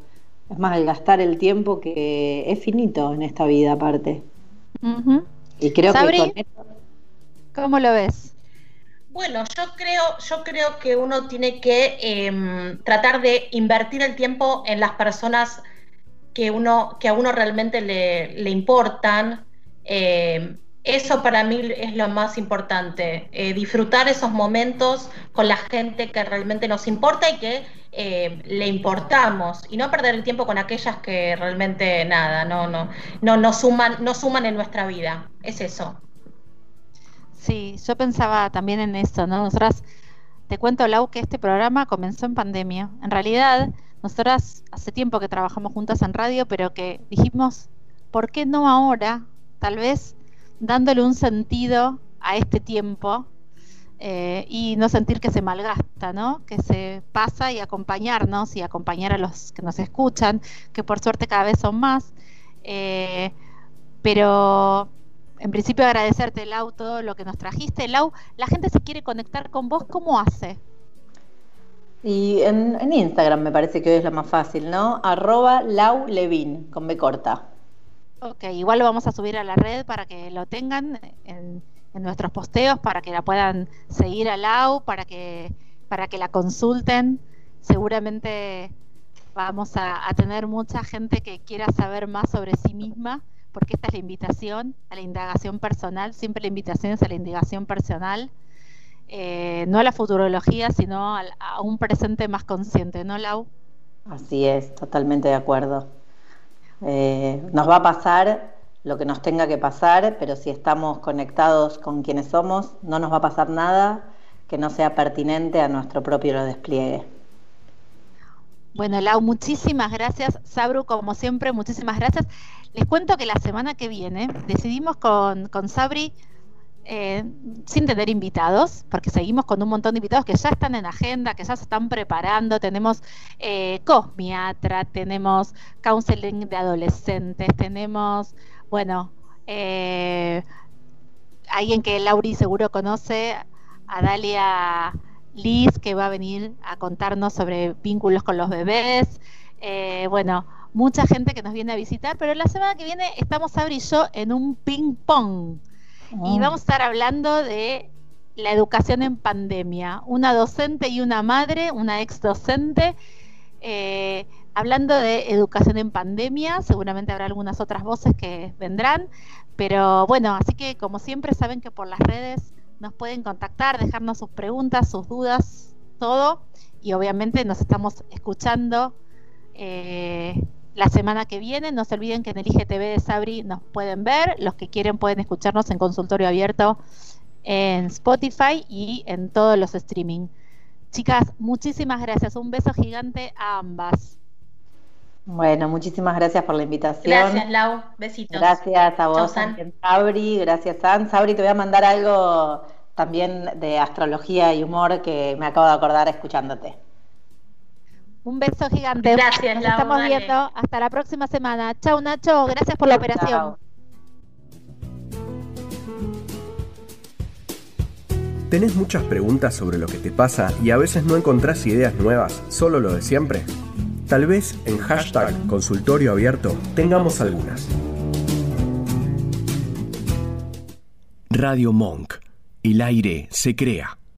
Es más, el gastar el tiempo que es finito en esta vida aparte. Y creo que ¿cómo lo ves? Bueno, yo creo, yo creo que uno tiene que em, tratar de invertir el tiempo en las personas que, uno, que a uno realmente le, importan. Em, eso para mí es lo más importante, eh, disfrutar esos momentos con la gente que realmente nos importa y que eh, le importamos y no perder el tiempo con aquellas que realmente nada, no, no, no, no suman, no suman en nuestra vida. Es eso. Sí, yo pensaba también en eso, ¿no? Nosotras, te cuento, Lau, que este programa comenzó en pandemia. En realidad, nosotras hace tiempo que trabajamos juntas en radio, pero que dijimos, ¿por qué no ahora? Tal vez dándole un sentido a este tiempo eh, y no sentir que se malgasta, ¿no? Que se pasa y acompañarnos y acompañar a los que nos escuchan, que por suerte cada vez son más. Eh, pero en principio agradecerte, Lau, todo lo que nos trajiste. Lau, la gente se quiere conectar con vos, ¿cómo hace? Y en, Instagram me parece que hoy es lo más fácil, ¿no? Arroba Lau Levin, con B corta. Ok, igual lo vamos a subir a la red para que lo tengan en en nuestros posteos para que la puedan seguir a Lau, para que, para que la consulten. Seguramente vamos a, tener mucha gente que quiera saber más sobre sí misma, porque esta es la invitación a la indagación personal, siempre la invitación es a la indagación personal, eh, no a la futurología, sino a, un presente más consciente, ¿no, Lau? Así es, totalmente de acuerdo. Eh, nos va a pasar lo que nos tenga que pasar, pero si estamos conectados con quienes somos, no nos va a pasar nada que no sea pertinente a nuestro propio despliegue. Bueno, Lau, muchísimas gracias. Sabru, como siempre, muchísimas gracias. Les cuento que la semana que viene decidimos con, con Sabri, eh, sin tener invitados, porque seguimos con un montón de invitados que ya están en agenda, que ya se están preparando. Tenemos eh, Cosmiatra, tenemos counseling de adolescentes, tenemos bueno, eh, alguien que Lauri seguro conoce, a Dalia Liz, que va a venir a contarnos sobre vínculos con los bebés. Eh, bueno, mucha gente que nos viene a visitar, pero la semana que viene estamos Sabri y yo en un ping pong y ah. vamos a estar hablando de la educación en pandemia. Una docente y una madre, una ex docente, eh, hablando de educación en pandemia, seguramente habrá algunas otras voces que vendrán, pero bueno, así que como siempre saben que por las redes nos pueden contactar, dejarnos sus preguntas, sus dudas, todo, y obviamente nos estamos escuchando eh, la semana que viene. No se olviden que en el IGTV de Sabri nos pueden ver, los que quieren pueden escucharnos en consultorio abierto en Spotify y en todos los streaming. Chicas, muchísimas gracias. Un beso gigante a ambas. Bueno, muchísimas gracias por la invitación. Gracias, Lau. Besitos. Gracias a vos, Sabri. Gracias, San. Sabri, te voy a mandar algo también de astrología y humor que me acabo de acordar escuchándote. Un beso gigante. Gracias, Nos estamos viendo. Hasta la próxima semana. Chau, Nacho. Gracias por la operación. ¿Tenés muchas preguntas sobre lo que te pasa y a veces no encontrás ideas nuevas, solo lo de siempre? Tal vez en hashtag consultorio abierto tengamos algunas. Radio Monk. El aire se crea.